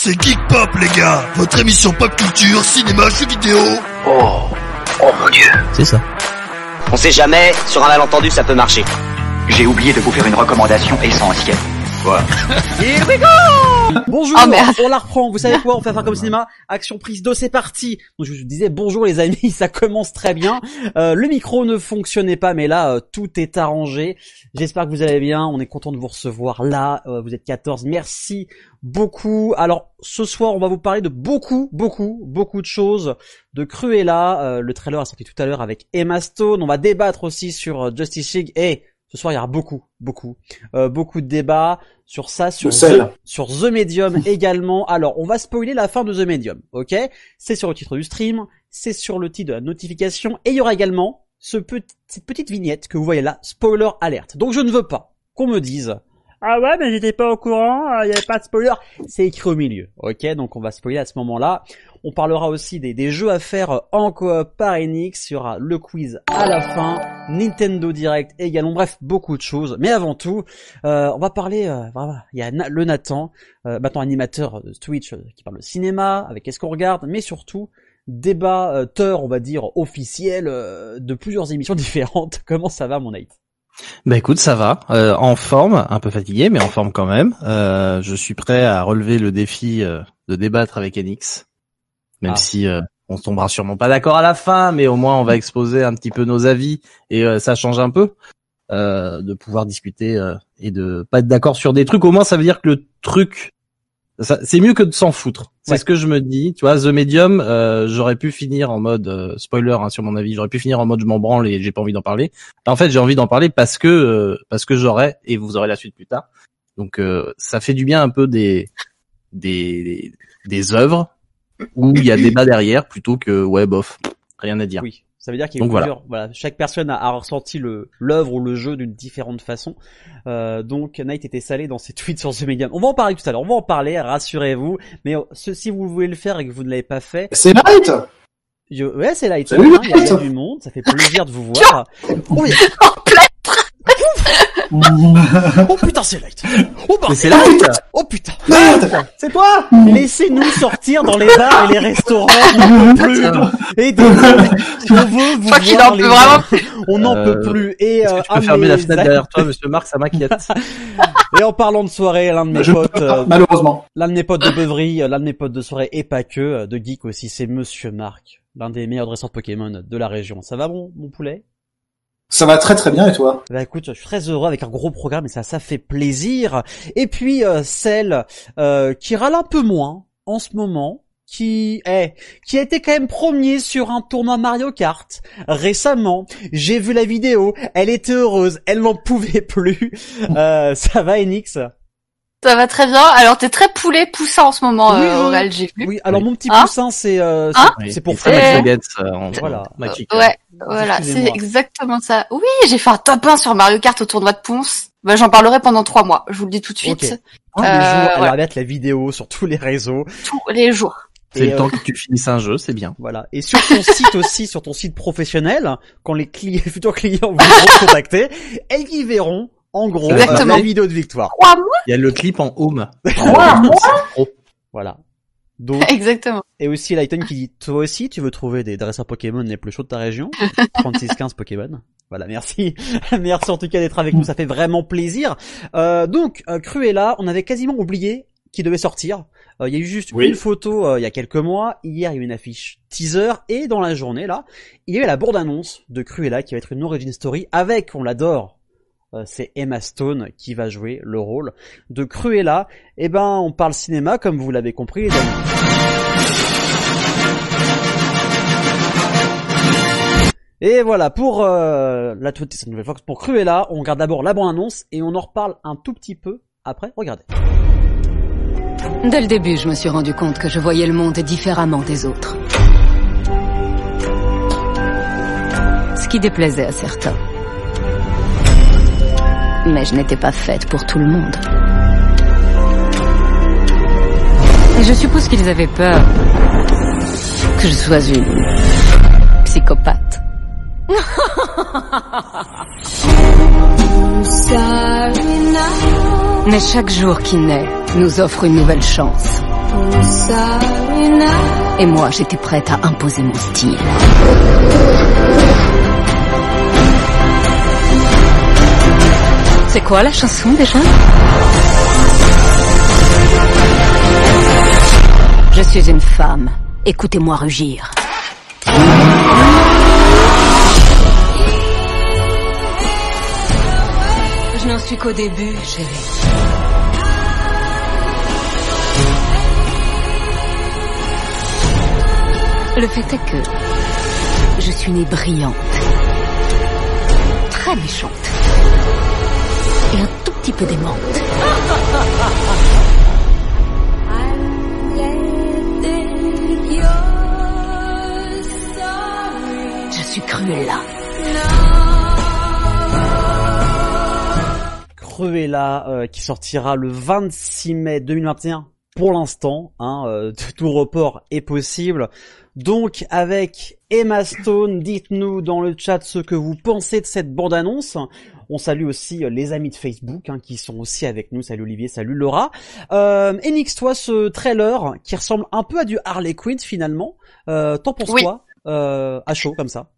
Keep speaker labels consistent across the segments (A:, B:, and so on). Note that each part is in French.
A: c'est Geek Pop les gars, votre émission pop culture, cinéma, jeux vidéo.
B: Oh, oh mon dieu.
C: C'est ça.
D: On sait jamais, sur un malentendu ça peut marcher.
B: J'ai oublié de vous faire une recommandation essentielle. Quoi?
E: Here we go Bonjour, on la reprend, vous savez quoi, on fait faire comme cinéma, action prise 2, c'est parti. Donc je vous disais bonjour les amis, ça commence très bien, euh, le micro ne fonctionnait pas mais là euh, tout est arrangé, j'espère que vous allez bien, on est content de vous recevoir là, euh, vous êtes 14, merci beaucoup. Alors ce soir on va vous parler de beaucoup, beaucoup, beaucoup de choses, de Cruella, le trailer est sorti tout à l'heure avec Emma Stone, on va débattre aussi sur Justice League et ce soir, il y aura beaucoup, beaucoup, euh, beaucoup de débats sur ça, sur The, sur The Medium également. Alors, on va spoiler la fin de The Medium, ok? C'est sur le titre du stream, c'est sur le titre de la notification, et il y aura également ce petit, cette petite vignette que vous voyez là, spoiler alerte. Donc, je ne veux pas qu'on me dise ah ouais, mais j'étais pas au courant, il y avait pas de spoiler. C'est écrit au milieu, ok Donc on va spoiler à ce moment-là. On parlera aussi des, jeux à faire en coop par Enix. Il y aura le quiz à la fin, Nintendo Direct également. Bref, beaucoup de choses. Mais avant tout, euh, on va parler. Euh, il y a le Nathan, euh, maintenant animateur de Twitch, qui parle de cinéma, avec qu'est-ce qu'on regarde, mais surtout débatteur, on va dire officiel de plusieurs émissions différentes. Comment ça va, mon Nate?
C: Bah écoute, ça va, en forme, un peu fatigué, mais en forme quand même. je suis prêt à relever le défi de débattre avec Enix. Même ah. si euh, on tombera sûrement pas d'accord à la fin, mais au moins on va exposer un petit peu nos avis et euh, ça change un peu euh, de pouvoir discuter et de pas être d'accord sur des trucs. Au moins ça veut dire que le truc c'est mieux que de s'en foutre. C'est ce que je me dis. Tu vois, The Medium, j'aurais pu finir en mode spoiler hein, sur mon avis. J'aurais pu finir en mode je m'en branle et j'ai pas envie d'en parler. En fait, j'ai envie d'en parler parce que parce que j'aurais et vous aurez la suite plus tard. Donc ça fait du bien un peu des des des œuvres où il y a débat derrière plutôt que ouais bof, rien à dire.
E: Oui. Ça veut dire qu'il y a plusieurs, voilà. chaque personne a, ressenti le l'œuvre ou le jeu d'une différente façon. Euh, donc Knight était salé dans ses tweets sur ce médium. On va en parler tout à l'heure, on va en parler, rassurez-vous. Mais euh, si vous voulez le faire et que vous ne l'avez pas fait,
F: c'est Light.
E: Ouais, c'est Light. il y a du monde, ça fait plaisir de vous voir. Oh, oh putain, c'est light. Oh bah,
C: c'est light.
E: Oh putain. C'est toi. Laissez-nous sortir dans les bars et les restaurants. On peut plus. Et on veut vous voir les vraiment... On n'en peut euh, plus. Et
C: euh, tu peux fermer la fenêtre derrière toi, Monsieur Marc, ça m'inquiète.
E: et en parlant de soirée, l'un de mes potes, euh,
F: malheureusement,
E: l'un de mes potes de Beuvry, l'un de mes potes de soirée et pas que, de geek aussi, c'est Monsieur Marc, l'un des meilleurs dresseurs de Pokémon de la région. Ça va, bon, mon poulet?
F: Ça va très très bien et toi?
E: Bah écoute, je suis très heureux avec un gros programme et ça, ça fait plaisir. Et puis euh, celle euh, qui râle un peu moins en ce moment, qui est, qui a été quand même premier sur un tournoi Mario Kart récemment. J'ai vu la vidéo, elle était heureuse, elle n'en pouvait plus. Euh, ça va Enix?
G: Ça va très bien. Alors t'es très poulet poussin en ce moment, oui, euh, j'ai vu.
E: Oui, alors mon petit hein poussin c'est euh,
G: hein
E: c'est pour
C: faire
G: euh,
E: voilà.
G: ouais, voilà, c'est exactement ça. Oui, j'ai fait un top 1 sur Mario Kart au tournoi de Ponce. Bah, j'en parlerai pendant trois mois. Je vous le dis tout de suite.
E: Okay. Tous les jours, elle va mettre la vidéo sur tous les réseaux.
G: Tous les jours.
C: C'est le temps que tu finisses un jeu, c'est bien.
E: Voilà. Et sur ton site aussi, sur ton site professionnel, quand les clients, futurs clients vous contacter, elles y verront en gros, Exactement. la vidéo de victoire.
C: Il y a le clip en home.
E: voilà. Donc,
G: Exactement.
E: Et aussi Lighton qui dit, toi aussi, tu veux trouver des dresseurs Pokémon les plus chauds de ta région 36-15 Pokémon. Voilà, merci. merci en tout cas d'être avec nous, ça fait vraiment plaisir. Euh, donc, euh, Cruella, on avait quasiment oublié qu'il devait sortir. Euh, il y a eu juste une photo euh, il y a quelques mois. Hier, il y a eu une affiche teaser. Et dans la journée, là, il y avait la bande-annonce de Cruella qui va être une origin story avec, on l'adore, c'est Emma Stone qui va jouer le rôle de Cruella. Eh ben, on parle cinéma, comme vous l'avez compris. Et voilà, pour euh, la toute nouvelle Fox, pour Cruella, on regarde d'abord la bande-annonce et on en reparle un tout petit peu après. Regardez.
H: Dès le début, je me suis rendu compte que je voyais le monde différemment des autres. Ce qui déplaisait à certains mais je n'étais pas faite pour tout le monde. Et je suppose qu'ils avaient peur que je sois une psychopathe. Mais chaque jour qui naît nous offre une nouvelle chance. Et moi, j'étais prête à imposer mon style. C'est quoi la chanson déjà? Je suis une femme. Écoutez-moi rugir. Je n'en suis qu'au début, chérie. Le fait est que je suis née brillante, très méchante et un tout petit peu démente. Je suis Cruella.
E: Cruella euh, qui sortira le 26 mai 2021 pour l'instant, hein, euh, tout report est possible. Donc avec Emma Stone, dites-nous dans le chat ce que vous pensez de cette bande-annonce. On salue aussi euh, les amis de Facebook hein, qui sont aussi avec nous. Salut Olivier, salut Laura. Euh, Enix, toi, ce trailer qui ressemble un peu à du Harley Quinn finalement, euh, t'en penses quoi euh, à chaud comme ça?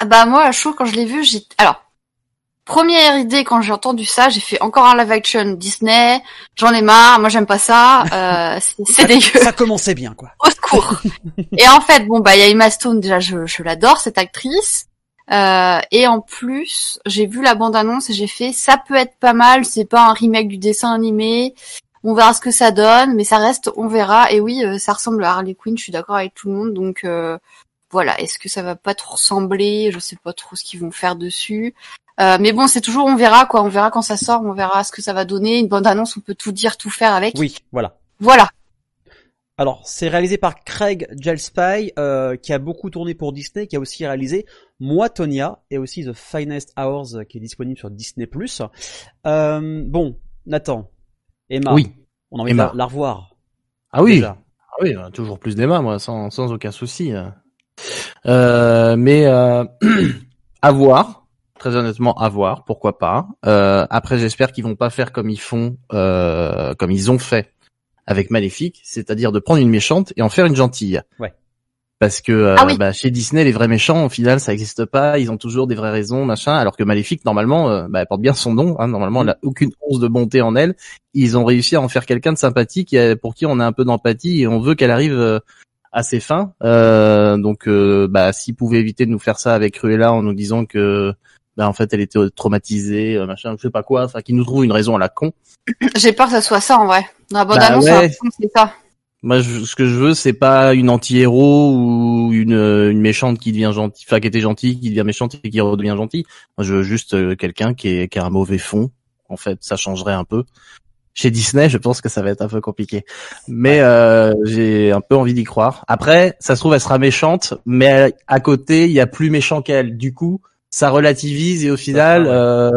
G: Ah Bah moi à chaud quand je l'ai vu, j'ai alors Première idée quand j'ai entendu ça, j'ai fait encore un live action Disney. J'en ai marre, moi j'aime pas ça. Euh, c'est dégueu.
E: Ça commençait bien quoi.
G: Au secours. et en fait, bon bah il y a Emma Stone déjà, je, je l'adore cette actrice. Euh, et en plus, j'ai vu la bande annonce et j'ai fait ça peut être pas mal. C'est pas un remake du dessin animé. On verra ce que ça donne, mais ça reste, on verra. Et oui, euh, ça ressemble à Harley Quinn. Je suis d'accord avec tout le monde, donc. Euh, voilà, est-ce que ça va pas trop ressembler? Je sais pas trop ce qu'ils vont faire dessus. Euh, mais bon, c'est toujours, on verra quoi, on verra quand ça sort, on verra ce que ça va donner. Une bande annonce, on peut tout dire, tout faire avec.
E: Oui, voilà.
G: Voilà.
E: Alors, c'est réalisé par Craig Gelspy, euh, qui a beaucoup tourné pour Disney, qui a aussi réalisé Moi Tonya et aussi The Finest Hours, qui est disponible sur Disney+. Euh, bon, Nathan, Emma,
C: oui.
E: on a envie de la, revoir.
C: Ah oui, ah oui, toujours plus d'Emma, moi, sans, sans aucun souci. Euh, mais euh, à voir très honnêtement à voir, pourquoi pas. Euh, après, j'espère qu'ils vont pas faire comme ils font, euh, comme ils ont fait avec Maléfique, c'est-à-dire de prendre une méchante et en faire une gentille.
E: Ouais.
C: Parce que euh, ah bah, chez Disney, les vrais méchants, au final, ça n'existe pas. Ils ont toujours des vraies raisons, machin. Alors que Maléfique, normalement, euh, bah, elle porte bien son nom. Hein, normalement, elle a aucune once de bonté en elle. Ils ont réussi à en faire quelqu'un de sympathique pour qui on a un peu d'empathie et on veut qu'elle arrive euh, à ses fins. donc, bah, s'ils pouvaient éviter de nous faire ça avec Cruella en nous disant que bah en fait elle était traumatisée, euh, machin, je sais pas quoi, enfin qui nous trouve une raison à la con.
G: J'ai peur que ça soit ça en vrai. Dans la bande bah annonce, c'est ça.
C: Moi, ce que je veux, c'est pas une anti-héros ou une, euh, une méchante qui devient gentille, enfin qui était gentille, qui devient méchante et qui redevient gentille. Moi, je veux juste euh, quelqu'un qui, est, qui a un mauvais fond. En fait, ça changerait un peu. Chez Disney, je pense que ça va être un peu compliqué, mais euh, j'ai un peu envie d'y croire. Après, ça se trouve, elle sera méchante, mais à côté, il y a plus méchant qu'elle. Du coup, ça relativise et au final, euh,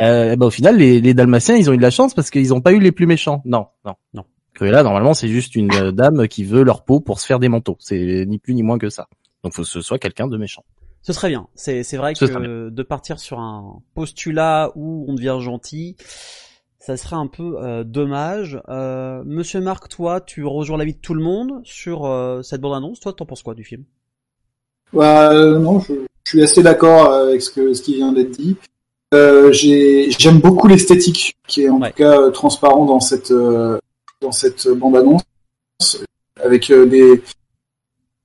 C: euh, bah, au final, les, les Dalmatiens, ils ont eu de la chance parce qu'ils n'ont pas eu les plus méchants. Non, non, non. là, normalement, c'est juste une euh, dame qui veut leur peau pour se faire des manteaux. C'est ni plus ni moins que ça. Donc, faut que ce soit quelqu'un de méchant.
E: Ce serait bien. C'est c'est vrai que de partir sur un postulat où on devient gentil, ça serait un peu euh, dommage. Euh, Monsieur Marc, toi, tu rejoins l'avis de tout le monde sur euh, cette bande-annonce. Toi, t'en penses quoi du film?
F: Bah, non, je, je suis assez d'accord avec ce, que, ce qui vient d'être dit. Euh, J'aime beaucoup l'esthétique qui est en tout cas euh, transparent dans cette euh, dans cette bande annonce avec euh, des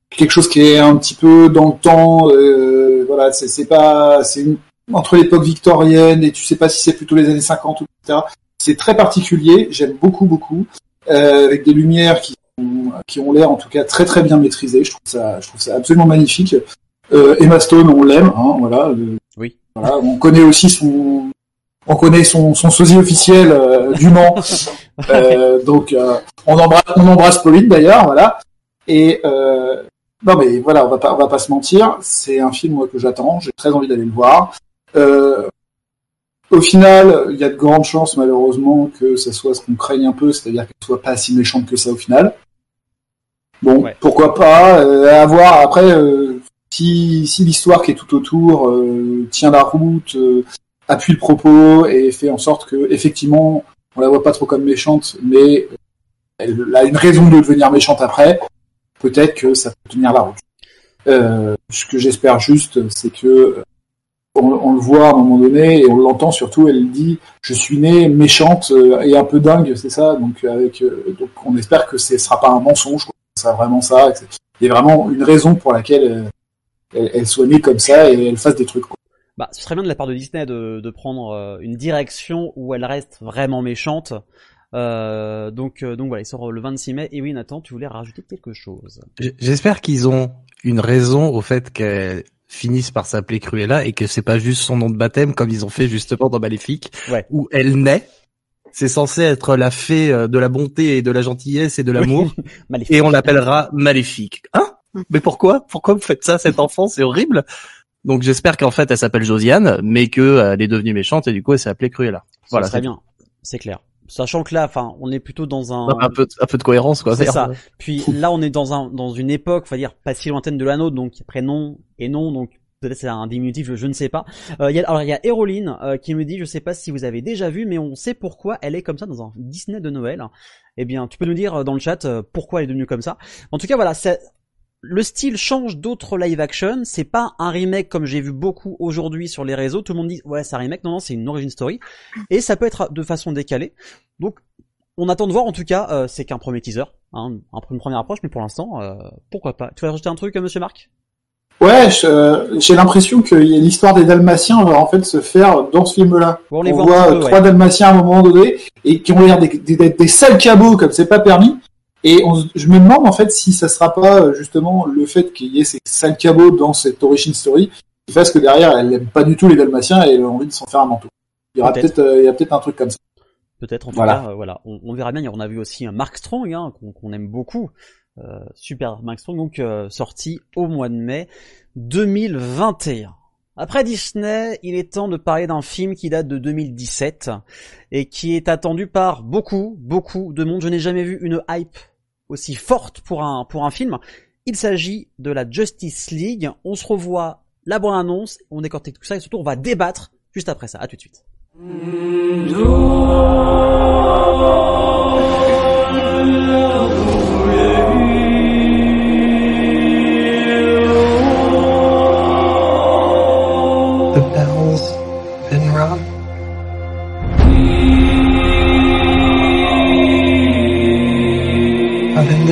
F: quelque chose qui est un petit peu dans le temps. Euh, voilà, c'est pas c'est entre l'époque victorienne et tu sais pas si c'est plutôt les années 50 ou etc. C'est très particulier. J'aime beaucoup beaucoup avec des lumières qui qui ont l'air en tout cas très très bien maîtrisées. Je trouve ça je trouve ça absolument magnifique. Euh, Emma Stone, on l'aime, hein, voilà. Euh,
E: oui.
F: Voilà, on connaît aussi son, on connaît son, son sosie officiel euh, du Mans. euh, donc euh, on embrasse, on embrasse Pauline d'ailleurs, voilà. Et non mais voilà, on va pas, on va pas se mentir, c'est un film moi, que j'attends, j'ai très envie d'aller le voir. au final, il y a de grandes chances malheureusement que ça soit ce qu'on craigne un peu, c'est-à-dire qu'elle soit pas si méchante que ça au final. Bon, pourquoi pas, à voir. Après, si, si l'histoire qui est tout autour euh, tient la route, euh, appuie le propos et fait en sorte que effectivement on la voit pas trop comme méchante, mais elle a une raison de devenir méchante après, peut-être que ça peut tenir la route. Euh, ce que j'espère juste, c'est que on, le voit à un moment donné et on l'entend surtout. Elle dit "Je suis née méchante et un peu dingue", c'est ça. Donc avec, donc on espère que ce sera pas un mensonge, quoi. ça vraiment ça. Il y a vraiment une raison pour laquelle elle, elle, soit née comme ça et elle fasse des trucs. Quoi.
E: Bah, ce serait bien de la part de Disney de, de prendre une direction où elle reste vraiment méchante euh, donc, euh, donc voilà, il sort le 26 mai. Et oui, Nathan, tu voulais rajouter quelque chose
C: J'espère qu'ils ont une raison au fait qu'elle finisse par s'appeler Cruella et que c'est pas juste son nom de baptême comme ils ont fait justement dans Maléfique, où elle naît. C'est censé être la fée euh, de la bonté et de la gentillesse et de l'amour, et on l'appellera Maléfique. Hein? Mais pourquoi? Pourquoi vous faites ça cet enfant C'est horrible. Donc j'espère qu'en fait elle s'appelle Josiane, mais qu'elle est devenue méchante et du coup elle s'est appelée Cruella.
E: Voilà, très bien, c'est clair. Sachant que là, enfin, on est plutôt dans un
C: un peu un peu de cohérence quoi.
E: C'est ça. Puis là, on est dans un dans une époque, on va dire pas si lointaine de l'anneau, donc prénom et nom, donc peut-être c'est un diminutif, je, ne sais pas. Euh, y a, alors il y a Héroline euh, qui me dit, je sais pas si vous avez déjà vu, mais on sait pourquoi elle est comme ça dans un Disney de Noël. Eh bien, tu peux nous dire dans le chat euh, pourquoi elle est devenue comme ça. En tout cas, voilà, c'est le style change d'autres live action. C'est pas un remake comme j'ai vu beaucoup aujourd'hui sur les réseaux. Tout le monde dit ouais c'est un remake. Non non c'est une origin story. Et ça peut être de façon décalée. Donc on attend de voir. En tout cas euh, c'est qu'un premier teaser, hein, une première approche. Mais pour l'instant euh, pourquoi pas. Tu vas rajouter un truc, euh, Monsieur Marc?
F: Ouais, j'ai l'impression que l'histoire des Dalmatiens va en fait se faire dans ce film-là. on, voit trois Dalmatiens à un moment donné et qui ont l'air des, des, des, sales cabots comme c'est pas permis. Et je me demande en fait si ça sera pas euh, justement le fait qu'il y ait ces cinq cabots dans cette origin story qui fasse que derrière elle n'aime pas du tout les Dalmatiens et elle a envie de s'en faire un manteau. Il y aura peut-être euh, il y a peut-être un truc comme ça.
E: Peut-être en tout cas euh, voilà on, verra bien. On a vu aussi un Mark Strong hein, qu'on aime beaucoup. super Mark Strong donc sorti au mois de mai 2021. Après Disney, il est temps de parler d'un film qui date de 2017 et qui est attendu par beaucoup, beaucoup de monde. Je n'ai jamais vu une hype aussi forte pour un, pour un film. Il s'agit de la Justice League. On se revoit la bonne annonce, on décortique tout ça et surtout on va débattre juste après ça. À tout de suite.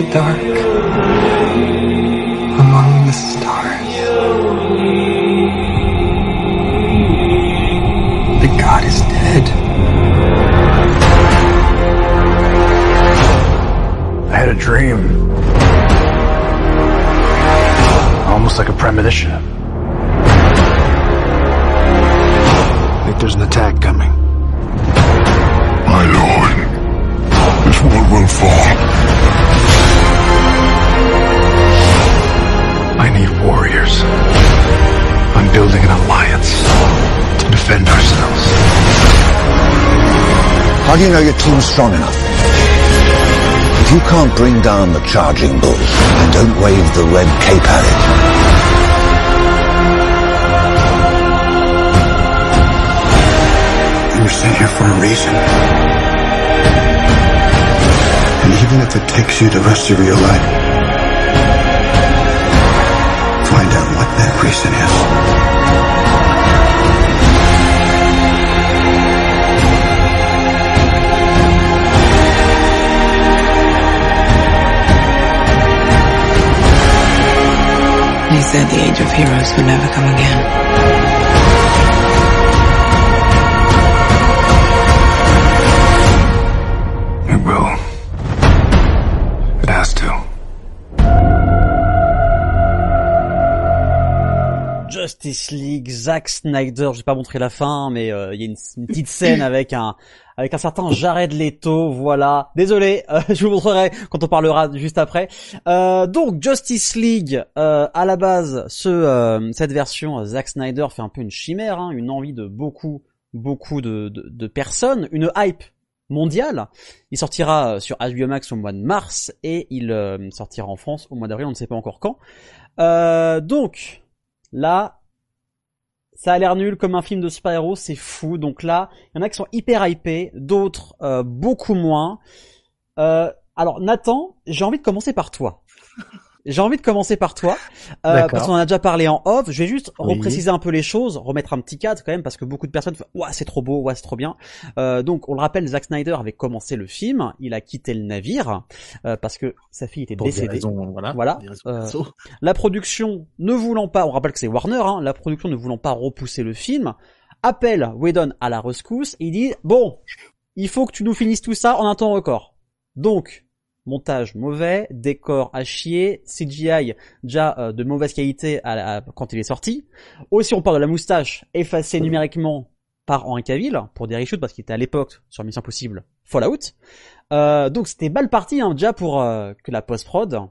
I: The dark, among the stars. The god is dead.
J: I had a dream. Almost like a premonition. I think there's an attack coming.
A: My lord, this world will fall.
J: I need warriors. I'm building an alliance to defend ourselves.
K: How do you know your team's strong enough? If you can't bring down the charging bull, and don't wave the red cape at it.
J: You were sent here for a reason. And even if it takes you the rest of your life, reason is.
L: Said the age of heroes would never come again.
E: Justice League, Zack Snyder, je vais pas montrer la fin, mais euh, il y a une, petite scène avec un avec un certain Jared Leto, voilà. Désolé, euh, je vous montrerai quand on parlera juste après. Euh, donc Justice League, à la base, ce cette version Zack Snyder fait un peu une chimère, hein, une envie de beaucoup beaucoup de, de, de personnes, une hype mondiale. Il sortira sur HBO Max au mois de mars et il sortira en France au mois d'avril, on ne sait pas encore quand. donc là, ça a l'air nul comme un film de super-héros, c'est fou. Donc là, il y en a qui sont hyper hypés, d'autres euh, beaucoup moins. Euh, Alors Nathan, j'ai envie de commencer par toi. J'ai envie de commencer par toi, euh, parce qu'on en a déjà parlé en off. Je vais juste repréciser un peu les choses, remettre un petit cadre quand même, parce que beaucoup de personnes font « Ouah, c'est trop beau, ouais, c'est trop bien euh, Donc, on le rappelle, Zack Snyder avait commencé le film, il a quitté le navire, euh, parce que sa fille était
C: Pour des
E: décédée.
C: raisons, voilà,
E: voilà.
C: des raisons
E: Euh, la production ne voulant pas, on rappelle que c'est Warner, hein, la production ne voulant pas repousser le film, appelle Whedon à la rescousse, et il dit « Bon, il faut que tu nous finisses tout ça en un temps record. » Donc, montage mauvais, décor à chier, CGI déjà euh, de mauvaise qualité quand il est sorti. Aussi, on parle de la moustache effacée numériquement par Henry Cavill pour des reshoots parce qu'il était à l'époque sur Mission Impossible Fallout. Euh, donc c'était balle partie hein, déjà pour euh, que la post-prod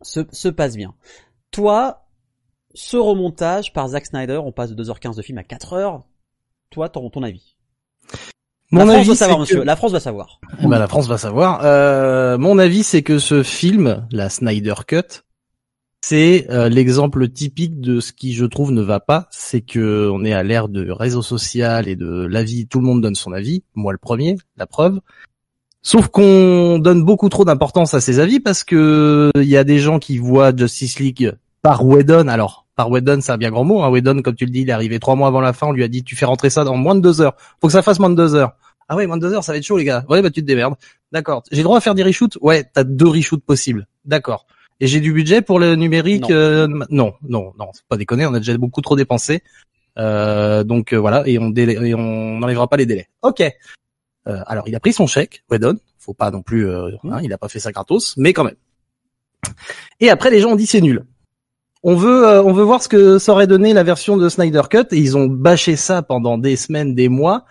E: se, se passe bien. Toi, ce remontage par Zack Snyder, on passe de 2h15 de film à 4h. Toi, ton, ton avis?
C: Mon
E: La France
C: avis,
E: doit savoir,
C: c'est
E: monsieur.
C: que-
E: La France doit savoir.
C: Eh ben, la France va savoir. Euh, mon avis, c'est que ce film, la Snyder Cut, c'est euh, l'exemple typique de ce qui, je trouve, ne va pas. C'est que on est à l'ère de réseau social et de l'avis. Tout le monde donne son avis. Moi, le premier, la preuve. Sauf qu'on donne beaucoup trop d'importance à ces avis parce que il y a des gens qui voient Justice League par Whedon. Alors, par Whedon, c'est un bien grand mot. Hein. Whedon, comme tu le dis, il est arrivé trois mois avant la fin. On lui a dit, tu fais rentrer ça dans moins de deux heures. Faut que ça fasse moins de deux heures. Ah ouais, moins de deux heures, ça va être chaud, les gars. Ouais, bah tu te démerdes. D'accord. J'ai le droit à faire des reshoots? Ouais, t'as deux reshoots possibles. D'accord. Et j'ai du budget pour le numérique
E: Non.
C: euh, non, non, non, c'est pas déconner. On a déjà beaucoup trop dépensé. Euh, donc euh, voilà, et on délai- et on n'enlèvera pas les délais. Ok. Euh, alors il a pris son chèque, Whedon. Faut pas non plus, euh, hein, il a pas fait ça gratos, mais quand même. Et après les gens ont dit c'est nul. On veut, euh, on veut voir ce que ça aurait donné la version de Snyder Cut et ils ont bâché ça pendant des semaines, des mois,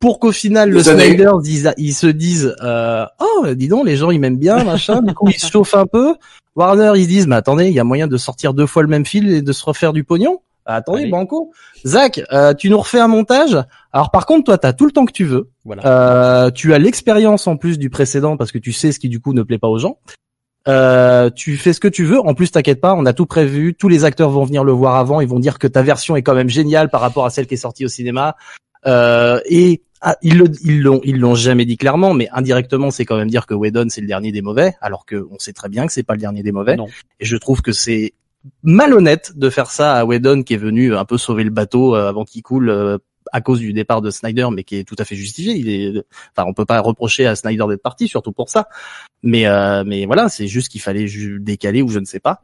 C: pour qu'au final le. Snyder dise, ils se disent, euh, oh dis donc les gens ils m'aiment bien machin, du coup ils se chauffent un peu. Warner ils se disent, mais attendez, il y a moyen de sortir deux fois le même film et de se refaire du pognon. Ah, attendez,
E: Allez.
C: banco. Zach, euh, tu nous refais un montage. Alors par contre, toi, t'as tout le temps que tu veux.
E: Voilà.
C: Euh, tu as l'expérience en plus du précédent parce que tu sais ce qui du coup ne plaît pas aux gens. Euh, tu fais ce que tu veux. En plus, t'inquiète pas, on a tout prévu. Tous les acteurs vont venir le voir avant. Ils vont dire que ta version est quand même géniale par rapport à celle qui est sortie au cinéma. Euh, et ah, ils le- ils l'ont ils l'ont jamais dit clairement, mais indirectement, c'est quand même dire que Whedon c'est le dernier des mauvais, alors que on sait très bien que c'est pas le dernier des mauvais.
E: Non.
C: Et je trouve que c'est malhonnête de faire ça à Whedon qui est venu un peu sauver le bateau euh, avant qu'il coule euh, à cause du départ de Snyder, mais qui est tout à fait justifié. Il est, enfin, on peut pas reprocher à Snyder d'être parti, surtout pour ça. Mais, euh, mais voilà, c'est juste qu'il fallait décaler ou je ne sais pas.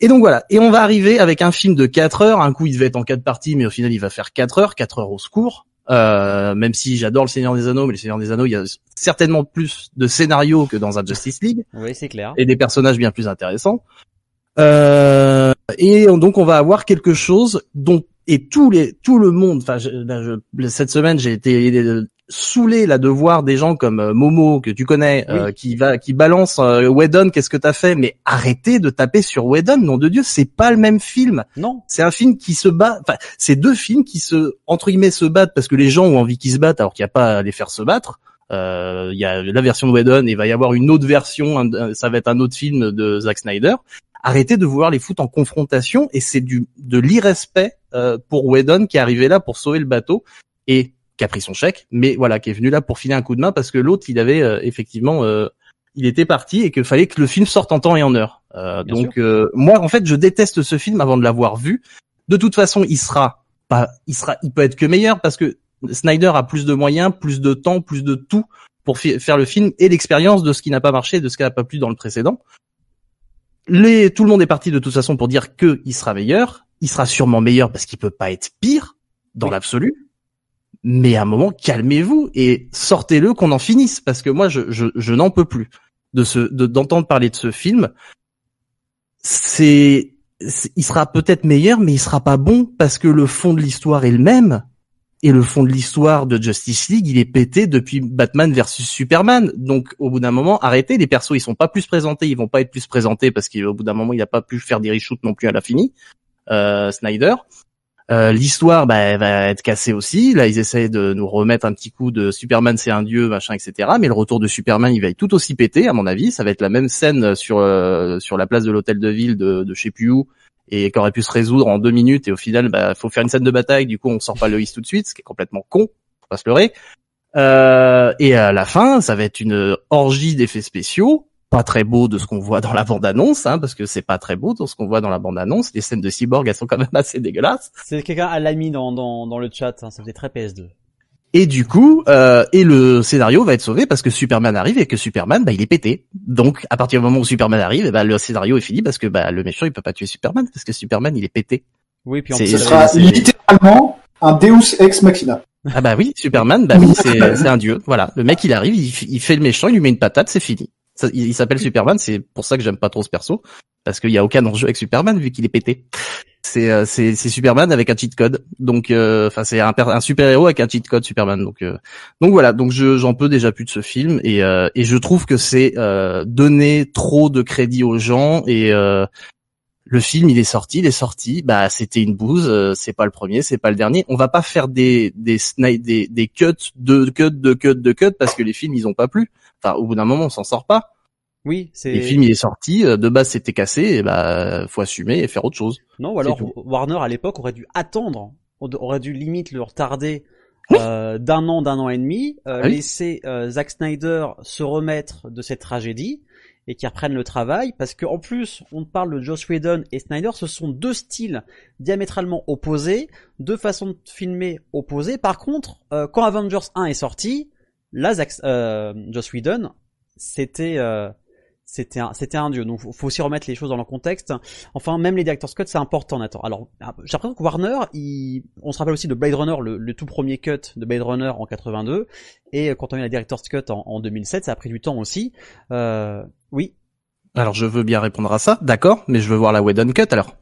C: Et donc voilà. Et on va arriver avec un film de 4 heures. Un coup, il devait être en quatre parties, mais au final, il va faire 4 heures, 4 heures au secours. Euh, même si j'adore le Seigneur des Anneaux, mais le Seigneur des Anneaux, il y a certainement plus de scénarios que dans un Justice League
E: Oui, c'est clair.
C: et des personnages bien plus intéressants. Euh, et donc on va avoir quelque chose dont et tous les tout le monde. Enfin, je- cette semaine j'ai été euh, saoulé là de voir des gens comme euh, Momo que tu connais euh, qui va qui balance euh, Whedon. Qu'est-ce que t'as fait? Mais arrêtez de taper sur Whedon. Nom de Dieu, c'est pas le même film.
E: Non.
C: C'est un film qui se bat. Enfin, c'est deux films qui se entre guillemets se battent parce que les gens ont envie qu'ils se battent alors qu'il n'y a pas à les faire se battre. Euh, Il y a la version de Whedon et il va y avoir une autre version. un- ça va être un autre film de Zack Snyder. Arrêtez de vouloir les foutre en confrontation et c'est du de l'irrespect euh, pour Whedon qui est arrivé là pour sauver le bateau et qui a pris son chèque, mais voilà qui est venu là pour filer un coup de main parce que l'autre il avait euh, effectivement euh, il était parti et qu'il fallait que le film sorte en temps et en heure. Euh, donc euh, moi en fait je déteste ce film avant de l'avoir vu. De toute façon il sera pas il sera il peut être que meilleur parce que Snyder a plus de moyens, plus de temps, plus de tout pour faire le film et l'expérience de ce qui n'a pas marché, de ce qui n'a pas plu dans le précédent. Les, tout le monde est parti de toute façon pour dire que il sera meilleur. Il sera sûrement meilleur parce qu'il peut pas être pire dans l'absolu. Mais à un moment, calmez-vous et sortez-le qu'on en finisse parce que moi, je, je, je n'en peux plus de ce, de- d'entendre parler de ce film. C'est- il sera peut-être meilleur, mais il sera pas bon parce que le fond de l'histoire est le même. Et le fond de l'histoire de Justice League, il est pété depuis Batman versus Superman. Donc, au bout d'un moment, arrêtez. Les persos, ils sont pas plus présentés. Ils vont pas être plus présentés parce qu'au bout d'un moment, il a pas pu faire des reshoots non plus à la fini. Euh, Snyder. Euh, L'histoire, bah, va être cassée aussi. Là, ils essayent de nous remettre un petit coup de Superman, c'est un dieu, machin, etc. Mais le retour de Superman, il va être tout aussi pété, à mon avis. Ça va être la même scène sur euh, sur la place de l'hôtel de ville de, de je sais plus où et qui aurait pu se résoudre en deux minutes et au final bah faut faire une scène de bataille du coup on sort pas Loïs tout de suite ce qui est complètement con faut pas se leurrer Euh, et à la fin, ça va être une orgie d'effets spéciaux, pas très beau de ce qu'on voit dans la bande-annonce, hein, parce que c'est pas très beau de ce qu'on voit dans la bande-annonce. Les scènes de cyborg, elles sont quand même assez dégueulasses.
E: C'est quelqu'un à l'ami dans, dans, dans le chat, hein, ça faisait très PS2.
C: Et du coup, euh, et le scénario va être sauvé parce que Superman arrive et que Superman, bah, il est pété. Donc, à partir du moment où Superman arrive, bah, le scénario est fini parce que bah, le méchant, il peut pas tuer Superman parce que Superman, il est pété.
E: Oui, puis en
F: ce sera littéralement un Deus ex machina.
C: Ah bah oui, Superman, bah oui, c'est un dieu. Voilà, le mec, il arrive, il, fait le méchant, il lui met une patate, c'est fini. il, s'appelle Superman, c'est pour ça que j'aime pas trop ce perso parce qu'il y a aucun enjeu avec Superman vu qu'il est pété c'est euh, c'est Superman avec un cheat code. Donc euh, enfin c'est un, super héros avec un cheat code Superman. Donc euh, voilà, donc je j'en peux déjà plus de ce film et je trouve que c'est donner trop de crédit aux gens et le film il est sorti, il est sorti, bah c'était une bouse, c'est pas le premier, c'est pas le dernier. On va pas faire des des des des cuts de cuts de cuts de cuts parce que les films ils ont pas plu. Enfin au bout d'un moment on s'en sort pas.
E: Oui, c'est.
C: Le film il est sorti, euh, de base c'était cassé, et bah faut assumer et faire autre chose.
E: Non, ou alors Warner à l'époque aurait dû attendre, aurait dû limite le retarder euh, d'un an, d'un an et demi, euh, ah laisser Zack Snyder se remettre de cette tragédie et qu'il reprenne le travail, parce qu'en plus on parle de Joss Whedon et Snyder, ce sont deux styles diamétralement opposés, deux façons de filmer opposées. Par contre, quand Avengers 1 est sorti, là Zack, Joss Whedon c'était c'était un, c'était un dieu. Donc, faut aussi remettre les choses dans leur contexte. Enfin, même les director's cut, c'est important, Nathan. Alors, j'ai l'impression que Warner, il, on se rappelle aussi de Blade Runner, le, tout premier cut de Blade Runner en 82, et quand on a eu la director's cut en, 2007, ça a pris du temps aussi. Euh, oui.
C: Alors, je veux bien répondre à ça, d'accord, mais je veux voir la Whedon cut alors.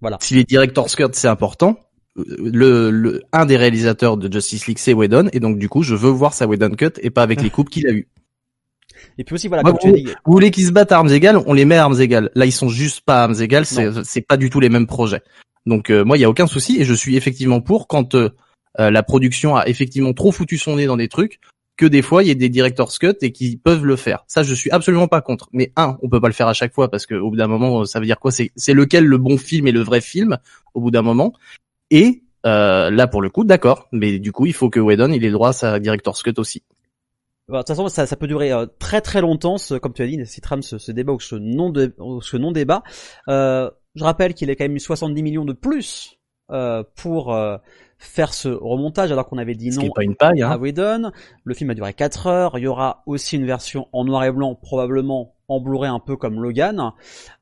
E: Voilà.
C: Si les director's cut c'est important, le, le, un des réalisateurs de Justice League c'est Whedon, et donc du coup, je veux voir sa Whedon cut et pas avec les coupes qu'il a eu.
E: Et puis aussi, voilà, comme tu
C: vous,
E: dit...
C: vous voulez qu'ils se battent à armes égales, on les met à armes égales. Là, ils sont juste pas à armes égales, c'est pas du tout les mêmes projets. Donc euh, moi, il y a aucun souci et je suis effectivement pour quand euh, euh, la production a effectivement trop foutu son nez dans des trucs que des fois il y a des directors cut et qui peuvent le faire. Ça, je suis absolument pas contre. Mais un, on peut pas le faire à chaque fois parce que au bout d'un moment, ça veut dire quoi? C'est c'est lequel le bon film et le vrai film au bout d'un moment. Et là, pour le coup, d'accord. Mais du coup, il faut que Whedon il ait le droit à sa director's cut aussi.
E: Bah, de toute façon, ça, ça peut durer euh, très très longtemps, ce, comme tu as dit, si trame ce, ce, débat ou ce non, de, ce non débat. Euh, je rappelle qu'il a quand même eu 70 millions de plus euh, pour euh, faire ce remontage alors qu'on avait dit non
C: pas une paille, hein.
E: à Whedon. Le film a duré 4 heures. Il y aura aussi une version en noir et blanc, probablement en Blu-ray un peu comme Logan.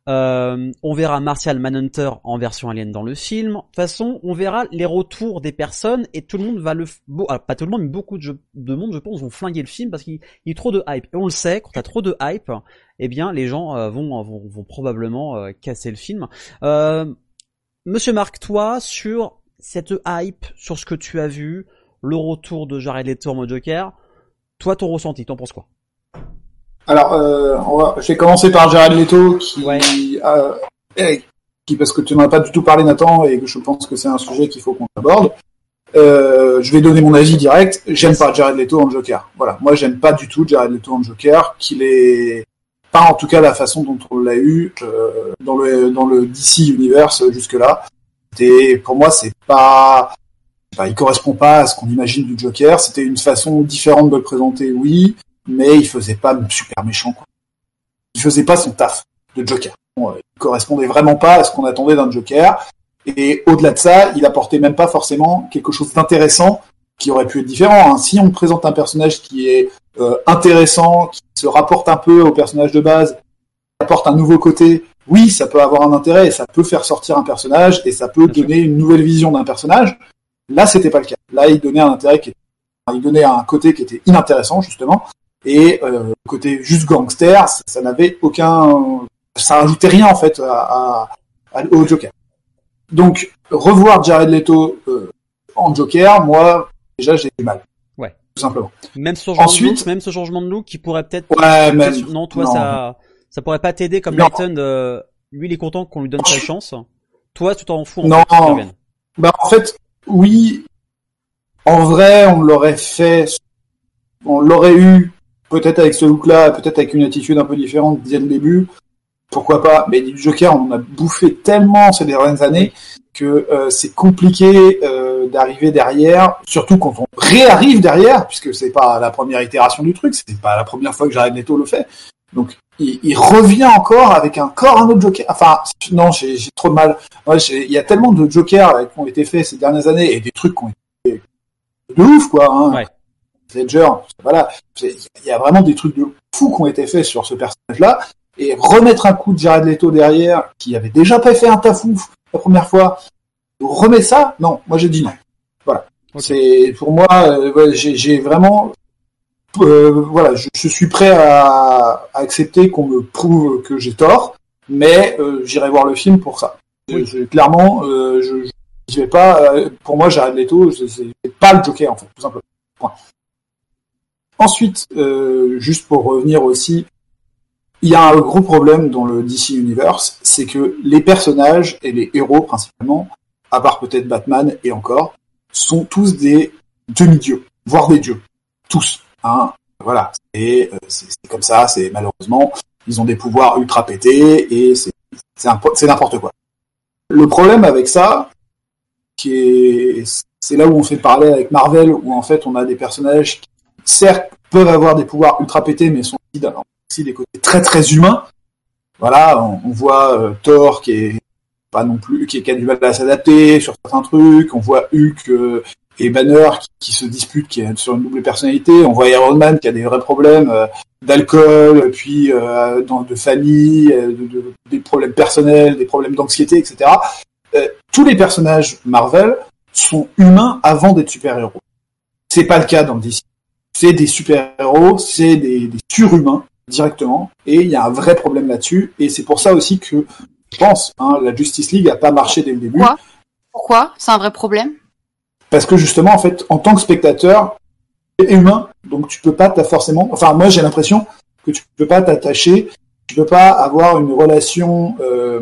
E: Euh, on verra Martial Manhunter en version alien dans le film. De toute façon, on verra les retours des personnes et tout le monde va le... Ah, pas tout le monde, mais beaucoup de, monde, je pense, vont flinguer le film parce qu'il y a trop de hype. Et on le sait, quand t'as trop de hype, eh bien, les gens euh, vont, vont, probablement euh, casser le film. Monsieur Marc, toi, sur cette hype, sur ce que tu as vu, le retour de Jared Leto en Joker, toi, ton ressenti, t'en penses quoi?
F: Alors, euh, on va, je vais commencer par Jared Leto, qui, euh, qui parce que tu n'en as pas du tout parlé, Nathan, et que je pense que c'est un sujet qu'il faut qu'on aborde. Euh, je vais donner mon avis direct. J'aime pas Jared Leto en Joker. Voilà, moi j'aime pas du tout Jared Leto en Joker, qu'il est pas en tout cas la façon dont on l'a eu euh, dans le dans le DC Universe jusque là. Et pour moi, c'est pas, pas, il correspond pas à ce qu'on imagine du Joker. C'était une façon différente de le présenter, oui mais il faisait pas super méchant. Quoi. Il faisait pas son taf de Joker. Bon, il correspondait vraiment pas à ce qu'on attendait d'un Joker. Et au-delà de ça, il apportait même pas forcément quelque chose d'intéressant qui aurait pu être différent. Hein. Si on présente un personnage qui est euh, intéressant, qui se rapporte un peu au personnage de base, qui apporte un nouveau côté, oui, ça peut avoir un intérêt, et ça peut faire sortir un personnage et ça peut donner une nouvelle vision d'un personnage. Là, c'était pas le cas. Là, il donnait un intérêt qui il donnait un côté qui était inintéressant justement et euh, côté juste gangster, ça, n'avait aucun, ça rajoutait rien en fait à, à, au Joker. Donc revoir Jared Leto euh, en Joker, moi déjà j'ai du mal.
E: Ouais.
F: Tout simplement.
E: Même ce changement Ensuite, de look, même ce changement de look qui pourrait peut-être.
F: Ouais, même.
E: Non, toi ça, ça pourrait pas t'aider comme Layton. Euh, lui, il est content qu'on lui donne sa chance. Toi, tu t'en fous. En
F: non. bah en fait, oui. En vrai, on l'aurait fait, on l'aurait eu peut-être avec ce look-là, peut-être avec une attitude un peu différente dès le début, pourquoi pas? Mais du Joker, on a bouffé tellement ces dernières années que euh, c'est compliqué euh, euh, d'arriver derrière, surtout quand on réarrive derrière, puisque c'est pas la première itération du truc, c'est pas la première fois que Jared Leto le fait. Donc il, revient encore avec encore un autre Joker. Enfin non, j'ai trop de mal. Il y a tellement de Jokers qui ont été faits ces dernières années et des trucs qui ont été de ouf quoi. Hein.
E: Ouais.
F: Ledger, voilà. Il y a vraiment des trucs de fou qui ont été faits sur ce personnage-là. Et remettre un coup de Jared Leto derrière, qui avait déjà pas fait un tafouf la première fois, remet ça? Non, moi j'ai dit non. Voilà. C'est pour moi, euh, j'ai vraiment, euh, voilà, je, je suis prêt à, à accepter qu'on me prouve que j'ai tort, mais euh, j'irai voir le film pour ça. Je- clairement, je, je vais pas. pour moi, Jared Leto, c'est c'est pas le Joker en fait, tout simplement. Point. Ensuite, euh, juste pour revenir aussi, il y a un gros problème dans le DC Universe, c'est que les personnages et les héros principalement, à part peut-être Batman et encore, sont tous des demi-dieux, voire des dieux. Tous. Hein. Voilà. Et euh, c'est comme ça, c'est malheureusement, ils ont des pouvoirs ultra pétés et c'est n'importe quoi. Le problème avec ça, c'est là où on fait le parallèle avec Marvel, où en fait on a des personnages qui, certes, peuvent avoir des pouvoirs ultra pétés, mais sont aussi, des côtés très très humains. Voilà, on, voit euh, Thor qui est pas non plus, qui, qui a du mal à s'adapter sur certains trucs. On voit Hulk euh, et Banner qui, se disputent, qui est sur une double personnalité. On voit Iron Man qui a des vrais problèmes euh, d'alcool, puis dans, de famille, de, de- des problèmes personnels, des problèmes d'anxiété, etc. Tous les personnages Marvel sont humains avant d'être super-héros. C'est pas le cas dans DC. C'est des super-héros, c'est des, des surhumains directement, et il y a un vrai problème là-dessus, et c'est pour ça aussi que je pense, hein, la Justice League a pas marché dès le début,
G: Pourquoi? Pourquoi? C'est un vrai problème?
F: Parce que justement, en fait, en tant que spectateur, tu es humain, donc tu peux pas t'as forcément, enfin moi j'ai l'impression que tu peux pas t'attacher, tu peux pas avoir une relation euh,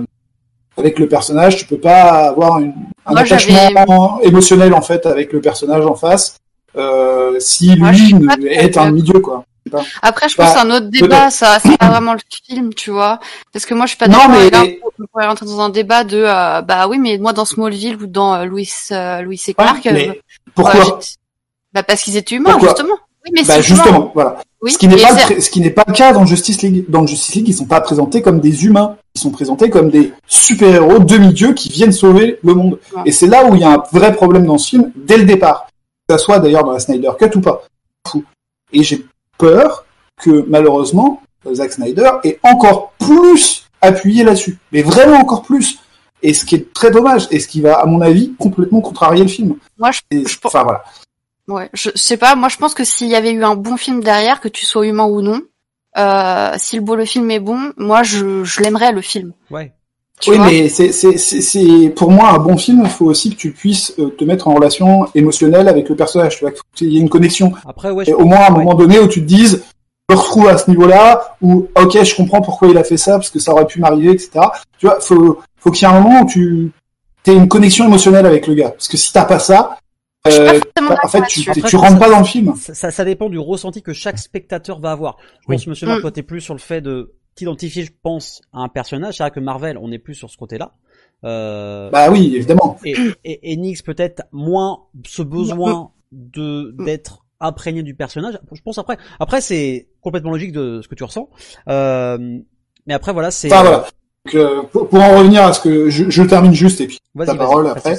F: avec le personnage, tu peux pas avoir une, un
G: Moi,
F: attachement émotionnel en fait avec le personnage en face, euh, si
G: Moi,
F: lui est un milieu quoi. Pas.
G: Après, je
F: Bah,
G: pense que c'est un autre débat,
F: peut-être.
G: ça, c'est pas vraiment le film, tu vois. Parce que moi, je suis pas
F: Non,
G: d'accord.
F: mais-
G: et là, on pourrait rentrer dans un débat de, euh, bah oui, mais moi, dans Smallville ou dans euh, Louis, euh, Louis et Clark,
F: mais
G: euh,
F: pourquoi
G: euh, j'ai- bah parce qu'ils étaient humains,
F: Pourquoi
G: justement. Oui, mais
F: Bah
G: c'est
F: justement, voilà.
G: Oui,
F: ce qui n'est pas le, ce qui n'est pas le cas dans Justice League. Dans Justice League, ils sont pas présentés comme des humains. Ils sont présentés comme des super-héros demi-dieux qui viennent sauver le monde.
G: Ouais.
F: Et c'est là où il y a un vrai problème dans ce film dès le départ. Que ça soit d'ailleurs dans la Snyder Cut ou pas. Et j'ai peur que malheureusement Zack Snyder ait encore plus appuyé là-dessus. Mais vraiment encore plus. Et ce qui est très dommage, et ce qui va, à mon avis, complètement contrarier le film.
G: Moi, je,
F: Et- enfin voilà.
G: Ouais, je sais pas. Moi, je pense que s'il y avait eu un bon film derrière, que tu sois humain ou non, euh, si le beau le film est bon, moi, je, je l'aimerais le film.
E: Ouais.
G: Tu
F: oui, mais c'est, c'est, c'est, c'est- pour moi un bon film. Il faut aussi que tu puisses euh, te mettre en relation émotionnelle avec le personnage. Tu vois, qu'il y ait une connexion.
E: Après, ouais,
F: Et au moins à un
E: ouais.
F: moment donné où tu te dises, je me retrouve à ce niveau-là, ou ok, je comprends pourquoi il a fait ça, parce que ça aurait pu m'arriver, etc. Tu vois, faut, faut qu'il y ait un moment où tu aies une connexion émotionnelle avec le gars. Parce que si t'as pas ça, euh,
G: forcément
F: en fait, tu,
E: Après,
F: tu rentres pas dans le film.
E: Ça, ça, ça dépend du ressenti que chaque spectateur va avoir. Je
C: Oui.
E: pense, monsieur Marc,
G: Mm.
E: toi, t'es plus sur le fait de t'identifier, je pense, à un personnage. C'est vrai que Marvel, on est plus sur ce côté-là. Euh,
F: Bah oui, évidemment.
E: et, et Enix peut-être moins ce besoin de d'être imprégné du personnage. Je pense après, après c'est complètement logique de ce que tu ressens. Euh, mais après voilà, c'est.
F: Enfin voilà. Donc, euh, pour, pour en revenir à ce que je, je termine juste et puis
E: vas-y,
F: parole après.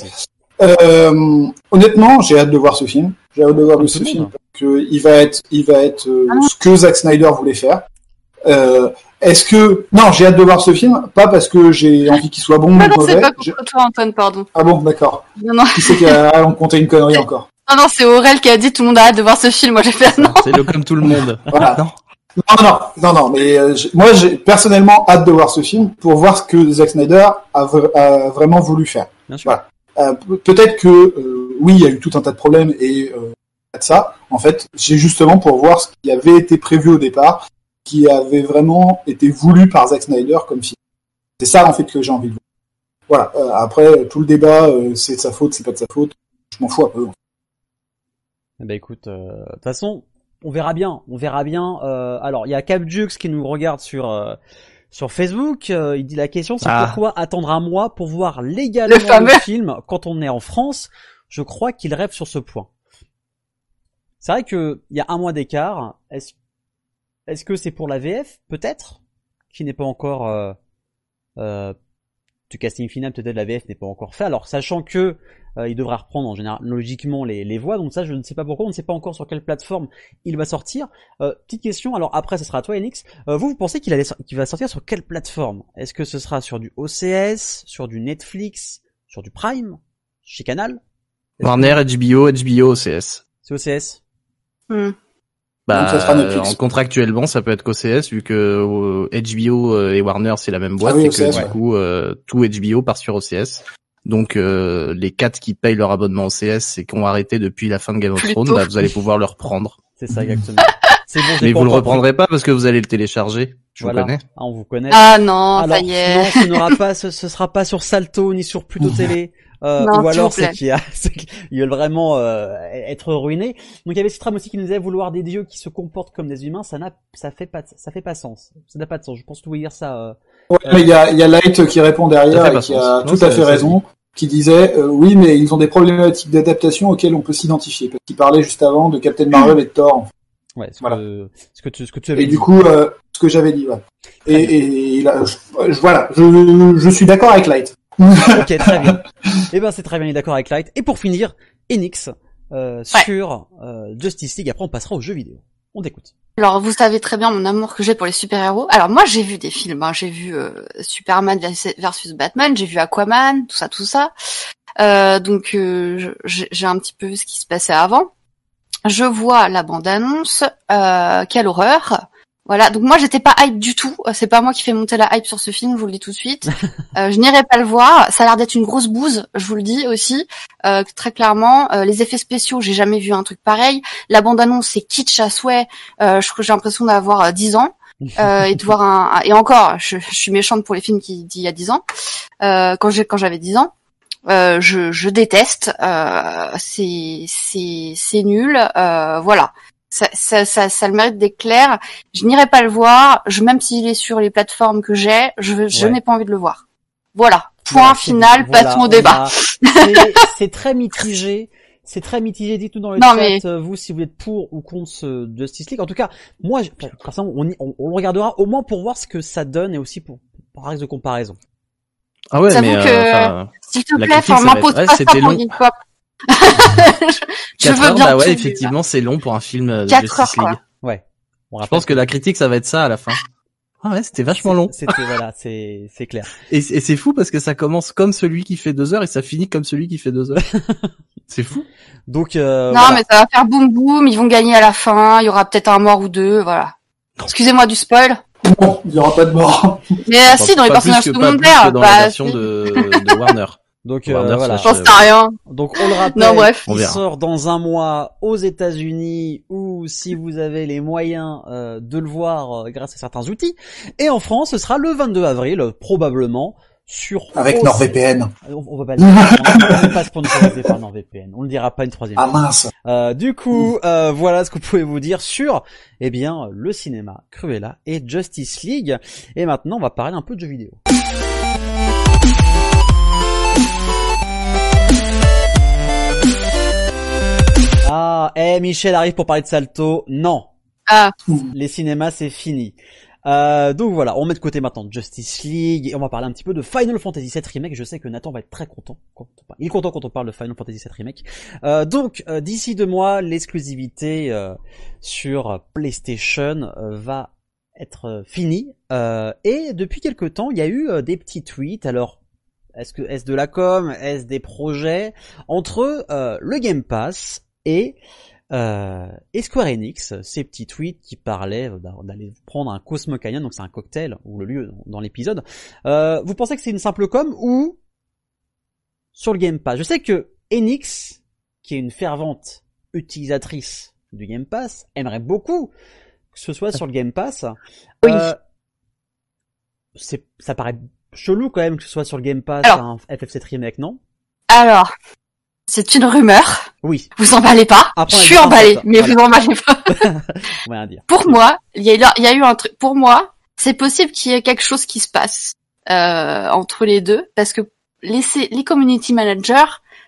F: Euh, honnêtement, j'ai hâte de voir ce film. J'ai hâte de voir
E: Comme
F: ce film
E: monde.
F: parce que il va être, il va être euh,
G: Ah.
F: ce que Zack Snyder voulait faire. Euh, Est-ce que non, j'ai hâte de voir ce film, pas parce que j'ai envie qu'il soit bon
G: Ah
F: ou
G: non,
F: mauvais.
G: c'est pas contre toi, Antoine, pardon.
F: Ah bon, d'accord.
G: Non, non,
F: Qui c'est qui a raconté une connerie encore
G: non, non, c'est Aurel qui a dit tout le monde a hâte de voir ce film. Moi, j'ai fait non.
C: C'est le comme tout le monde.
F: Voilà.
C: Non.
F: Non, non, non, non, mais euh, moi, j'ai personnellement hâte de voir ce film pour voir ce que Zack Snyder a, vra- a vraiment voulu faire.
E: Bien sûr.
F: Voilà. Euh, pe- Peut-être que euh, oui, il y a eu tout un tas de problèmes et euh, de ça. En fait, j'ai justement pour voir ce qui avait été prévu au départ, qui avait vraiment été voulu par Zack Snyder comme film. C'est ça en fait que j'ai envie de voir. Voilà. Euh, après, tout le débat, euh, c'est de sa faute, c'est pas de sa faute. Je m'en fous un peu.
E: Eh ben écoute, euh, de toute façon, on verra bien, on verra bien. Euh, alors, il y a Capjux qui nous regarde sur euh, sur Facebook. euh, il dit la question, c'est
C: Ah.
E: pourquoi attendre un mois pour voir légalement
G: Le fameux.
E: le film quand on est en France? Je crois qu'il rêve sur ce point. C'est vrai que il y a un mois d'écart. Est-ce est-ce que c'est pour la VF peut-être qui n'est pas encore euh, euh, du casting final peut-être la VF n'est pas encore fait. Alors sachant que euh, il devra reprendre en général logiquement les, les voix, donc ça je ne sais pas pourquoi, on ne sait pas encore sur quelle plateforme il va sortir. Euh, petite question, alors après ce sera à toi Enix, euh, vous vous pensez qu'il va sortir sur quelle plateforme? Est-ce que ce sera sur du OCS, sur du Netflix, sur du Prime, chez Canal?
C: Warner, HBO, HBO, OCS.
E: C'est OCS.
G: Hmm.
C: Bah,
F: Donc, ça sera Netflix.
C: en contractuellement, ça peut être qu'OCS vu que euh, HBO euh, et Warner c'est la même boîte
F: Ah oui,
C: et que
F: OCS,
C: du
F: ouais.
C: coup euh, tout HBO part sur OCS. Donc euh, les quatre qui payent leur abonnement OCS et qui ont arrêté depuis la fin de Game of
G: Plutôt.
C: Thrones, bah, vous allez pouvoir le reprendre.
E: C'est ça exactement. c'est bon,
C: Mais vous le reprendrez pas parce que vous allez le télécharger. Je
E: Voilà.
C: vous connais.
E: Ah, on vous connaît.
G: Ah non,
E: Alors,
G: ça y est.
E: non, ce n'aura pas, ce, ce sera pas sur Salto ni sur Pluto Télé. Euh,
G: Non,
E: ou alors c'est qu'il y a, c'est qu'ils veulent vraiment euh, être ruinés. Donc il y avait Citram aussi qui nous disait vouloir des dieux qui se comportent comme des humains, ça n'a, ça fait pas, ça fait pas sens. Ça n'a pas de sens. Je pense que vous voulez dire ça. euh,
F: Ouais, mais il y a, il y a Light qui répond derrière et qui
C: sens.
F: a
C: Non,
F: tout à fait raison, qui disait euh, oui, mais ils ont des problématiques d'adaptation auxquelles on peut s'identifier. Parce qu'il parlait juste avant de Captain Marvel et de Thor.
E: Ouais, ce,
F: Voilà.
E: que, ce que tu, ce que tu avais
F: Et
E: dit.
F: du coup, euh, ce que j'avais dit, ouais. Et, et là, je, je- voilà, je, je suis d'accord avec Light.
E: ok, très bien. Eh ben c'est très bien, il est d'accord avec Light. Et pour finir, Enix euh, sur euh, Justice League. Après on passera aux jeux vidéo. On t'écoute.
G: Alors, vous savez très bien mon amour que j'ai pour les super-héros. Alors, moi, j'ai vu des films. hein. J'ai vu euh, Superman vers- versus Batman, j'ai vu Aquaman, tout ça, tout ça. Euh, donc, euh, j'ai un petit peu vu ce qui se passait avant. Je vois la bande-annonce. Euh, quelle horreur Voilà. Donc moi, j'étais pas hype du tout. Euh, C'est pas moi qui fais monter la hype sur ce film. Je vous le dis tout de suite. Euh, je n'irai pas le voir. Ça a l'air d'être une grosse bouse. Je vous le dis aussi euh, très clairement. Euh, les effets spéciaux, j'ai jamais vu un truc pareil. La bande-annonce, c'est kitsch à souhait. Euh, j'ai l'impression d'avoir euh, 10 ans euh, et de voir un, et encore, je, je suis méchante pour les films qui d'il y a 10 ans. Euh, quand j'ai quand j'avais 10 ans, euh, je, je déteste. Euh, c'est c'est c'est nul. Euh, voilà. Ça, ça, ça, ça le mérite d'être clair. Je n'irai pas le voir. Je, même s'il est sur les plateformes que j'ai, je, je
E: Ouais.
G: n'ai pas envie de le voir. Voilà. Point
E: Voilà,
G: final.
E: voilà,
G: passons au
E: on
G: débat.
E: a- C'est- C'est très mitigé. C'est très mitigé. Dites-nous dans le
G: Non,
E: chat,
G: mais-
E: euh, vous, si vous êtes pour ou contre ce Justice League. En tout cas, moi, je- personnellement, on, y- on, on le regardera au moins pour voir ce que ça donne et aussi pour par axe de comparaison.
C: Ah ouais, mais
G: que,
C: euh,
G: S'il te
C: la
G: plaît, m'impose pas ça pour
C: long.
G: Geek Pop. Je veux
C: heures,
G: bien
C: bah ouais, effectivement, c'est long pour un film euh, de
G: Quatre
C: Justice
G: heures, quoi.
C: League.
E: Ouais. On
C: Je pense que la critique, ça va être ça à la fin. Ah ouais, c'était vachement long.
E: C'était voilà, c'est c'est clair.
C: Et, et c'est fou parce que ça commence comme celui qui fait deux heures et ça finit comme celui qui fait deux heures. c'est fou.
E: Donc euh,
G: Non,
E: voilà.
G: mais ça va faire boum boum, ils vont gagner à la fin, il y aura peut-être un mort ou deux, voilà. Excusez-moi du spoil.
F: Non, il n'y aura pas de mort.
G: Mais euh, si, dans les personnages secondaires,
C: dans
G: bah,
C: la version
G: si.
C: de, de Warner.
E: Donc euh, voilà.
G: J'en sais rien.
E: Donc on le rappelle,
G: Non, bref.
C: On
E: il sort dans un mois aux États-Unis ou si vous avez les moyens euh, de le voir euh, grâce à certains outils. Et en France, ce sera le 22 avril, probablement sur
F: Avec. NordVPN.
E: On, on va pas le dire. on pas sponsorisé par NordVPN. On le dira pas une troisième
F: Ah mince.
E: Euh, du coup, euh, voilà ce que vous pouvez vous dire sur, eh bien, le cinéma, Cruella et Justice League. Et maintenant, on va parler un peu de jeux vidéo. Ah, eh, Michel arrive pour parler de Salto. Non.
G: Ah.
E: Les cinémas, c'est fini. Euh, donc voilà, on met de côté maintenant Justice League et on va parler un petit peu de Final Fantasy VII Remake. Je sais que Nathan va être très content. Quand on parle. Il est content quand on parle de Final Fantasy VII Remake. Euh, donc euh, d'ici deux mois, l'exclusivité euh, sur PlayStation euh, va être finie. Euh, et depuis quelque temps, il y a eu des petits tweets. Alors est-ce que est-ce de la com, est-ce des projets? Entre euh, le Game Pass et euh, et Square Enix, ces petits tweets qui parlaient d'a- d'aller prendre un Cosmo Canyon, donc c'est un cocktail ou le lieu dans l'épisode. Euh, vous pensez que c'est une simple com ou sur le Game Pass? Je sais que Enix, qui est une fervente utilisatrice du Game Pass, aimerait beaucoup que ce soit sur le Game Pass.
G: Oui.
E: Euh, c'est, ça paraît chelou quand même que ce soit sur le Game Pass
G: Alors.
E: un FF7 remake, non?
G: Alors, c'est une rumeur.
E: Oui.
G: Vous emballez pas.
E: Après, on
G: je suis emballée, mais
E: voilà.
G: vous emballez pas.
E: On va rien dire.
G: Pour moi, il y a, il y a eu un truc. Pour moi, c'est possible qu'il y ait quelque chose qui se passe euh, entre les deux, parce que les, les community managers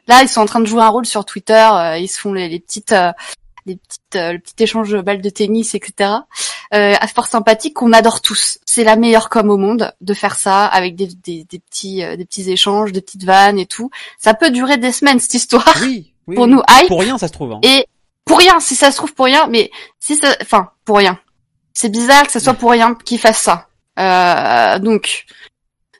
G: Là, ils sont en train de jouer un rôle sur Twitter. euh, ils se font les, les petites, euh, les petites, euh, le petit échange de balles de tennis, etc. Euh, à fort sympathique qu'on adore tous. C'est la meilleure com au monde de faire ça avec des, des, des petits, euh, des petits échanges, des petites vannes et tout. Ça peut durer des semaines cette histoire.
E: Oui, oui,
G: pour
E: oui.
G: nous hype.
E: Pour rien, ça se trouve. Hein.
G: Et pour rien, si ça se trouve pour rien, mais si ça, enfin pour rien. C'est bizarre que ça soit pour rien qu'ils fassent ça. Euh, donc,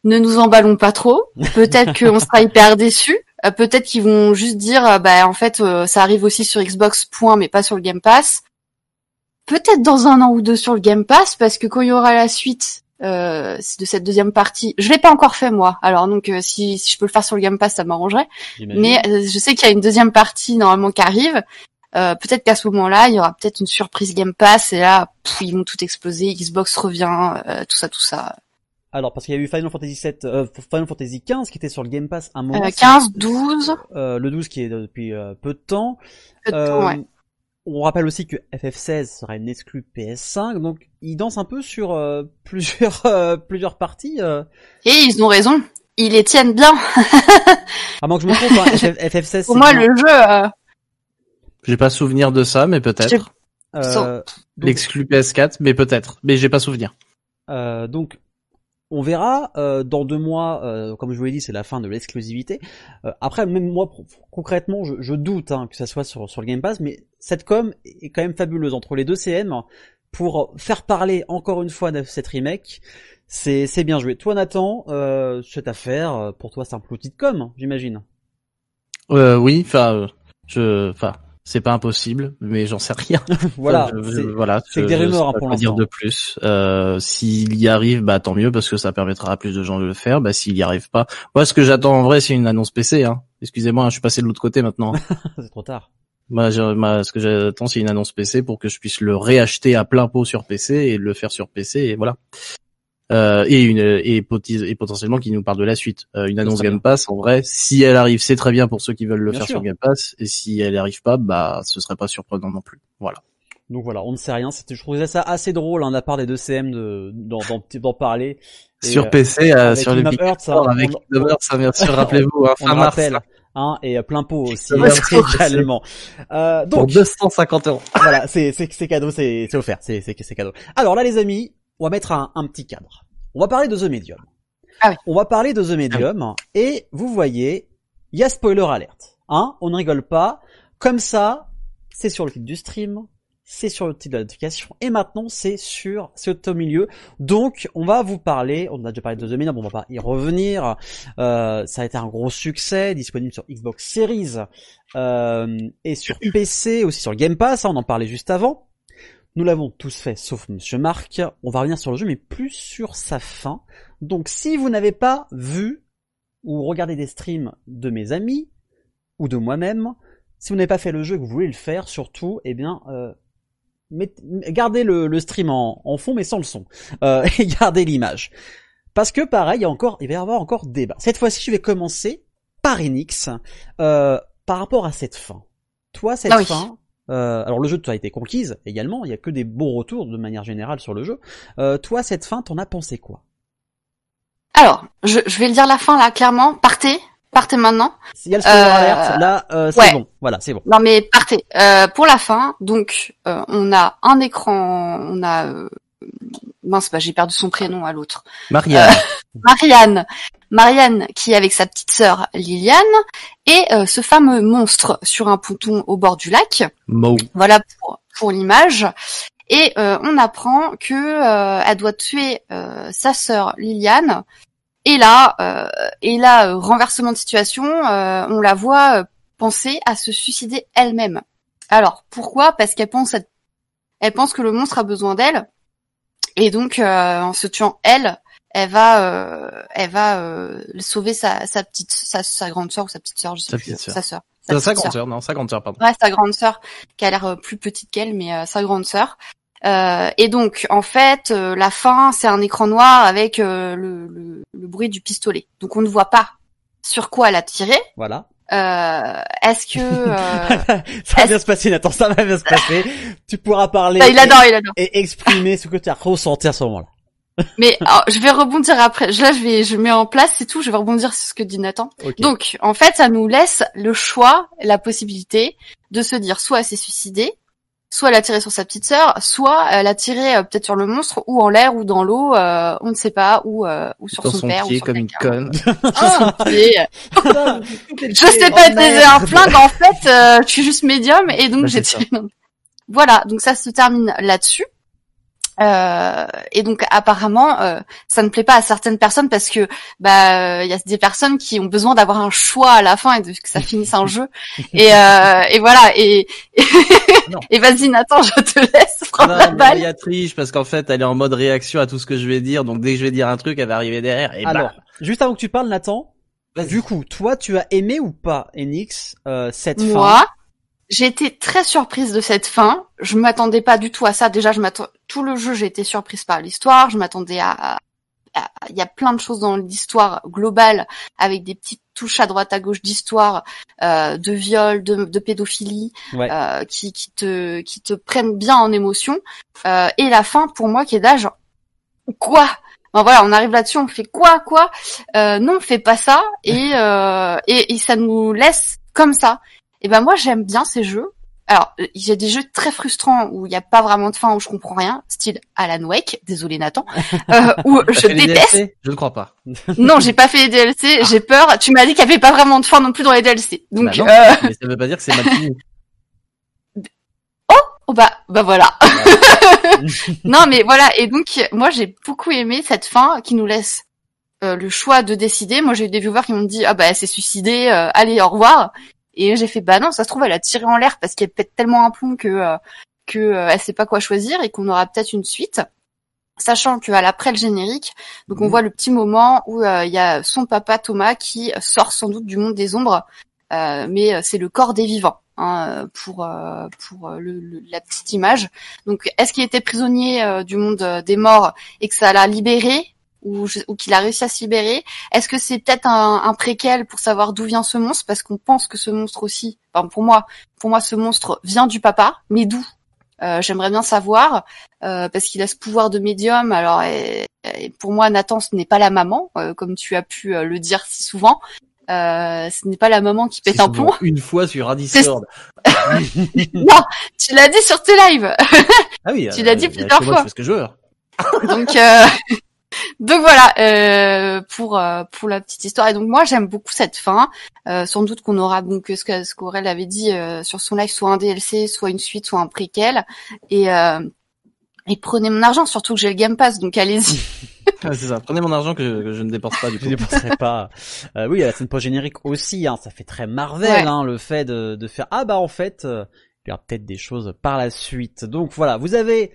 G: ne nous emballons pas trop. Peut-être qu'on sera hyper déçus. Euh, Peut-être qu'ils vont juste dire, euh, bah en fait, euh, ça arrive aussi sur Xbox point, mais pas sur le Game Pass. Peut-être dans un an ou deux sur le Game Pass, parce que quand il y aura la suite euh, de cette deuxième partie, je l'ai pas encore fait moi. Alors donc, euh, si, si je peux le faire sur le Game Pass, ça m'arrangerait. Mais euh, je sais qu'il y a une deuxième partie normalement qui arrive. Euh, peut-être qu'à ce moment-là, il y aura peut-être une surprise Game Pass et là, pff, ils vont tout exploser. Xbox revient, euh, tout ça, tout ça.
E: Alors parce qu'il y a eu Final Fantasy 7, euh, Final Fantasy 15 qui était sur le Game Pass un moment.
G: Euh, 15, 12.
E: Euh, le 12 qui est depuis euh, peu de temps.
G: Peu de
E: Euh,
G: temps, ouais.
E: On rappelle aussi que FF16 sera une exclue PS5, donc ils dansent un peu sur euh, plusieurs euh, plusieurs parties. euh.
G: Et ils ont raison. Ils les tiennent bien.
E: À moins que je me trompe, hein, FF, FF16.
G: Pour moi,
E: bien.
G: le jeu. euh,
C: J'ai pas souvenir de ça, mais peut-être.
E: Euh, donc,
C: L'exclu PS4, mais peut-être. Mais j'ai pas souvenir.
E: euh, donc on verra euh, dans deux mois, euh, comme je vous l'ai dit, c'est la fin de l'exclusivité. Euh, après, même moi, concrètement, je, je doute hein, que ça soit sur, sur le Game Pass, mais cette com est quand même fabuleuse entre les deux CM pour faire parler encore une fois de cette remake. C'est bien joué. Toi, Nathan, euh, cette affaire, euh, pour toi, c'est un de com, hein, j'imagine.
C: Euh, oui, enfin, je, enfin, c'est pas impossible, mais j'en sais rien.
E: Voilà,
C: je- je- voilà.
E: c'est que des rumeurs, hein, pour
C: quoi dire
E: l'instant.
C: de plus. Euh, s'il y arrive, bah tant mieux parce que ça permettra à plus de gens de le faire. Bah s'il y arrive pas, moi ce que j'attends en vrai, c'est une annonce PC. Hein. Excusez-moi, hein, je suis passé de l'autre côté maintenant.
E: c'est trop tard.
C: Moi, ce que j'attends, c'est une annonce PC pour que je puisse le réacheter à plein pot sur PC et le faire sur PC et voilà. Euh, et une et, et potentiellement qui nous parle de la suite. Euh, une annonce Game Pass, en vrai, si elle arrive, c'est très bien pour ceux qui veulent le
E: Bien
C: faire
E: sûr.
C: sur Game Pass. Et si elle arrive pas, bah ce serait pas surprenant non plus. Voilà.
E: Donc voilà, on ne sait rien. C'était, je trouvais ça assez drôle, hein, de la part des deux CM de d'en, d'en, d'en parler. Et,
C: sur
E: euh,
C: PC, euh,
E: avec
C: sur le
E: Hearts,
C: Store,
E: hein,
C: avec
E: on-
C: Hearts, hein, bien sûr, rappelez-vous, hein,
E: on
C: fin mars,
E: rappelle,
C: hein.
E: hein, et euh, plein pot aussi
C: Kingdom Hearts,
E: également. Euh,
C: pour
E: donc
C: 250 euros.
E: voilà, c'est cadeau, c'est offert, c'est cadeau. Alors là les amis, on va mettre un, un petit cadre. On va parler de The Medium.
G: Ah oui.
E: On va parler de The Medium et vous voyez, il y a spoiler alerte. Hein, on ne rigole pas. Comme ça, c'est sur le titre du stream, c'est sur le titre de la notification et maintenant c'est sur c'est au milieu. Donc on va vous parler, on a déjà parlé de The Medium, on va pas y revenir. Euh, ça a été un gros succès, disponible sur Xbox Series euh, et sur PC, aussi sur le Game Pass, hein, on en parlait juste avant. Nous l'avons tous fait, sauf Monsieur Marc. On va revenir sur le jeu, mais plus sur sa fin. Donc, si vous n'avez pas vu ou regardé des streams de mes amis ou de moi-même, si vous n'avez pas fait le jeu et que vous voulez le faire, surtout, eh bien, euh, mettez- gardez le, le stream en, en fond, mais sans le son, euh, et gardez l'image. Parce que pareil, il y a encore, il va y avoir encore débat. Cette fois-ci, je vais commencer par Enix euh, par rapport à cette fin. Toi, cette
G: Ah oui.
E: fin, euh, alors le jeu a été conquise également. Il y a que des bons retours de manière générale sur le jeu. Euh, toi, cette fin, t'en as pensé quoi?
G: Alors, je, je vais le dire la fin là, clairement. Partez, partez maintenant.
E: Il y a le spoiler
G: Euh,
E: alert. Là, euh, c'est
G: ouais.
E: bon. Voilà, c'est bon.
G: Non mais partez. Euh, pour la fin, donc euh, on a un écran, on a euh, mince, bah, j'ai perdu son prénom à l'autre.
C: Marianne.
G: Euh, Marianne, Marianne qui est avec sa petite sœur Liliane et euh, ce fameux monstre sur un ponton au bord du lac.
C: Mo.
G: Voilà pour pour l'image. Et euh, on apprend que euh, elle doit tuer euh, sa sœur Liliane. Et là, euh, et là, renversement de situation, euh, on la voit penser à se suicider elle-même. Alors pourquoi? Parce qu'elle pense, être- elle pense que le monstre a besoin d'elle, et donc euh, en se tuant elle, elle va, euh, elle va euh, sauver sa, sa petite, sa, sa grande sœur ou sa petite sœur, je sais
C: Sa
G: plus, sa sœur.
C: Sa, grande sœur, non, sa grande sœur, pardon.
G: Ouais, sa grande sœur, qui a l'air plus petite qu'elle, mais euh, sa grande sœur. Euh, et donc, en fait, euh, la fin, c'est un écran noir avec euh, le, le, le bruit du pistolet. Donc, on ne voit pas sur quoi elle a tiré.
E: Voilà.
G: Euh, Est-ce que... euh,
E: ça va bien se passer, Nathan. Ça va bien se passer. tu pourras parler.
G: Ah, il
E: et-
G: adore, il adore.
E: Et exprimer ce que tu as ressenti à ce moment-là.
G: Mais alors, je vais rebondir après. Là, je vais, je mets en place, c'est tout. Je vais rebondir sur ce que dit Nathan. Donc, en fait, ça nous laisse le choix, la possibilité de se dire soit elle s'est suicidée, soit elle a tiré sur sa petite sœur, soit elle a tiré euh, peut-être sur le monstre ou en l'air ou dans l'eau, euh, on ne sait pas, ou euh, ou sur
C: Dans
G: son,
C: son
G: père
C: pied
G: ou sur
C: comme une conne.
G: Pied. je sais
E: Oh,
G: pas utiliser un flingue en fait, euh, je suis juste médium et donc
C: Bah,
G: j'ai tiré. Voilà, donc ça se termine là-dessus. Euh, et donc apparemment, euh, ça ne plaît pas à certaines personnes parce que bah il y a des personnes qui ont besoin d'avoir un choix à la fin et de que ça finisse un jeu. Et, euh, et voilà. Et et vas-y Nathan, je te laisse prendre
C: Non,
G: la balle.
C: il y a triche parce qu'en fait, elle est en mode réaction à tout ce que je vais dire. Donc dès que je vais dire un truc, elle va arriver derrière. Et
E: Alors,
C: bah,
E: juste avant que tu parles, Nathan, du coup, toi, tu as aimé ou pas, Enix, euh, cette fin
G: Moi, j'ai été très surprise de cette fin. Je m'attendais pas du tout à ça. Déjà, je m'attends tout le jeu, j'ai été surprise par l'histoire. Je m'attendais à, il y a plein de choses dans l'histoire globale avec des petites touches à droite à gauche d'histoire, euh, de viol, de, de pédophilie,
E: Ouais.
G: euh, qui, qui te qui te prennent bien en émotion. Euh, et la fin, pour moi, qui est d'âge, quoi? Bon, voilà, on arrive là-dessus, on fait quoi, quoi? Euh, Non, on fait pas ça, et, euh, et et ça nous laisse comme ça. Et ben moi, j'aime bien ces jeux. Alors, euh, il y a des jeux très frustrants où il n'y a pas vraiment de fin, où je comprends rien, style Alan Wake, désolé Nathan, euh, où je déteste.
C: DLC Je ne crois pas.
G: Non, j'ai pas fait les DLC, j'ai peur. Tu m'as dit qu'il y avait pas vraiment de fin non plus dans les DLC. Donc,
C: Bah non,
G: euh,
C: mais ça veut pas dire que c'est mal fini.
G: Oh bah bah voilà. non mais voilà et donc moi j'ai beaucoup aimé cette fin qui nous laisse euh, le choix de décider. Moi j'ai eu des viewers qui m'ont dit ah bah elle s'est suicidée, euh, allez au revoir. Et j'ai fait bah non ça se trouve elle a tiré en l'air parce qu'elle pète tellement un plomb que euh, que euh, elle sait pas quoi choisir et qu'on aura peut-être une suite. Sachant qu'à l'après le générique, donc on voit le petit moment où euh, il y a son papa Thomas qui sort sans doute du monde des ombres, euh, mais c'est le corps des vivants hein, pour euh, pour le, le- la petite image. Donc est-ce qu'il était prisonnier du monde des morts et que ça l'a libéré? Ou, ou qu'il a réussi à se libérer Est-ce que c'est peut-être un, un préquel pour savoir d'où vient ce monstre? Parce qu'on pense que ce monstre aussi, enfin pour moi, pour moi ce monstre vient du papa, mais d'où? Euh, J'aimerais bien savoir euh, parce qu'il a ce pouvoir de médium. Alors et- et pour moi Nathan ce n'est pas la maman euh, comme tu as pu euh, le dire si souvent. Euh, ce n'est pas la maman qui pète un plomb.
C: Une fois sur un Discord.
G: non, tu l'as dit sur tes lives.
C: Ah oui.
G: Tu l'as dit
C: euh,
G: plusieurs
C: chez moi,
G: fois.
C: Je fais ce que je veux.
G: donc euh, donc voilà euh, pour euh, pour la petite histoire et donc moi j'aime beaucoup cette fin Euh, sans doute qu'on aura donc ce que ce qu'Aurel avait dit euh, sur son live soit un DLC soit une suite soit un préquel et euh, et prenez mon argent surtout que j'ai le Game Pass donc allez-y
C: Ouais, c'est ça. Prenez mon argent que, que je ne dépense pas du
E: Je
C: coup.
E: dépenserai pas. Euh, oui, il y a la scène post-générique aussi, hein, ça fait très Marvel,
G: Ouais.
E: hein, le fait de, de faire ah bah en fait, euh, il y aura peut-être des choses par la suite. Donc voilà, vous avez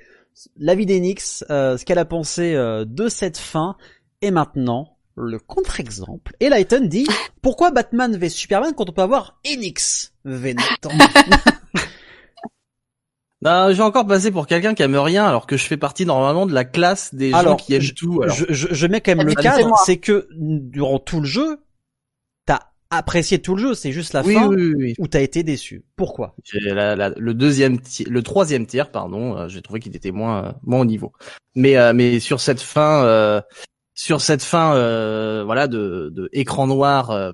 E: l'avis d'Enix, euh, ce qu'elle a pensé euh, de cette fin, et maintenant le contre-exemple. Et Lighton dit pourquoi Batman v Superman quand on peut avoir Enix v Nathan
C: Non, je vais encore passer pour quelqu'un qui aime rien alors que je fais partie normalement de la classe des gens qui aiment
E: je-
C: tout. Alors,
E: je, je, je mets quand même le
G: Habituez-moi.
E: cadre, c'est que durant tout le jeu, apprécié tout le jeu, c'est juste la
C: oui,
E: fin
C: oui, oui, oui.
E: où t'as été déçu. Pourquoi?
C: J'ai la- la- le deuxième, ti- le troisième tiers, pardon. euh, J'ai trouvé qu'il était moins, euh, moins au niveau. Mais, euh, mais sur cette fin, euh, sur cette fin, euh, voilà, de, de écran noir, euh,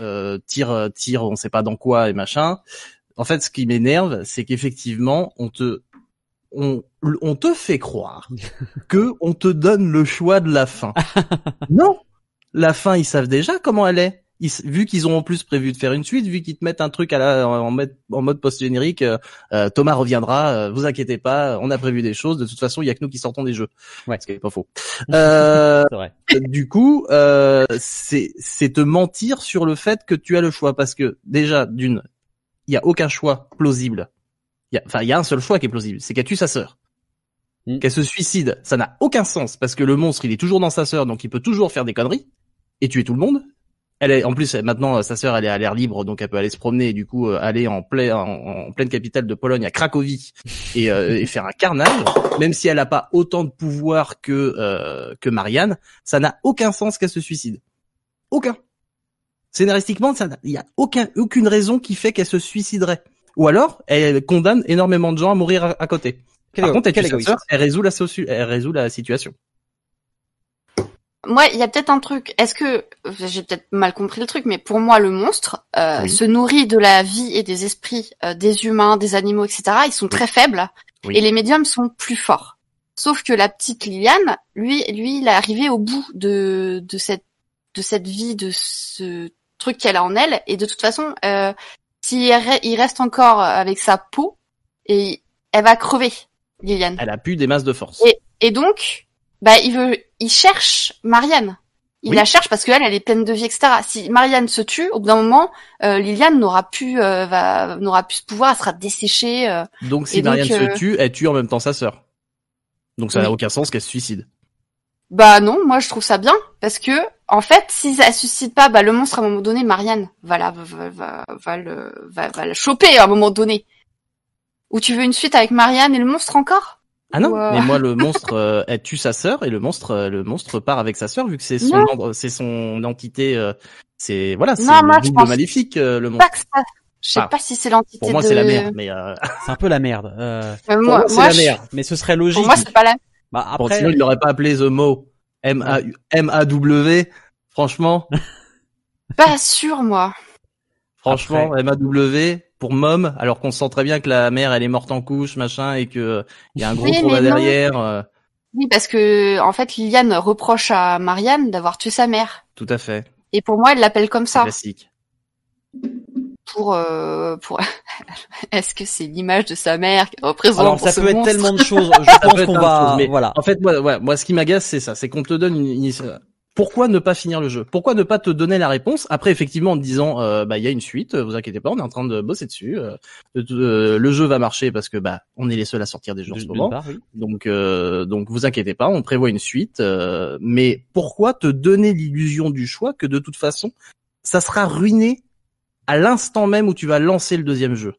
C: euh, tire, tire, on sait pas dans quoi et machin. En fait, ce qui m'énerve, c'est qu'effectivement, on te, on, on te fait croire que on te donne le choix de la fin. non, la fin, ils savent déjà comment elle est. Ils vu qu'ils ont en plus prévu de faire une suite, vu qu'ils te mettent un truc à la, en, mode, en mode post-générique, euh, euh, Thomas reviendra, euh, vous inquiétez pas, on a prévu des choses, de toute façon, il y a que nous qui sortons des jeux.
E: Ouais.
C: Ce qui est pas faux. Euh,
E: C'est vrai.
C: du coup, euh, c'est c'est te mentir sur le fait que tu as le choix, parce que déjà, d'une, il y a aucun choix plausible. Il y a, enfin, il y a un seul choix qui est plausible, c'est qu'elle tue sa sœur?
E: Mm.
C: Qu'elle se suicide, ça n'a aucun sens parce que le monstre, il est toujours dans sa sœur, donc il peut toujours faire des conneries et tuer tout le monde. Elle est, en plus, maintenant, sa sœur, elle est à l'air libre, donc elle peut aller se promener et du coup euh, aller en, plein, en, en pleine capitale de Pologne, à Cracovie, et, euh, et faire un carnage. Même si elle n'a pas autant de pouvoir que euh, que Marianne, ça n'a aucun sens qu'elle se suicide. Aucun. Scénaristiquement, ça n'a- il y a aucun, aucune raison qui fait qu'elle se suiciderait. Ou alors, elle condamne énormément de gens à mourir à, à côté.
E: Quel
C: Par contre, elle
E: quel
C: tue sa
E: égoïste.
C: sœur, elle résout la, soci- elle résout la situation.
G: Moi, il y a peut-être un truc. Est-ce que j'ai peut-être mal compris le truc, mais pour moi, le monstre euh,
C: Oui.
G: se nourrit de la vie et des esprits euh, des humains, des animaux, etc. Ils sont très faibles
C: Oui.
G: et les médiums sont plus forts. Sauf que la petite Liliane, lui, lui, il est arrivé au bout de de cette de cette vie, de ce truc qu'elle a en elle, et de toute façon, euh, s'il re- il reste encore avec sa peau, et elle va crever, Liliane.
C: Elle a plus des masses de force.
G: Et, et donc, bah, il veut, il cherche Marianne. Il
C: Oui.
G: la cherche parce qu'elle, elle est pleine de vie, etc. Si Marianne se tue, au bout d'un moment, euh, Liliane n'aura plus, euh, va, n'aura plus ce pouvoir, elle sera desséchée. euh.
C: Donc si
G: donc,
C: Marianne se tue, elle tue en même temps sa sœur. Donc ça n'a aucun sens qu'elle se suicide.
G: Bah non, moi je trouve ça bien parce que en fait, si elle suscite pas, bah le monstre à un moment donné, Marianne va la, va, va, va le, va, va le choper à un moment donné. Ou tu veux une suite avec Marianne et le monstre encore?
C: Ah non, mais moi le monstre, euh, elle tue sa sœur et le monstre, euh, le monstre part avec sa sœur vu que c'est son, c'est son entité, euh, c'est voilà, c'est le
G: je
C: double
G: pense
C: maléfique euh, le monstre.
G: Pas que ça. Je sais
C: Ah,
G: pas si c'est l'entité
C: Pour moi
G: de.
C: c'est la merde, mais euh,
E: C'est un peu la merde. Euh,
G: Euh,
C: pour
G: moi,
C: moi, c'est la
G: je-
C: merde.
E: mais ce serait logique.
G: Pour moi, c'est pas la.
E: Bah,
C: Bon,
E: après,
C: sinon il l'aurait pas appelé The Mo M A M A W. Franchement,
G: Pas sûr, moi.
C: franchement M A W pour mom, alors qu'on sent très bien que la mère elle est morte en couche, machin, et que euh, il y a un gros
G: non.
C: derrière. euh,
G: Oui, parce que en fait, Liliane reproche à Marianne d'avoir tué sa mère.
C: tout à fait,
G: Et pour moi, elle l'appelle comme ça.
C: classique.
G: Pour, euh, pour. Est-ce que c'est l'image de sa mère qui représente
E: alors ça
G: ce
E: peut être tellement de choses. Je pense qu'on va,
C: mais
E: voilà.
C: En fait, moi, ouais, moi, ce qui m'agace, c'est ça, c'est qu'on te donne une, une- Pourquoi ne pas finir le jeu? Pourquoi ne pas te donner la réponse après, effectivement, en te disant, euh, bah, il y a une suite, vous inquiétez pas, on est en train de bosser dessus. euh, euh, le jeu va marcher parce que bah, on est les seuls à sortir des jeux en ce moment.
E: part, oui.
C: Donc, euh, donc, vous inquiétez pas, on prévoit une suite. euh, mais pourquoi te donner l'illusion du choix que de toute façon, ça sera ruiné à l'instant même où tu vas lancer le deuxième jeu?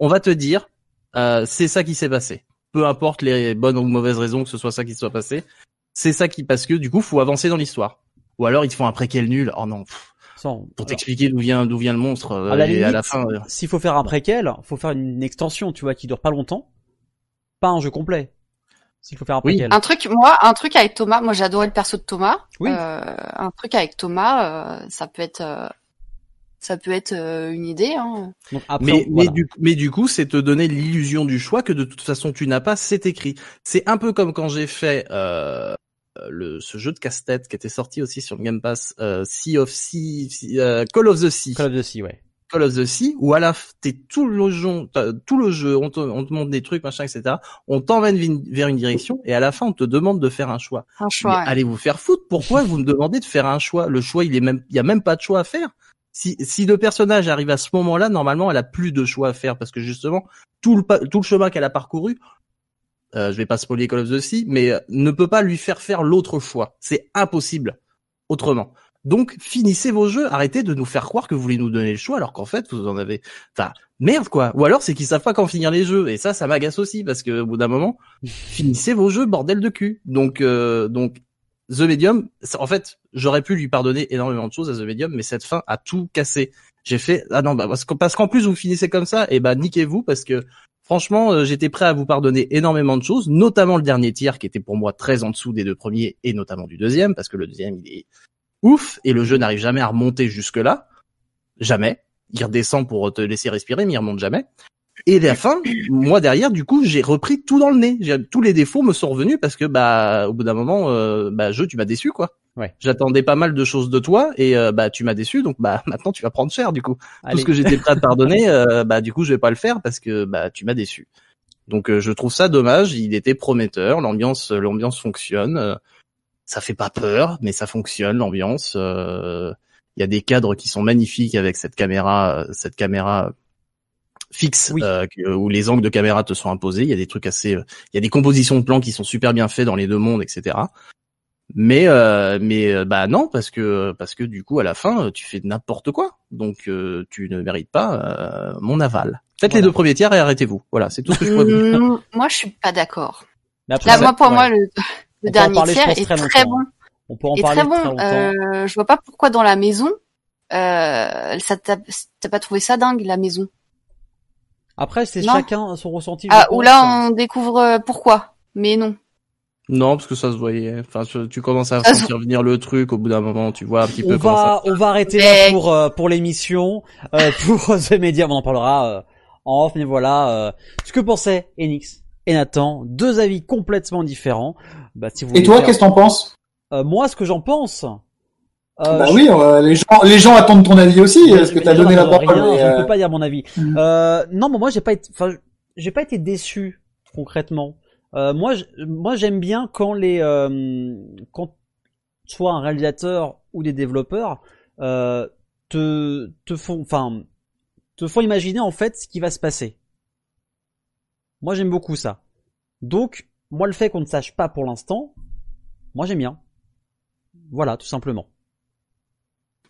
C: On va te dire, euh, c'est ça qui s'est passé. Peu importe les bonnes ou mauvaises raisons que ce soit ça qui soit passé, c'est ça qui parce que du coup, faut avancer dans l'histoire. Ou alors ils te font un préquel nul. Oh non, pff,
E: Sans-
C: pour t'expliquer d'où vient d'où vient le monstre. euh,
E: à la
C: et
E: limite,
C: à la fin, euh,
E: s'il faut faire un préquel, faut faire une extension, tu vois, qui dure pas longtemps, pas un jeu complet. S'il faut faire un
C: Oui.
E: préquel.
G: Un truc, moi, un truc avec Thomas. Moi, adoré le perso de Thomas.
E: Oui.
G: Euh, un truc avec Thomas, euh, ça peut être, euh, ça peut être une idée. Hein.
E: Donc après,
C: mais, mais, du, mais du coup, c'est te donner l'illusion du choix que de toute façon tu n'as pas, c'est écrit. C'est un peu comme quand j'ai fait euh, le, ce jeu de casse-tête qui était sorti aussi sur le Game Pass, euh, Sea of Sea, Sea- euh, Call of the Sea.
E: Call of Duty, ouais.
C: Call of the Sea, où à la t'es tout le jeu, t'as- tout le jeu, on te, on te montre des trucs, machin, etc. On t'emmène vers une direction et à la fin on te demande de faire un choix.
G: Un choix.
C: allez vous faire foutre. Pourquoi vous me demandez de faire un choix? Le choix, il est même, il y a même pas de choix à faire. Si, si le personnage arrive à ce moment-là, normalement, elle a plus de choix à faire parce que justement, tout le, tout le chemin qu'elle a parcouru, euh, je vais pas spoiler Call of the Sea, mais euh, ne peut pas lui faire faire l'autre choix. C'est impossible. Autrement. Donc, finissez vos jeux. Arrêtez de nous faire croire que vous voulez nous donner le choix alors qu'en fait, vous en avez, enfin, merde, quoi. Ou alors, c'est qu'ils savent pas quand finir les jeux. Et ça, ça m'agace aussi parce que au bout d'un moment, finissez vos jeux, bordel de cul. Donc, euh, donc, The Medium, en fait, j'aurais pu lui pardonner énormément de choses à The Medium, mais cette fin a tout cassé. J'ai fait, ah non, bah, parce qu'en parce qu'en plus vous finissez comme ça, et bah, niquez-vous, parce que, franchement, euh, j'étais prêt à vous pardonner énormément de choses, notamment le dernier tiers, qui était pour moi très en dessous des deux premiers, et notamment du deuxième, parce que le deuxième, il est ouf, et le jeu n'arrive jamais à remonter jusque là. Jamais. Il redescend pour te laisser respirer, mais il remonte jamais. Et la fin, moi derrière, du coup, j'ai repris tout dans le nez. Tous les défauts me sont revenus parce que bah au bout d'un moment, euh, bah jeu, tu m'as déçu quoi.
E: Ouais.
C: J'attendais pas mal de choses de toi et euh, bah tu m'as déçu, donc bah maintenant tu vas prendre cher du coup. Tout
E: Allez.
C: ce que j'étais prêt à te pardonner, euh, bah du coup je vais pas le faire parce que bah tu m'as déçu. Donc euh, je trouve ça dommage. Il était prometteur, l'ambiance, l'ambiance fonctionne. ça fait pas peur, mais ça fonctionne l'ambiance. euh, Il y a des cadres qui sont magnifiques avec cette caméra, cette caméra fixe
E: Oui.
C: euh, que- où les angles de caméra te sont imposés. Il y a des trucs assez, euh, il y a des compositions de plans qui sont super bien faits dans les deux mondes, etc. Mais euh, mais euh, bah non parce que parce que du coup à la fin tu fais n'importe quoi donc euh, tu ne mérites pas euh, mon aval. Faites les deux premiers tiers et arrêtez-vous. Voilà c'est tout ce que je peux vous dire.
G: Mm, moi, je suis pas d'accord. Là,
E: ça-
G: moi, pour
E: ouais.
G: moi, le, dernier
E: parler,
G: tiers
E: pense,
G: est
E: très
G: bon.
E: On peut en parler
G: très bon.
E: très longtemps.
G: Euh, je vois pas pourquoi dans la maison, euh, ça t'a t'as pas trouvé ça dingue la maison?
E: Après, c'est chacun son ressenti.
G: Ah, où là on découvre euh, pourquoi. Mais non.
C: Non, parce que ça se voyait. Enfin, tu, commences à sentir venir le truc au bout d'un moment, tu vois un petit peu
E: On va,
C: ça.
E: on va arrêter là pour euh, pour l'émission, euh, pour The Media, on en parlera euh, en off, mais voilà. euh, ce que pensait Enix et Nathan, deux avis complètement différents. Bah, si vous
F: Et toi,
E: faire-
F: qu'est-ce que t'en penses?
E: Euh, Moi, ce que j'en pense. Euh,
F: Bah
E: je-
F: oui, euh, les gens, les gens attendent ton avis aussi, parce que t'as donné la parole.
E: rien, Je ne
F: euh,
E: peux pas dire mon avis.
F: Mm.
E: Euh, non, mais moi j'ai pas été, enfin, j'ai pas été déçu concrètement. Euh, moi, moi j'aime bien quand les, euh, quand soit un réalisateur ou des développeurs euh, te, te font, enfin, te font imaginer en fait ce qui va se passer. Moi j'aime beaucoup ça. Donc, moi le fait qu'on ne sache pas pour l'instant, moi j'aime bien. Voilà, tout simplement.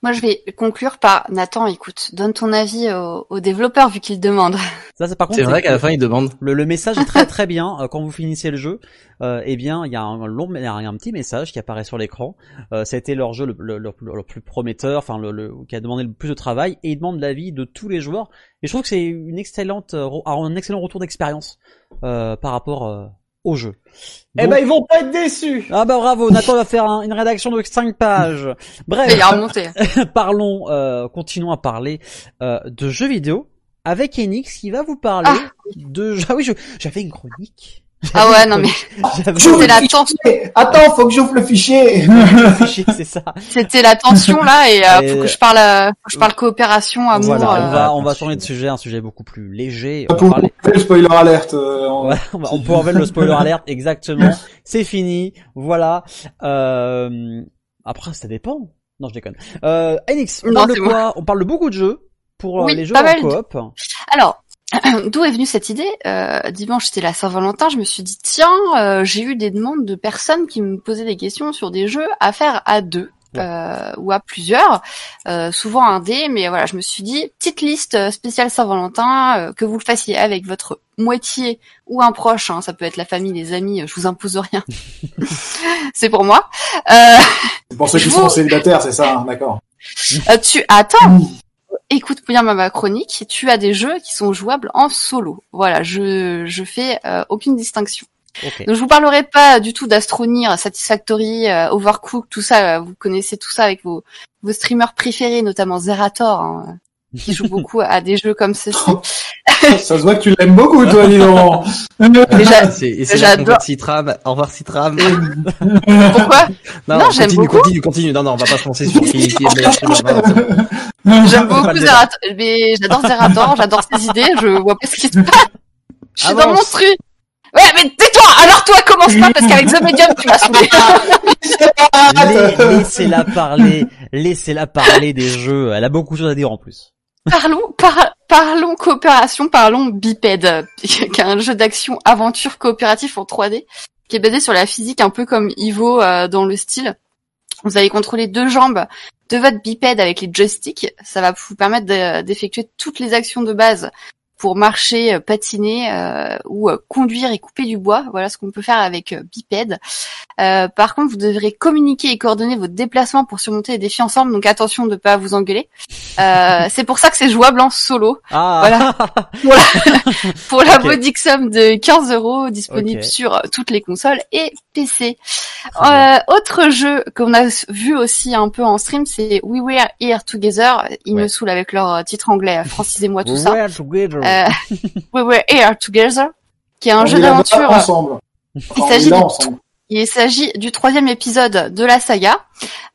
G: Moi, je vais conclure par Nathan. Écoute, donne ton avis aux, aux développeurs vu qu'ils demandent.
E: Ça, c'est par contre.
C: C'est vrai qu'à la fin, il demande.
E: Le, le message est très très bien. Euh, Quand vous finissez le jeu, euh, eh bien, il y a un long, il y a un petit message qui apparaît sur l'écran. Euh, ça a été leur jeu le, le, le- le plus prometteur, enfin le, le- qui a demandé le plus de travail, et ils demandent l'avis de tous les joueurs. Et je trouve que c'est une excellente, euh, un excellent retour d'expérience euh, par rapport euh, au jeu.
M: Eh ben, ils vont pas être déçus.
E: Ah bah bravo, Nathan va faire un- une rédaction de 5 pages. Bref,
G: Il a remonté.
E: parlons, euh, continuons à parler euh, de jeux vidéo avec Enix qui va vous parler de. Ah oui, je- j'avais une chronique.
G: Ah ouais, non mais
E: J'avais-
G: c'était la tension.
F: Attends, faut que j'ouvre le fichier.
E: c'est ça.
G: C'était la tension là et euh,
E: Et-
G: faut que je parle, euh, faut que je parle coopération, amour.
E: Voilà, on
G: euh,
E: va on va changer de sujet, un sujet beaucoup plus léger. On va
F: Pour
E: parler.
F: le spoiler alerte. euh, on-
E: Voilà, on, va- on peut enlever le spoiler alert, exactement. C'est fini, voilà. Euh, après, ça dépend. Non, je déconne. Euh, Enix, on
G: Non,
E: parle de quoi? On parle de beaucoup de jeux pour euh,
G: Oui,
E: les jeux en coop.
G: Alors, d'où est venue cette idée? Euh, Dimanche, c'était la Saint-Valentin. Je me suis dit tiens, euh, j'ai eu des demandes de personnes qui me posaient des questions sur des jeux à faire à deux. euh, ou à plusieurs, euh, souvent un dé, mais voilà, je me suis dit petite liste euh, spéciale Saint-Valentin, euh, que vous le fassiez avec votre moitié ou un proche, hein, ça peut être la famille, les amis, euh, je vous impose rien, c'est pour moi. Euh,
F: C'est pour ceux qui sont célibataires, c'est ça, hein, d'accord.
G: euh, tu attends. Écoute bien ma, chronique. Tu as des jeux qui sont jouables en solo. Voilà, je je fais euh, aucune distinction. Donc je vous parlerai pas du tout d'Astronir, Satisfactory, euh, Overcooked, tout ça. euh, Vous connaissez tout ça avec vos vos streamers préférés, notamment Zerator, hein, qui joue beaucoup à des jeux comme ceci.
F: Ça se voit que tu l'aimes beaucoup, toi,
C: là qu'on
G: j'adore.
C: Citram. Au revoir Citram.
G: Pourquoi?
C: Non,
G: Non, j'aime
C: continue,
G: beaucoup.
C: continue, continue. Non, non, on va pas se lancer sur qui, qui est meilleur.
G: J'aime beaucoup Zerator. Mais j'adore Zerator, j'adore ses idées. Je vois pas ce qui se passe. Je suis dans mon truc. Ouais, mais tais-toi. Alors toi, commence pas parce qu'avec The Medium, tu vas.
E: Les- Laissez-la parler, laissez-la parler des jeux. Elle a beaucoup de choses à dire en plus.
G: Parlons, par- parlons coopération, parlons Biped, qui est un jeu d'action aventure coopératif en 3D, qui est basé sur la physique un peu comme Ivo euh, dans le style. Vous allez contrôler deux jambes de votre bipède avec les joysticks. Ça va vous permettre de- d'effectuer toutes les actions de base pour marcher, euh, patiner euh, ou euh, conduire et couper du bois. Voilà ce qu'on peut faire avec euh, bipède. Euh, par contre, vous devrez communiquer et coordonner votre déplacement pour surmonter les défis ensemble. Donc attention de ne pas vous engueuler. Euh, c'est pour ça que c'est jouable en solo.
E: Ah,
G: Voilà. Pour la, pour la
E: Ok.
G: modique somme de 15 euros, disponible sur toutes les consoles et PC. Euh, autre jeu qu'on a vu aussi un peu en stream, c'est We Were Here Together. Ils
E: Ouais.
G: me saoulent avec leur titre anglais. Francisez-moi tout ça.
E: We're together.
G: Euh, We Were Here Together, qui est un
F: On
G: jeu d'aventure.
F: ensemble.
G: Il s'agit du
F: ensemble.
G: il s'agit du troisième épisode de la saga.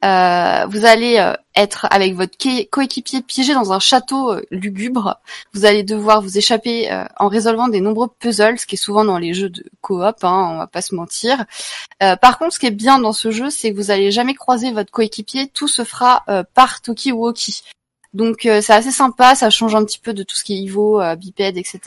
G: Euh, vous allez euh, être avec votre coéquipier piégé dans un château euh, lugubre. Vous allez devoir vous échapper euh, en résolvant des nombreux puzzles, ce qui est souvent dans les jeux de coop, hein, on va pas se mentir. Euh, par contre, ce qui est bien dans ce jeu, c'est que vous allez jamais croiser votre coéquipier. Tout se fera euh, par talkie-walkie. Donc euh, c'est assez sympa, ça change un petit peu de tout ce qui est Ivo, euh, bipède, etc.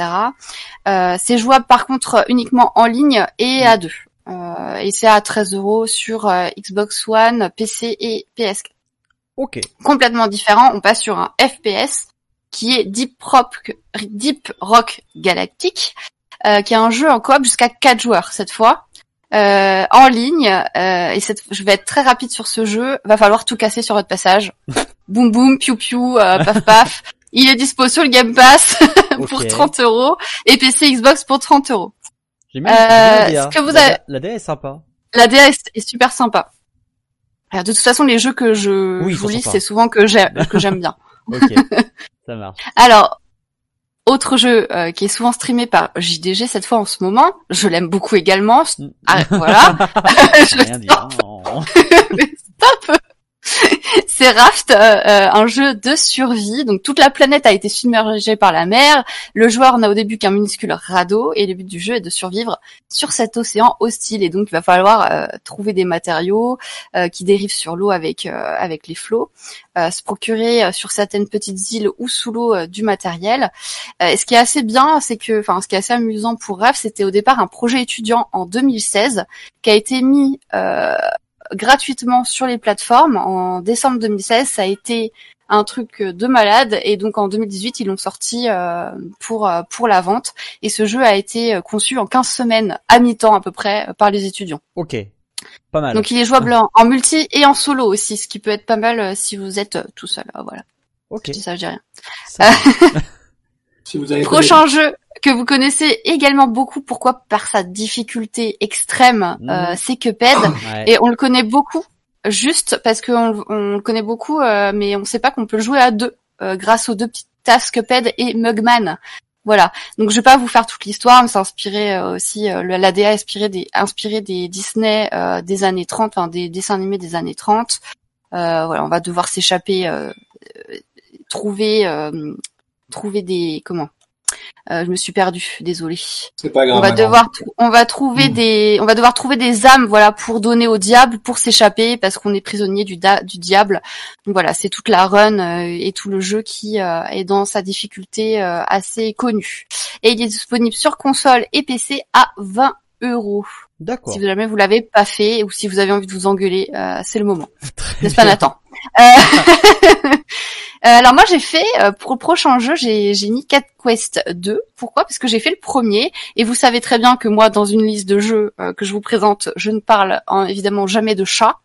G: Euh, c'est jouable par contre uniquement en ligne et à deux. Euh, et c'est à 13 euros sur euh, Xbox One, PC et PS4.
E: Ok.
G: Complètement différent, on passe sur un FPS qui est Deep Rock, Deep Rock Galactic, euh, qui est un jeu en coop jusqu'à 4 joueurs cette fois, euh, en ligne. euh, et cette, je vais être très rapide sur ce jeu. Va falloir tout casser sur votre passage. boum boum, piou piou, euh, paf paf. Il est dispo sur le Game Pass pour
E: Ok.
G: 30 euros et PC Xbox pour 30 euros. Euh,
E: la DA.
G: que vous
E: La-
G: avez-
E: La DA est sympa.
G: la DA est, est super sympa. Alors, de toute façon, les jeux que je,
E: Oui,
G: vous lis, c'est souvent que j'aime que j'aime bien.
E: Ok, ça marche.
G: Alors, autre jeu euh, qui est souvent streamé par JDG cette fois en ce moment, je l'aime beaucoup également. Ah, voilà. Je
E: Rien dire.
G: Stop. C'est Raft, euh, euh, un jeu de survie. Donc toute la planète a été submergée par la mer. Le joueur n'a au début qu'un minuscule radeau et le but du jeu est de survivre sur cet océan hostile. Et donc il va falloir euh, trouver des matériaux euh, qui dérivent sur l'eau avec euh, avec les flots, euh, se procurer sur certaines petites îles ou sous l'eau du matériel. Et ce qui est assez bien, c'est que, enfin ce qui est assez amusant pour Raft, c'était au départ un projet étudiant en 2016 qui a été mis gratuitement sur les plateformes en décembre 2016. Ça a été un truc de malade et donc en 2018 ils l'ont sorti euh, pour euh, pour la vente et ce jeu a été euh, conçu en 15 semaines à mi-temps à peu près euh, par les étudiants.
E: Ok, pas mal.
G: Donc il est jouable en, en multi et en solo aussi, ce qui peut être pas mal euh, si vous êtes euh, tout seul. Euh, voilà.
E: Ok.
G: Je dis ça, je dis rien.
F: Si vous avez
G: Prochain jeu que vous connaissez également beaucoup, pourquoi? Par sa difficulté extrême, euh, c'est Cuphead,
E: Ouais.
G: et on le connaît beaucoup juste parce qu'on on le connaît beaucoup, euh, mais on sait pas qu'on peut le jouer à deux euh, grâce aux deux petites tasses Cuphead et Mugman. Voilà. Donc je vais pas vous faire toute l'histoire, mais c'est inspiré euh, aussi euh, le- l'ADA est inspiré des inspiré des Disney euh, des années 30, enfin des dessins animés des années 30. Euh, voilà, on va devoir s'échapper, euh, euh, trouver euh, trouver des comment? Euh, je me suis perdue, désolée.
F: C'est pas grave.
G: On va devoir trou- on va trouver des on va devoir trouver des âmes voilà pour donner au diable pour s'échapper parce qu'on est prisonnier du diable. Donc voilà, c'est toute la run euh, et tout le jeu qui euh, est dans sa difficulté euh, assez connue. Et il est disponible sur console et PC à 20 euros.
E: D'accord.
G: Si jamais vous l'avez pas fait ou si vous avez envie de vous engueuler, euh, c'est le moment. N'est-ce pas Nathan Euh, euh, alors moi j'ai fait euh, pour le prochain jeu j'ai j'ai mis Cat Quest 2. Pourquoi? Parce que j'ai fait le premier et vous savez très bien que moi dans une liste de jeux euh, que je vous présente, je ne parle en- évidemment jamais de chat.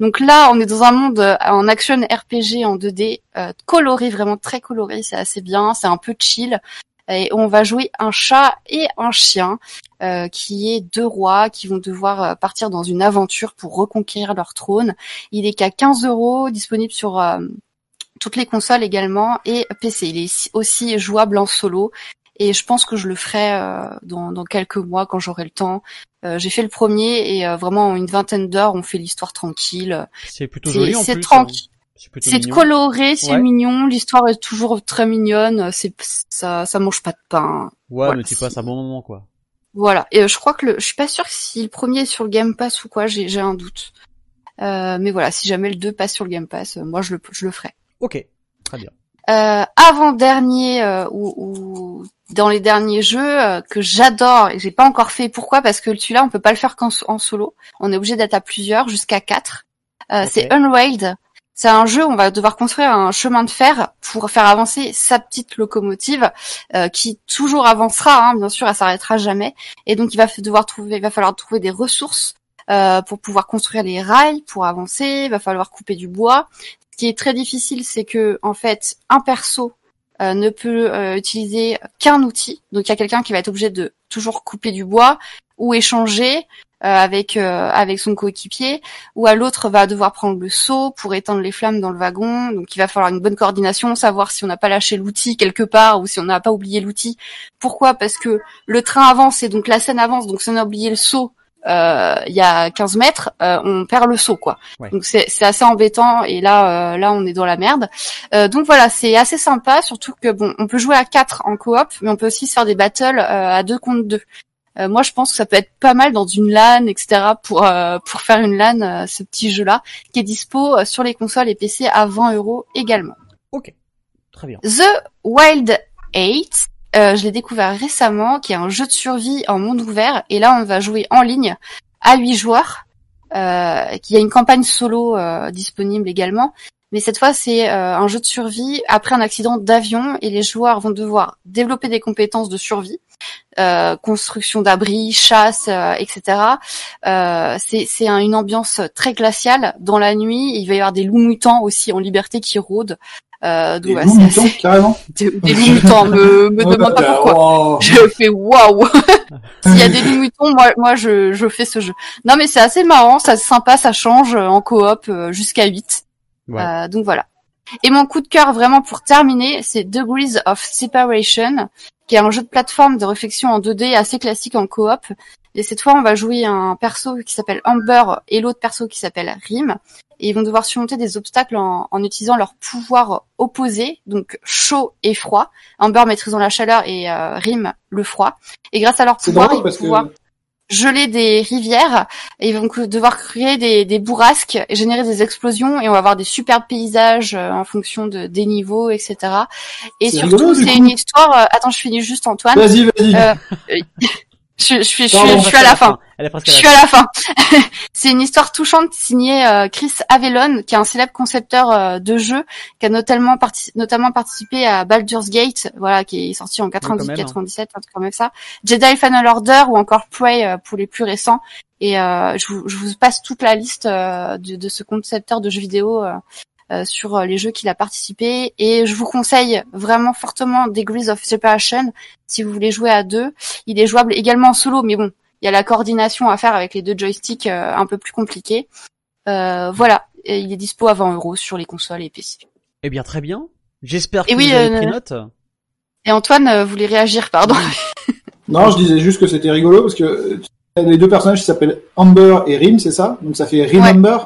G: Donc là, on est dans un monde euh, en action RPG en 2D, euh, coloré, vraiment très coloré, c'est assez bien, c'est un peu chill. Et on va jouer un chat et un chien, euh, qui est deux rois qui vont devoir euh, partir dans une aventure pour reconquérir leur trône. Il est qu'à 15 euros, disponible sur euh, toutes les consoles également et PC. Il est si- aussi jouable en solo. Et je pense que je le ferai euh, dans, dans quelques mois quand j'aurai le temps. Euh, J'ai fait le premier et euh, vraiment en une vingtaine d'heures, on fait l'histoire tranquille.
E: C'est plutôt joli en
G: c'est
E: plus.
G: tranquille.
E: hein. C'est plutôt
G: C'est
E: mignon.
G: coloré, c'est
E: Ouais.
G: mignon, l'histoire est toujours très mignonne, c'est ça ça mange pas de pain.
E: Ouais,
G: Voilà,
E: mais tu passes un bon moment quoi.
G: Voilà. Et euh, je crois que le, je suis pas sûre si le premier est sur le Game Pass ou quoi, j'ai j'ai un doute. Euh, mais voilà, si jamais le 2 passe sur le Game Pass, euh, moi je le je le ferai.
E: Ok, très bien.
G: Euh, avant dernier euh, ou, ou dans les derniers jeux euh, que j'adore et que j'ai pas encore fait. Pourquoi Parce que celui-là on peut pas le faire qu'en en solo. On est obligé d'être à plusieurs, jusqu'à quatre. Euh, C'est Unrailed. C'est un jeu où on va devoir construire un chemin de fer pour faire avancer sa petite locomotive euh, qui toujours avancera, hein, bien sûr, elle s'arrêtera jamais. Et donc il va devoir trouver, il va falloir trouver des ressources euh, pour pouvoir construire les rails, pour avancer. Il va falloir couper du bois. Ce qui est très difficile, c'est que en fait, un perso euh, ne peut utiliser qu'un outil. Donc il y a quelqu'un qui va être obligé de toujours couper du bois ou échanger avec euh, avec son coéquipier, ou à l'autre va devoir prendre le seau pour éteindre les flammes dans le wagon. Donc il va falloir une bonne coordination, savoir si on n'a pas lâché l'outil quelque part ou si on n'a pas oublié l'outil. Pourquoi? Parce que le train avance et donc la scène avance. Donc si on a oublié le seau euh, il y a 15 mètres, euh, on perd le saut quoi.
E: Ouais.
G: Donc c'est assez embêtant et là euh, là on est dans la merde. Euh, donc voilà, c'est assez sympa, surtout que bon, on peut jouer à 4 en coop, mais on peut aussi se faire des battles euh, à 2 contre 2. Euh, moi je pense que ça peut être pas mal dans une LAN, etc. pour euh, pour faire une LAN, euh, ce petit jeu-là, qui est dispo euh, sur les consoles et PC à 20 euros également.
E: Ok, très bien.
G: The Wild 8, euh, je l'ai découvert récemment, qui est un jeu de survie en monde ouvert, et là on va jouer en ligne à 8 joueurs. Euh, qui a une campagne solo euh, disponible également, mais cette fois c'est euh, un jeu de survie après un accident d'avion et les joueurs vont devoir développer des compétences de survie euh, construction d'abris, chasse, euh, etc. Euh, c'est c'est un- une ambiance très glaciale. Dans la nuit, il va y avoir des loups mutants aussi en liberté qui rôdent. Euh, donc
F: Des loups
G: c'est
F: mutants,
G: assez-
F: carrément.
G: des, des loups mutants. Me, me demande pas pourquoi. Je fais waouh. S'il y a des loups mutants, moi, moi, je, je fais ce jeu. Non, mais c'est assez marrant, c'est sympa, ça change euh, en coop euh, jusqu'à 8.
E: Ouais.
G: Euh, donc voilà. Et mon coup de cœur vraiment pour terminer, c'est Degrees of Separation, qui est un jeu de plateforme de réflexion en 2D assez classique en coop. Et cette fois, on va jouer un perso qui s'appelle Amber et l'autre perso qui s'appelle Rim. Et ils vont devoir surmonter des obstacles en, en utilisant leurs pouvoirs opposés, donc chaud et froid. Amber maîtrisant la chaleur et euh, Rim le froid. Et grâce à pouvoirs,
F: drôle
G: ils vont
F: que
G: geler des rivières et ils vont que- devoir créer des, des bourrasques et générer des explosions et on va avoir des superbes paysages euh, en fonction de, des niveaux etc et surtout c'est une histoire euh, attends je finis juste Antoine.
F: Vas-y, vas-y.
G: Euh, euh, je, je, suis- je, suis-
E: Pardon,
G: je suis à la fin Je suis à la fin. c'est une histoire touchante signée euh, Chris Avellone, qui est un célèbre concepteur euh, de jeux, qui a notamment, parti- notamment participé à Baldur's Gate, voilà, qui est sorti en
E: quand même,
G: 98-97, un truc comme ça. Jedi Final Order ou encore Prey euh, pour les plus récents. Et euh, je, vous, je vous passe toute la liste euh, de, de ce concepteur de jeux vidéo. euh, sur les jeux qu'il a participé et je vous conseille vraiment fortement Degrees of Separation si vous voulez jouer à deux. Il est jouable également en solo, mais bon, il y a la coordination à faire avec les deux joysticks euh, un peu plus compliqué. Euh, voilà, Et il est dispo à 20 euros sur les consoles et PC.
E: Eh bien, très bien. J'espère que
G: Et oui,
E: vous avez
G: euh,
E: pris note.
G: Et Antoine euh, voulait réagir, pardon.
F: Non, je disais juste que c'était rigolo parce que euh, les deux personnages qui s'appellent Amber et Rim, c'est ça? Donc ça fait Rim
G: Ouais.
F: Amber?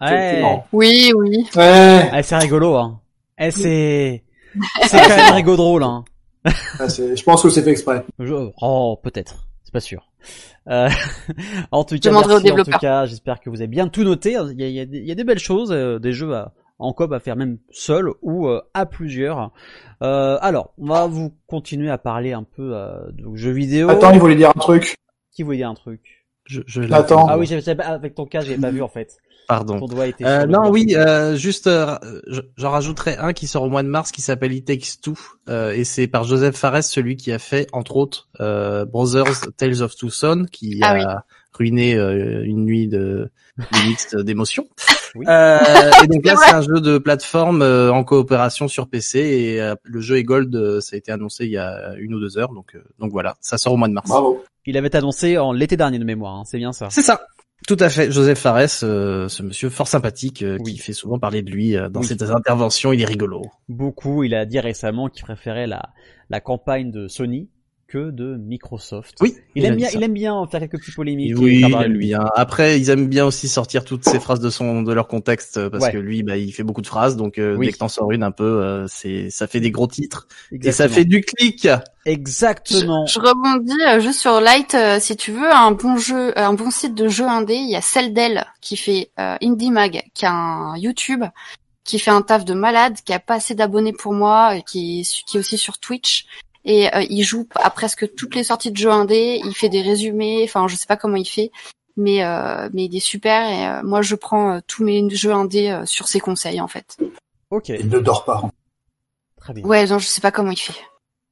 E: Ouais.
G: Oui, oui.
F: Ouais.
E: Ah, c'est rigolo, hein. Eh, c'est, c'est quand même rigolo drôle, hein.
F: Ah, je pense que c'est fait exprès.
E: Je- Oh, peut-être. C'est pas sûr. Euh, en tout cas,
G: demanderai aux
E: merci, en tout
G: développeurs.
E: cas, j'espère que vous avez bien tout noté. Il y a, il y a des, il y a des belles choses, euh, des jeux à, en coop à faire même seul ou euh, à plusieurs. Euh, alors, on va vous continuer à parler un peu euh, de jeux vidéo.
F: Attends, il voulait dire un truc.
E: Qui voulait dire un truc?
C: Je, je
F: Attends.
E: Ah oui, avec ton cas, j'avais pas vu en fait.
C: Pardon.
E: Ton doigt était
C: Euh, non, oui, euh, juste, euh, je- j'en rajouterai un qui sort au mois de mars qui s'appelle It Takes Two, euh, et c'est par Joseph Fares, celui qui a fait, entre autres, euh, Brothers Tales of Two Sons, qui
G: Ah
C: a
G: oui.
C: ruiné euh, une nuit de Linux d'émotions.
E: Oui.
C: Euh, et donc là,
G: C'est
C: c'est un jeu de plateforme euh, en coopération sur PC, et euh, le jeu est Gold, euh, ça a été annoncé il y a une ou deux heures, donc, euh, donc voilà, ça sort au mois de mars.
F: Bravo.
E: Il avait annoncé en l'été dernier de mémoire, hein, c'est bien ça.
C: C'est ça. Tout à fait, Joseph Fares, euh, ce monsieur fort sympathique euh,
E: Oui.
C: qui fait souvent parler de lui euh, dans
E: Oui.
C: ses interventions, il est rigolo.
E: Beaucoup, il a dit récemment qu'il préférait la, la campagne de Sony que de Microsoft.
C: Oui,
E: Il, aime bien,
C: ça.
E: il aime bien faire quelques petites polémiques.
C: Oui, il aime
E: lui.
C: bien. Après, ils aiment bien aussi sortir toutes ces phrases de son de leur contexte euh, parce
E: Ouais.
C: que lui, bah, il fait beaucoup de phrases, donc euh,
E: Oui.
C: dès que t'en sors une un peu, euh, c'est ça fait des gros titres et ça
E: Exactement.
C: fait du clic.
E: Exactement.
G: Je rebondis euh, juste sur Light, euh, si tu veux, un bon jeu, euh, un bon site de jeux indé, il y a Celdel qui fait euh, Indie Mag, qui a un YouTube, qui fait un taf de malade, qui a pas assez d'abonnés pour moi, qui qui est aussi sur Twitch. Et euh, il joue à presque toutes les sorties de jeux indés, il fait des résumés, enfin je sais pas comment il fait, mais euh, mais il est super et euh, moi je prends euh, tous mes jeux indés euh, sur ses conseils en fait.
E: Ok,
F: Il ne dort pas.
E: très bien.
G: Ouais, non, je sais pas comment il fait.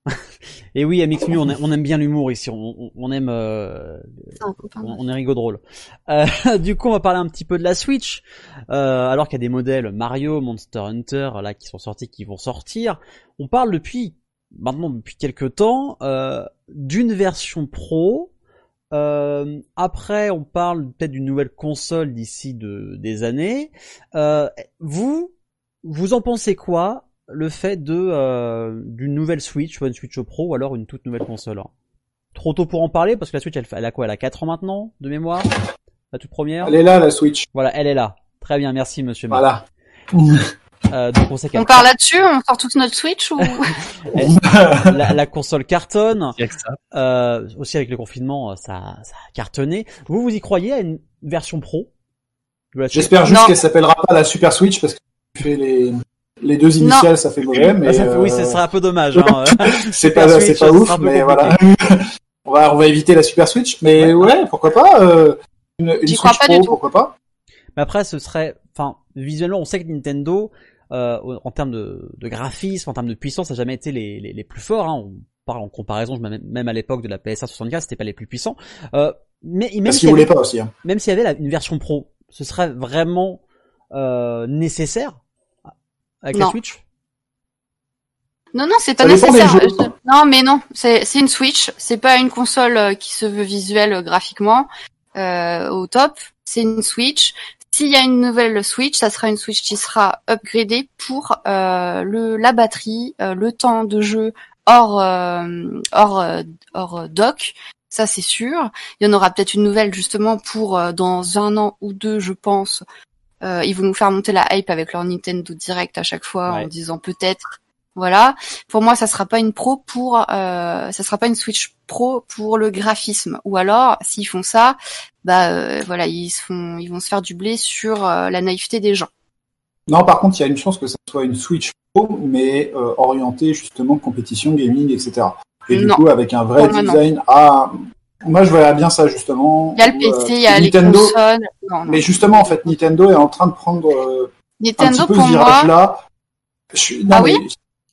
E: Et oui, à Mixmu, on, aime- on aime bien l'humour ici. On, aime, euh, on, on est rigolo drôle. Euh, du coup, on va parler un petit peu de la Switch. Euh, alors qu'il y a des modèles Mario, Monster Hunter, là, qui sont sortis, qui vont sortir. On parle depuis maintenant depuis quelques temps euh, d'une version pro. Euh, après, on parle peut-être d'une nouvelle console d'ici de, des années. Euh, vous, vous en pensez quoi le fait de euh, d'une nouvelle Switch, soit une Switch Pro ou alors une toute nouvelle console hein? Trop tôt pour en parler parce que la Switch, elle, a quoi? Elle a 4 ans maintenant de mémoire? La toute première?
F: Elle est là, la Switch.
E: Voilà, elle est là. Très bien, merci Monsieur.
F: Voilà.
E: Euh, donc on sait
G: On parle là-dessus, on sort toute notre Switch ou
E: la, la console cartonne.
C: Ça.
E: Euh, aussi avec le confinement, ça, ça a cartonné. Vous, vous y croyez à une version pro
F: J'espère juste qu'elle s'appellera pas la Super Switch parce que tu fais les, les deux initiales, ça fait mauvais, mais
E: Ah, ça fait- oui,
F: euh,
E: ce serait un peu dommage. Hein.
F: c'est pas,
E: Switch,
F: pas ouf, mais
E: compliqué.
F: voilà. on va, on va éviter la Super Switch, mais ouais, pourquoi pas, euh, une, une
G: crois pas
F: Pro,
G: du tout.
F: pourquoi pas.
E: Mais après, ce serait, enfin, visuellement, on sait que Nintendo, euh, en termes de, de graphisme, en termes de puissance, ça n'a jamais été les, les, les plus forts. Hein. On parle en comparaison, même à l'époque de la PSA 64, c'était pas les plus puissants. Euh, mais même
F: s'il voulait pas aussi. Hein.
E: Même s'il y avait une version pro, ce serait vraiment euh, nécessaire avec la Switch?
G: Non, non, c'est pas nécessaire. Non, mais non, c'est une Switch. C'est pas une console euh, qui se veut visuelle graphiquement euh, au top. C'est une Switch. S'il y a une nouvelle Switch, ça sera une Switch qui sera upgradée pour euh, le la batterie, euh, le temps de jeu hors euh, hors hors dock. Ça c'est sûr. Il y en aura peut-être une nouvelle justement pour dans un an ou deux, je pense. ils vont nous faire monter la hype avec leur Nintendo Direct à chaque fois en disant peut-être voilà. Pour moi, ça sera pas une pro pour, euh, ça sera pas une Switch Pro pour le graphisme. Ou alors, s'ils font ça, bah euh, voilà, ils se font, ils vont se faire du blé sur euh, la naïveté des gens.
F: Non, par contre, il y a une chance que ça soit une Switch Pro, mais orientée justement compétition, gaming, etc. Et du coup, avec un vrai design. Ah, moi, je verrais bien ça justement.
G: Il y a le PC, il y a les consoles.
F: Mais justement, en fait, Nintendo est en train de prendre Nintendo, un petit peu pour ce virage-là.
G: ah oui?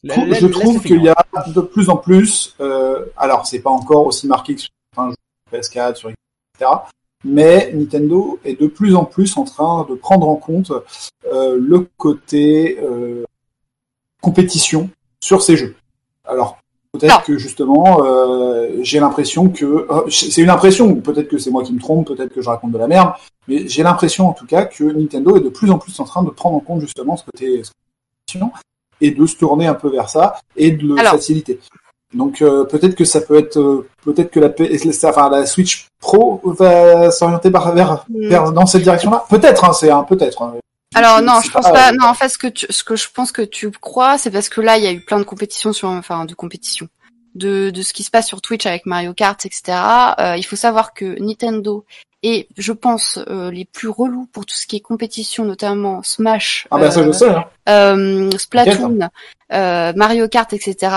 F: Je trouve qu'il y a de plus en plus, euh, alors c'est pas encore aussi marqué que sur PS4, sur etc. Mais Nintendo est de plus en plus en train de prendre en compte euh, le côté euh, compétition sur ces jeux. Alors peut-être que justement, euh, j'ai l'impression que euh, c'est une impression, peut-être que c'est moi qui me trompe, peut-être que je raconte de la merde, mais j'ai l'impression en tout cas que Nintendo est de plus en plus en train de prendre en compte justement ce côté compétition et de se tourner un peu vers ça et de le faciliter. Donc euh, peut-être que ça peut être euh, peut-être que la enfin la Switch Pro va s'orienter vers, hmm. vers dans cette direction-là. Peut-être, hein, c'est un peut-être. Hein.
G: Alors non, je pense pas. Non, en fait, ce que tu, ce que je pense que tu crois, c'est parce que là, il y a eu plein de compétitions sur, enfin, de compétitions, de, de ce qui se passe sur Twitch avec Mario Kart, etc. Euh, il faut savoir que Nintendo et je pense euh, les plus relous pour tout ce qui est compétition, notamment Smash,
F: ah bah ça je sais, hein.
G: euh, Splatoon, euh, Mario Kart, etc.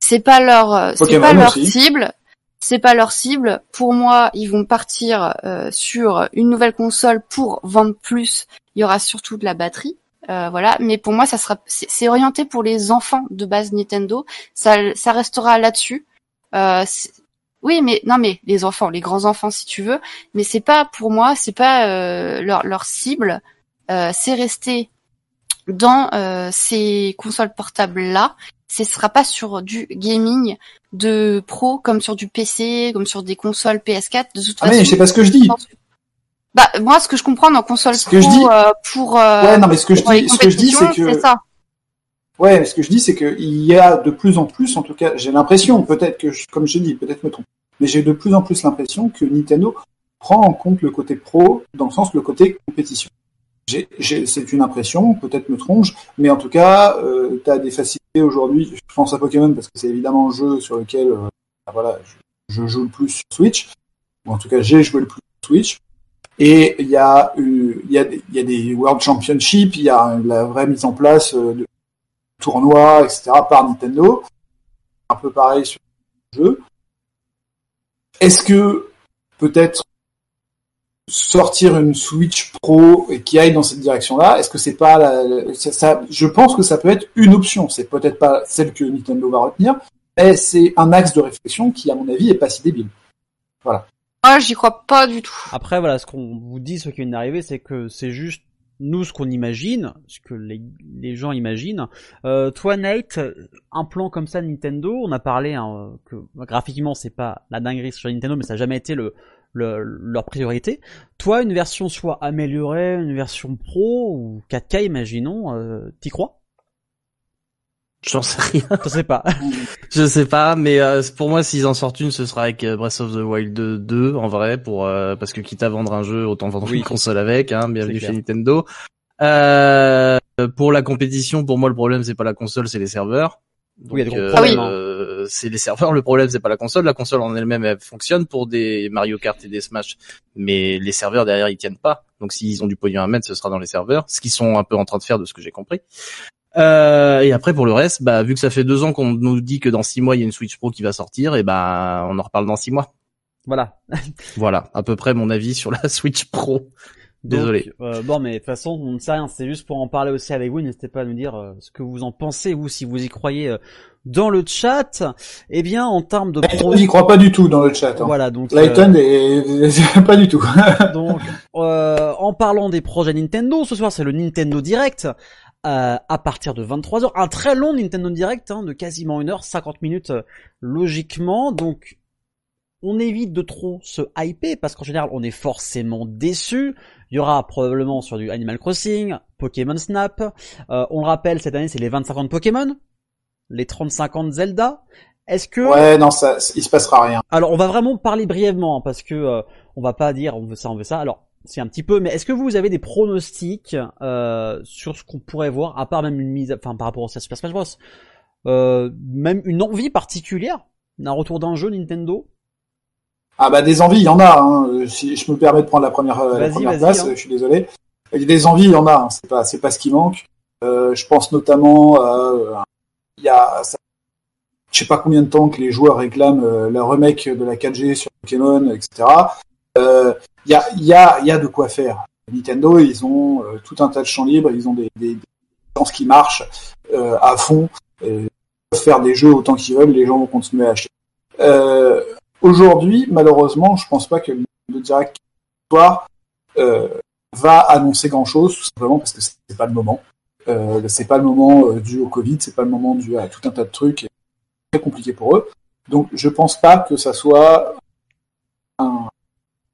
G: C'est pas leur, c'est pas leur cible. C'est pas leur cible. Pour moi, ils vont partir sur une nouvelle console pour vendre plus. Il y aura surtout de la batterie. Voilà, mais pour moi, ça sera, c'est orienté pour les enfants de base Nintendo. Ça, ça restera là-dessus. Euh, oui, mais non, mais les enfants, les grands enfants, si tu veux. Mais c'est pas pour moi, c'est pas euh, leur, leur cible. Euh, c'est rester dans euh, ces consoles portables là. Ce sera pas sur du gaming de pro comme sur du PC, comme sur des consoles PS4. De toute
F: ah mais c'est pas ce que je dis.
G: Bah moi, ce que je comprends dans console
F: pro que je dis...
G: pour
F: ouais non mais ce que je dis, ce que je dis c'est que
G: ça.
F: Ouais, ce que je dis, c'est qu'il y a de plus en plus, en tout cas, j'ai l'impression, peut-être que, comme je dis, peut-être me trompe, mais j'ai de plus en plus l'impression que Nintendo prend en compte le côté pro, dans le sens le côté compétition. c'est une impression, peut-être me trompe, mais en tout cas, euh, tu as des facilités aujourd'hui. Je pense à Pokémon parce que c'est évidemment un jeu sur lequel, euh, bah voilà, je, joue le plus sur Switch, ou en tout cas j'ai joué le plus sur Switch. Et il y a, il y a, il y a des World Championships, il y a la vraie mise en place euh, de tournois, etc. par Nintendo. Un peu pareil sur le jeu. Est-ce que peut-être sortir une Switch Pro et qui aille dans cette direction-là, est-ce que c'est pas la, ça, je pense que ça peut être une option. C'est peut-être pas celle que Nintendo va retenir, mais c'est un axe de réflexion qui, à mon avis, est pas si débile. Voilà.
G: Ah, j'y crois pas du tout.
E: Après, voilà, ce qu'on vous dit, ce qui vient d'arriver, c'est que c'est juste nous ce qu'on imagine, ce que les, les gens imaginent. Euh, toi Nate, un plan comme ça Nintendo, on a parlé hein, que graphiquement c'est pas la dinguerie sur Nintendo, mais ça n'a jamais été le, le, leur priorité. Toi, une version soit améliorée, une version pro ou 4K, imaginons, euh, t'y crois?
C: J'en sais rien.
E: Je sais pas.
C: je sais pas, mais euh, pour moi, s'ils en sortent une, ce sera avec euh, Breath of the Wild 2, en vrai, pour euh, parce que quitte à vendre un jeu, autant vendre une console avec. Hein, bienvenue chez Nintendo. pour la compétition, pour moi, le problème c'est pas la console, c'est les serveurs.
E: Donc, oui, ah oui.
C: c'est les serveurs. Le problème c'est pas la console. La console en elle-même elle fonctionne pour des Mario Kart et des Smash, mais les serveurs derrière ils tiennent pas. Donc s'ils ont du pognon à mettre, ce sera dans les serveurs, ce qu'ils sont un peu en train de faire de ce que j'ai compris. Euh, et après pour le reste, bah vu que ça fait deux ans qu'on nous dit que dans six mois il y a une Switch Pro qui va sortir, et bah on en reparle dans six mois.
E: Voilà.
C: voilà, à peu près mon avis sur la Switch Pro. Désolé.
E: Euh, bon, mais de toute façon, on ne sait rien. C'est juste pour en parler aussi avec vous. N'hésitez pas à nous dire euh, ce que vous en pensez, vous, si vous y croyez euh, dans le chat. Eh bien, en termes de...
F: Lighton n'y croit pas du tout dans le chat. Hein.
E: Voilà, donc...
F: Lighton est... pas du tout.
E: donc, en parlant des projets Nintendo, ce soir, c'est le Nintendo Direct. À partir de 23h, un très long Nintendo Direct hein, de quasiment 1 heure 50 minutes logiquement. Donc on évite de trop se hyper parce qu'en général on est forcément déçu. Il y aura probablement sur du Animal Crossing, Pokémon Snap. Euh, on le rappelle, cette année c'est les 25 ans de Pokémon, les 35 ans de Zelda. Est-ce que
F: ouais non ça il se passera rien.
E: Alors on va vraiment parler brièvement hein, parce que euh, on va pas dire on veut ça on veut ça. Alors c'est un petit peu mais est-ce que vous avez des pronostics euh, sur ce qu'on pourrait voir à part même une mise enfin par rapport au Super Smash Bros? Euh, même une envie particulière d'un retour d'un jeu Nintendo?
F: Ah bah des envies, il y en a. Hein. Si je me permets de prendre la première, euh, la première place, hein. je suis désolé. Des envies, il y en a. Hein. C'est pas, c'est pas ce qui manque. Euh, je pense notamment, euh, il y a, ça, je sais pas combien de temps que les joueurs réclament euh, la remake de la 4G sur Pokémon, etc. Euh, il y a, y a, y a de quoi faire. Nintendo, ils ont tout un tas de champs libres, ils ont des, des, des qui marchent à fond. ils peuvent faire des jeux autant qu'ils veulent, les gens vont continuer à acheter. Euh, Aujourd'hui, malheureusement, je pense pas que le direct soir euh, va annoncer grand chose, tout simplement parce que c'est pas le moment. Euh, c'est pas le moment euh, dû au Covid, c'est pas le moment dû à tout un tas de trucs, très compliqué pour eux. Donc, je pense pas que ça soit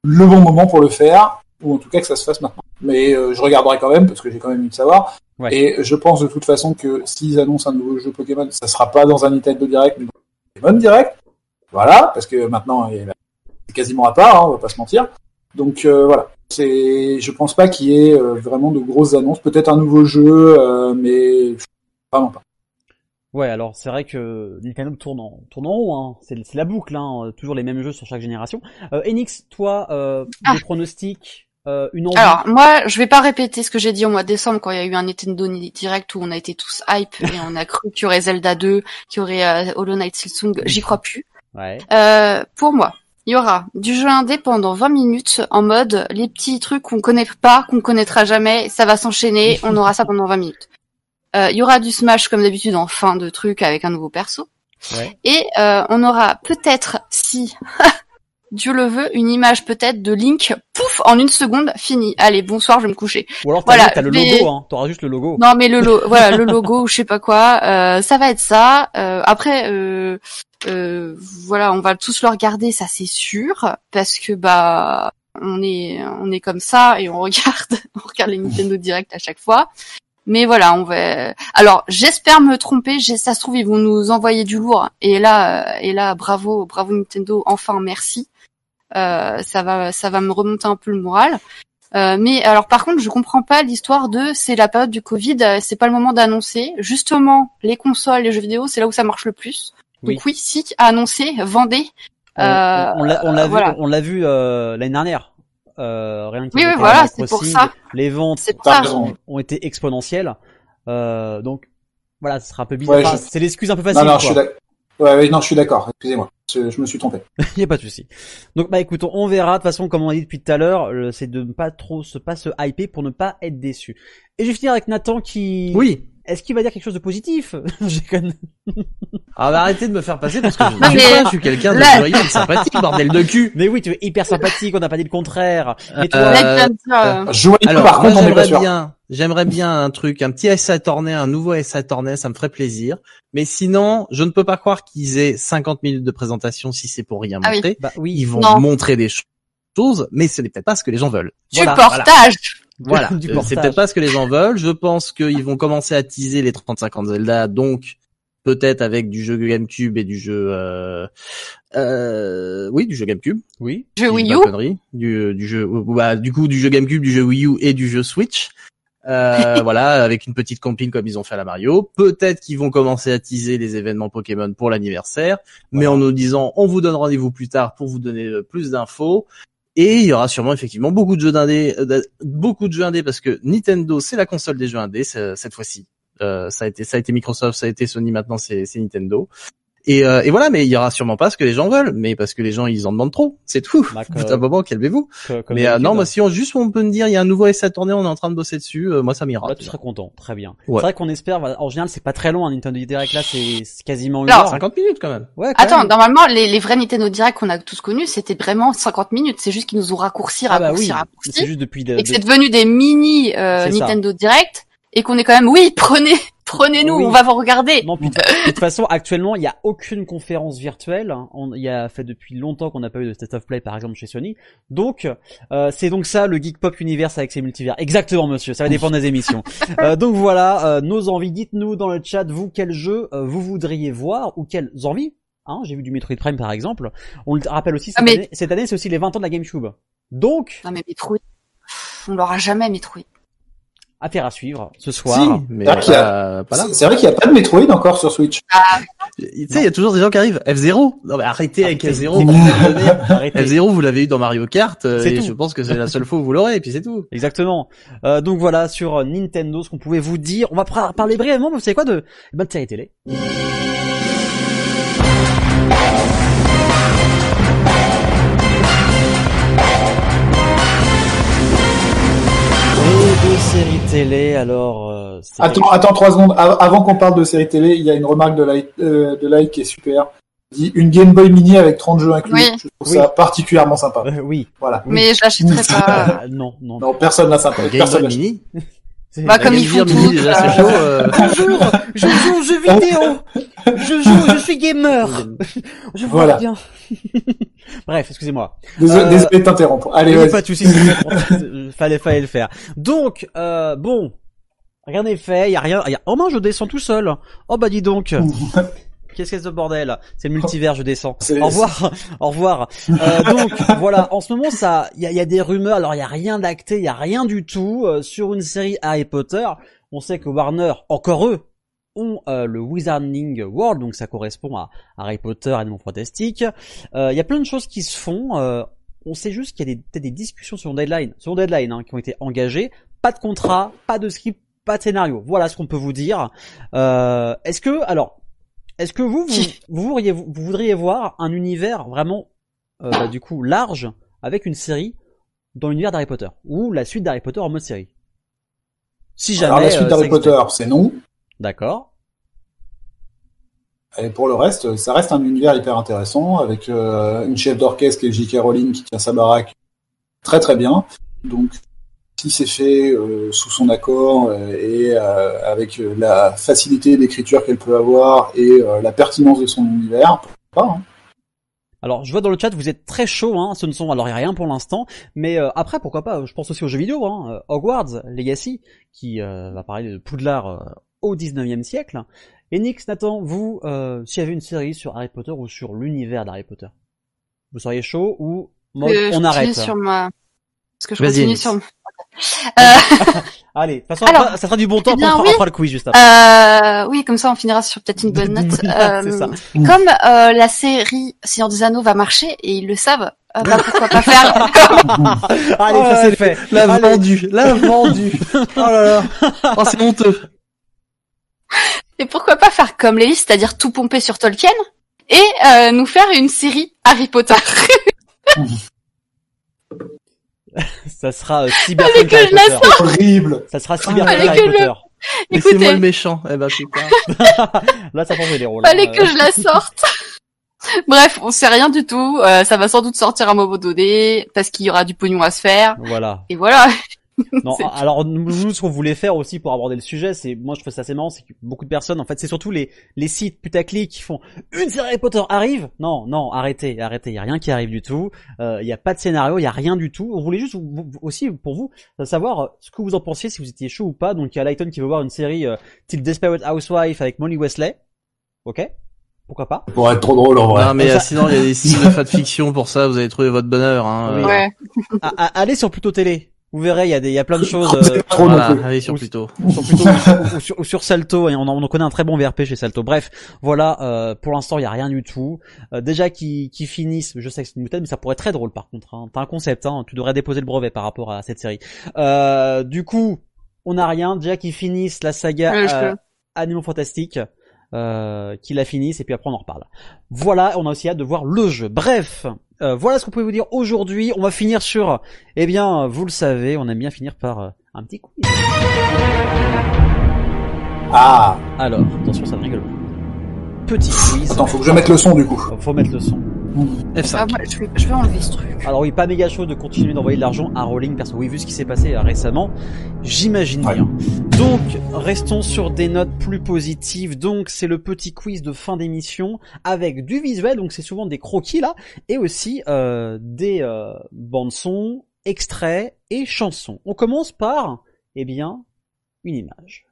F: le bon moment pour le faire, ou en tout cas que ça se fasse maintenant. Mais euh, je regarderai quand même parce que j'ai quand même envie de savoir. Et je pense de toute façon que s'ils annoncent un nouveau jeu Pokémon, ça sera pas dans un Nintendo Direct, mais dans un Pokémon Direct. Voilà, parce que maintenant c'est quasiment à part, hein, on va pas se mentir. Donc euh, voilà, c'est, je pense pas qu'il y ait euh, vraiment de grosses annonces. Peut-être un nouveau jeu, euh, mais vraiment pas.
E: Ouais, alors c'est vrai que Nintendo tourne en, tourne en haut, hein. c'est, la boucle, hein. toujours les mêmes jeux sur chaque génération. Euh, Enix, toi, euh, ah. des pronostics euh, une envie
G: Alors moi, je vais pas répéter ce que j'ai dit au mois de décembre quand il y a eu un Nintendo Direct où on a été tous hype et on a cru qu'il y aurait Zelda 2, qu'il y aurait Hollow Knight Silksong. J'y crois plus. Euh, pour moi, il y aura du jeu indé pendant 20 minutes en mode les petits trucs qu'on connaît pas, qu'on connaîtra jamais, ça va s'enchaîner, on aura ça pendant 20 minutes. Euh, il y aura du Smash comme d'habitude en fin de truc avec un nouveau perso. Et euh, on aura peut-être, si Dieu le veut, une image peut-être de Link, pouf, en une seconde, fini. Allez, bonsoir, je vais me coucher.
E: Ou alors t'as voilà, le logo, hein. T'auras juste le logo.
G: Non, mais le logo, voilà, le logo ou je sais pas quoi. Euh, ça va être ça. Euh, après, euh, euh, voilà, on va tous le regarder, ça c'est sûr, parce que bah, on est, on est comme ça et on regarde, on regarde les Nintendo Direct à chaque fois. Mais voilà, on va. Alors, j'espère me tromper. Ça se trouve, ils vont nous envoyer du lourd. Et là, et là, bravo, bravo Nintendo. Enfin, merci. Euh, ça va, ça va me remonter un peu le moral. Euh, mais alors par contre, je comprends pas l'histoire de c'est la période du Covid, euh, c'est pas le moment d'annoncer. Justement, les consoles, les jeux vidéo, c'est là où ça marche le plus. Donc oui, si annoncé, vendez.
E: On, euh, on l'a vu, on l'a vu l'année dernière. Euh,
G: rien que oui, oui voilà, c'est pour ça.
E: Les ventes ont, ont, été exponentielles. donc voilà, ce sera un peu bizarre. c'est l'excuse un peu facile.
F: Non, non, je suis ouais, non, je suis d'accord. Excusez-moi je me suis trompé.
E: Il y a pas de souci. Donc bah écoute, on verra. De toute façon, comme on a dit depuis tout à l'heure, c'est de ne pas trop se pas se hyper pour ne pas être déçu. Et je vais finir avec Nathan qui.
C: Oui.
E: Est-ce qu'il va dire quelque chose de positif
C: Ah bah arrêtez de me faire passer parce que je, suis, je suis quelqu'un de joyeux et sympathique, bordel de cul.
E: Mais oui, tu es hyper sympathique, on n'a pas dit le contraire. Mais toi,
F: euh,
C: Alors, par contre, j'aimerais bien, j'aimerais bien un truc, un petit SA tourné, un nouveau SA tourné, ça me ferait plaisir. Mais sinon, je ne peux pas croire qu'ils aient 50 minutes de présentation si c'est pour rien ah montrer.
E: Bah oui.
C: Ils vont montrer des choses, mais ce n'est peut-être pas ce que les gens veulent.
G: Du portage.
C: Voilà, euh, c'est peut-être pas ce que les gens veulent. Je pense qu'ils vont commencer à teaser les 35 ans de Zelda, donc peut-être avec du jeu GameCube et du jeu, euh, euh, oui, du jeu GameCube, oui,
G: jeu Wii U,
C: du, du jeu, bah, du coup du jeu GameCube, du jeu Wii U et du jeu Switch. Euh, voilà, avec une petite compile comme ils ont fait à la Mario. Peut-être qu'ils vont commencer à teaser les événements Pokémon pour l'anniversaire, mais en nous disant on vous donne rendez-vous plus tard pour vous donner euh, plus d'infos. Et il y aura sûrement effectivement beaucoup de jeux d'indés, euh, beaucoup de jeux indés parce que Nintendo c'est la console des jeux indés cette fois-ci. Euh, ça a été ça a été Microsoft, ça a été Sony, maintenant c'est Nintendo. Et, euh, et voilà, mais il y aura sûrement pas ce que les gens veulent, mais parce que les gens ils en demandent trop, c'est tout.
E: Bah,
C: Putain,
E: que-
C: moment, calmez-vous. Mais euh, non, moi si on juste on peut me dire il y a un nouveau essai à tourner, on est en train de bosser dessus, euh, moi ça m'ira.
E: Là, tu serais content, très bien.
C: Ouais.
E: C'est vrai qu'on espère. voilà, En général, c'est pas très long. Un Nintendo Direct là, c'est quasiment une
G: Alors,
E: heure.
C: 50 minutes quand même.
E: Ouais. quand
G: Attends,
E: même.
G: normalement, les, les vrais Nintendo Direct qu'on a tous connus, c'était vraiment 50 minutes. C'est juste qu'ils nous ont raccourci,
E: Ah bah
G: raccourci,
E: oui.
G: raccourci.
E: C'est juste depuis. de-
G: et que
E: de-
G: c'est devenu des mini euh,
E: ça.
G: Nintendo Direct et qu'on est quand même oui prenez prenez-nous
E: Oui.
G: on va vous regarder
E: Non, puis de toute façon, actuellement, il y a aucune conférence virtuelle. On, il y a fait depuis longtemps qu'on n'a pas eu de State of Play, par exemple, chez Sony. Donc, euh, c'est donc ça, le Geek Pop Universe avec ses multivers. Exactement, monsieur. Ça va dépendre des émissions. Euh, donc voilà, euh, nos envies. Dites-nous dans le chat, vous, quel jeu euh, vous voudriez voir ou quelles envies. Hein, J'ai vu du Metroid Prime, par exemple. On le rappelle aussi, cette
G: Ah, mais-
E: année, c'est aussi les 20 ans de la GameCube. Donc,
G: non mais Metroid on l'aura jamais Metroid
E: affaire à suivre ce soir.
C: Si, mais
F: C'est vrai qu'il y a-
C: pas, pas là.
F: C'est vrai qu'il n'y a pas de Metroid encore sur Switch.
C: Tu sais, il y a toujours des gens qui arrivent. F0 Non mais arrêtez avec
E: Arrêtez.
C: F0.
E: Arrêtez.
C: F0 vous l'avez eu dans Mario Kart, euh,
E: C'est
C: et
E: tout.
C: je pense que c'est la seule fois où vous l'aurez, et puis c'est tout.
E: Exactement. Euh, donc voilà sur euh, Nintendo ce qu'on pouvait vous dire. On va parler brièvement, vous savez quoi de eh ben, de série télé. Télé, alors euh, c'est
F: Attends, attends trois secondes. Av- Avant qu'on parle de série télé, il y a une remarque de Light, euh, de qui est super. Il dit une Game Boy Mini avec 30 jeux inclus.
G: Oui.
F: Je trouve
E: Oui.
F: ça particulièrement sympa.
E: Euh, oui.
F: Voilà.
G: mais je l'achèterai pas
E: Ah, non, non.
F: Non, personne n'a sympa.
C: Game
F: Personne
C: Boy. Mini.
G: Bah comme ils font
C: déjà, c'est
G: euh,
C: euh,
E: Bonjour, je joue aux jeux vidéo. Je joue, je suis gamer. Je vois
F: Voilà.
E: bien. Bref, excusez-moi.
F: Désolé,
E: Euh,
F: désolé de t'interrompre. Allez, vas-y.
E: pas de soucis, c'est- fallait, fallait le faire. Donc, euh, bon, rien n'est fait, y a rien, y a... oh mince, je descends tout seul. Oh bah dis donc. Qu'est-ce que c'est ce bordel? C'est le multivers, je descends. Au revoir, au revoir. Euh, donc voilà, en ce moment, ça, il y a, y a des rumeurs. Alors il y a rien d'acté, il y a rien du tout euh, sur une série Harry Potter. On sait que Warner, encore eux, ont euh, le Wizarding World, donc ça correspond à Harry Potter, Animaux Fantastiques. Euh, Il y a plein de choses qui se font. euh, on sait juste qu'il y a des- peut-être des discussions sur Deadline, sur Deadline, hein, qui ont été engagées. Pas de contrat, pas de script, pas de scénario. Voilà ce qu'on peut vous dire. Euh, est-ce que, alors, est-ce que vous, vous, vous, voudriez, vous voudriez voir un univers vraiment, euh, bah, du coup, large avec une série dans l'univers d'Harry Potter ou la suite d'Harry Potter en mode série? Si jamais.
F: Alors la suite
E: euh,
F: d'Harry. Potter, c'est non.
E: D'accord.
F: Et pour le reste, ça reste un univers hyper intéressant avec euh, une chef d'orchestre qui est J.K. Rowling qui tient sa baraque très très bien. Donc si c'est fait euh, sous son accord euh, et euh, avec euh, la facilité d'écriture qu'elle peut avoir et euh, la pertinence de son univers, pourquoi pas, hein.
E: Alors, je vois dans le chat, vous êtes très chaud, hein. Ce ne sont, alors y a rien pour l'instant, mais euh, après, pourquoi pas Je pense aussi aux jeux vidéo, hein. Hogwarts Legacy, qui euh, va parler de Poudlard euh, au 19e siècle. Et Nix, Nathan, vous, euh, s'il y avait une série sur Harry Potter ou sur l'univers d'Harry Potter, vous seriez chaud ou mode, on arrête
G: sur ma parce que je continue sur
E: Allez, de toute façon,
G: Alors,
E: ça sera du bon temps,
G: eh bien,
E: fera,
G: oui.
E: le quiz juste après.
G: Euh, oui, comme ça on finira sur peut-être une bonne note. Euh,
E: ça.
G: comme euh, la série Seigneur des Anneaux va marcher et ils le savent, euh, bah, pourquoi pas faire
E: Allez,
C: Oh,
E: ça c'est fait.
C: La
E: Allez.
C: vendue, la vendue. Oh là là. Oh, c'est honteux.
G: et pourquoi pas faire comme Lélis, c'est-à-dire tout pomper sur Tolkien et euh, nous faire une série Harry Potter.
E: Ça sera euh, Cyberpunk
G: que
E: Harry
G: je
E: Potter.
F: horrible.
E: Ça sera Cyberpunk
G: Allez,
E: Harry
G: que je-
E: Potter.
C: Laissez-moi
G: Écoutez.
C: le méchant. Eh ben putain.
E: Là, ça change les rôles.
G: Fallait
E: hein.
G: que je la sorte. Bref, on sait rien du tout. Euh, ça va sans doute sortir à un moment donné parce qu'il y aura du pognon à se faire.
E: Voilà.
G: Et voilà.
E: Non,
G: C'est-
E: alors nous, nous, ce qu'on voulait faire aussi pour aborder le sujet, c'est moi je trouve ça assez marrant, c'est que beaucoup de personnes, en fait, c'est surtout les les sites putaclic qui font une série Harry Potter arrive. Non, non, arrêtez, arrêtez. Il y a rien qui arrive du tout. Euh, Il y a pas de scénario, il y a rien du tout. On voulait juste vous- vous- aussi pour vous savoir euh, ce que vous en pensiez, si vous étiez chaud ou pas. Donc il y a Lighton qui veut voir une série euh, type Desperate Housewife avec Molly Wesley. Ok, pourquoi pas?
F: Pour être trop drôle en vrai.
C: Non mais
E: Ça-
C: euh, sinon il y a des sites de fan fiction pour ça, vous allez trouver votre bonheur. Hein.
E: Oui.
C: euh,
G: Ouais.
E: Ah, ah, Allez sur Pluto Télé. Vous verrez, il y a des, il y a plein de choses. Euh,
C: Voilà, allez sur
E: Ou-
C: plutôt.
E: sur ou, sur, ou sur Salto et on en, on en connaît un très bon VRP chez Salto. Bref, voilà, euh, pour l'instant il y a rien du tout. Euh, déjà qui qui finissent, je sais que c'est une boutade, mais ça pourrait être très drôle par contre. Hein. T'as un concept, hein, tu devrais déposer le brevet par rapport à cette série. Euh, du coup, on n'a rien. Déjà qui finissent la saga
G: Ouais,
E: euh. Animaux Fantastiques. Euh, qu'il la finisse et puis après on en reparle. Voilà, on a aussi hâte de voir le jeu. Bref, euh, voilà ce qu'on pouvait vous dire aujourd'hui. On va finir sur, eh bien, vous le savez, on aime bien finir par euh, un petit quiz.
F: Ah
E: Alors, attention, ça rigole. Petit quiz.
F: Attends, faut que je mette le son du coup.
E: Faut mettre le son.
C: F5.
G: Ah, moi, je, vais, je vais enlever ce truc.
E: Alors oui, pas méga chaud de continuer d'envoyer de l'argent à Rowling parce que oui, vu ce qui s'est passé euh, récemment, j'imagine bien. Donc, restons sur des notes plus positives. Donc, c'est le petit quiz de fin d'émission avec du visuel, donc c'est souvent des croquis là, et aussi euh, des euh, bandes son, extraits et chansons. On commence par, eh bien, une image.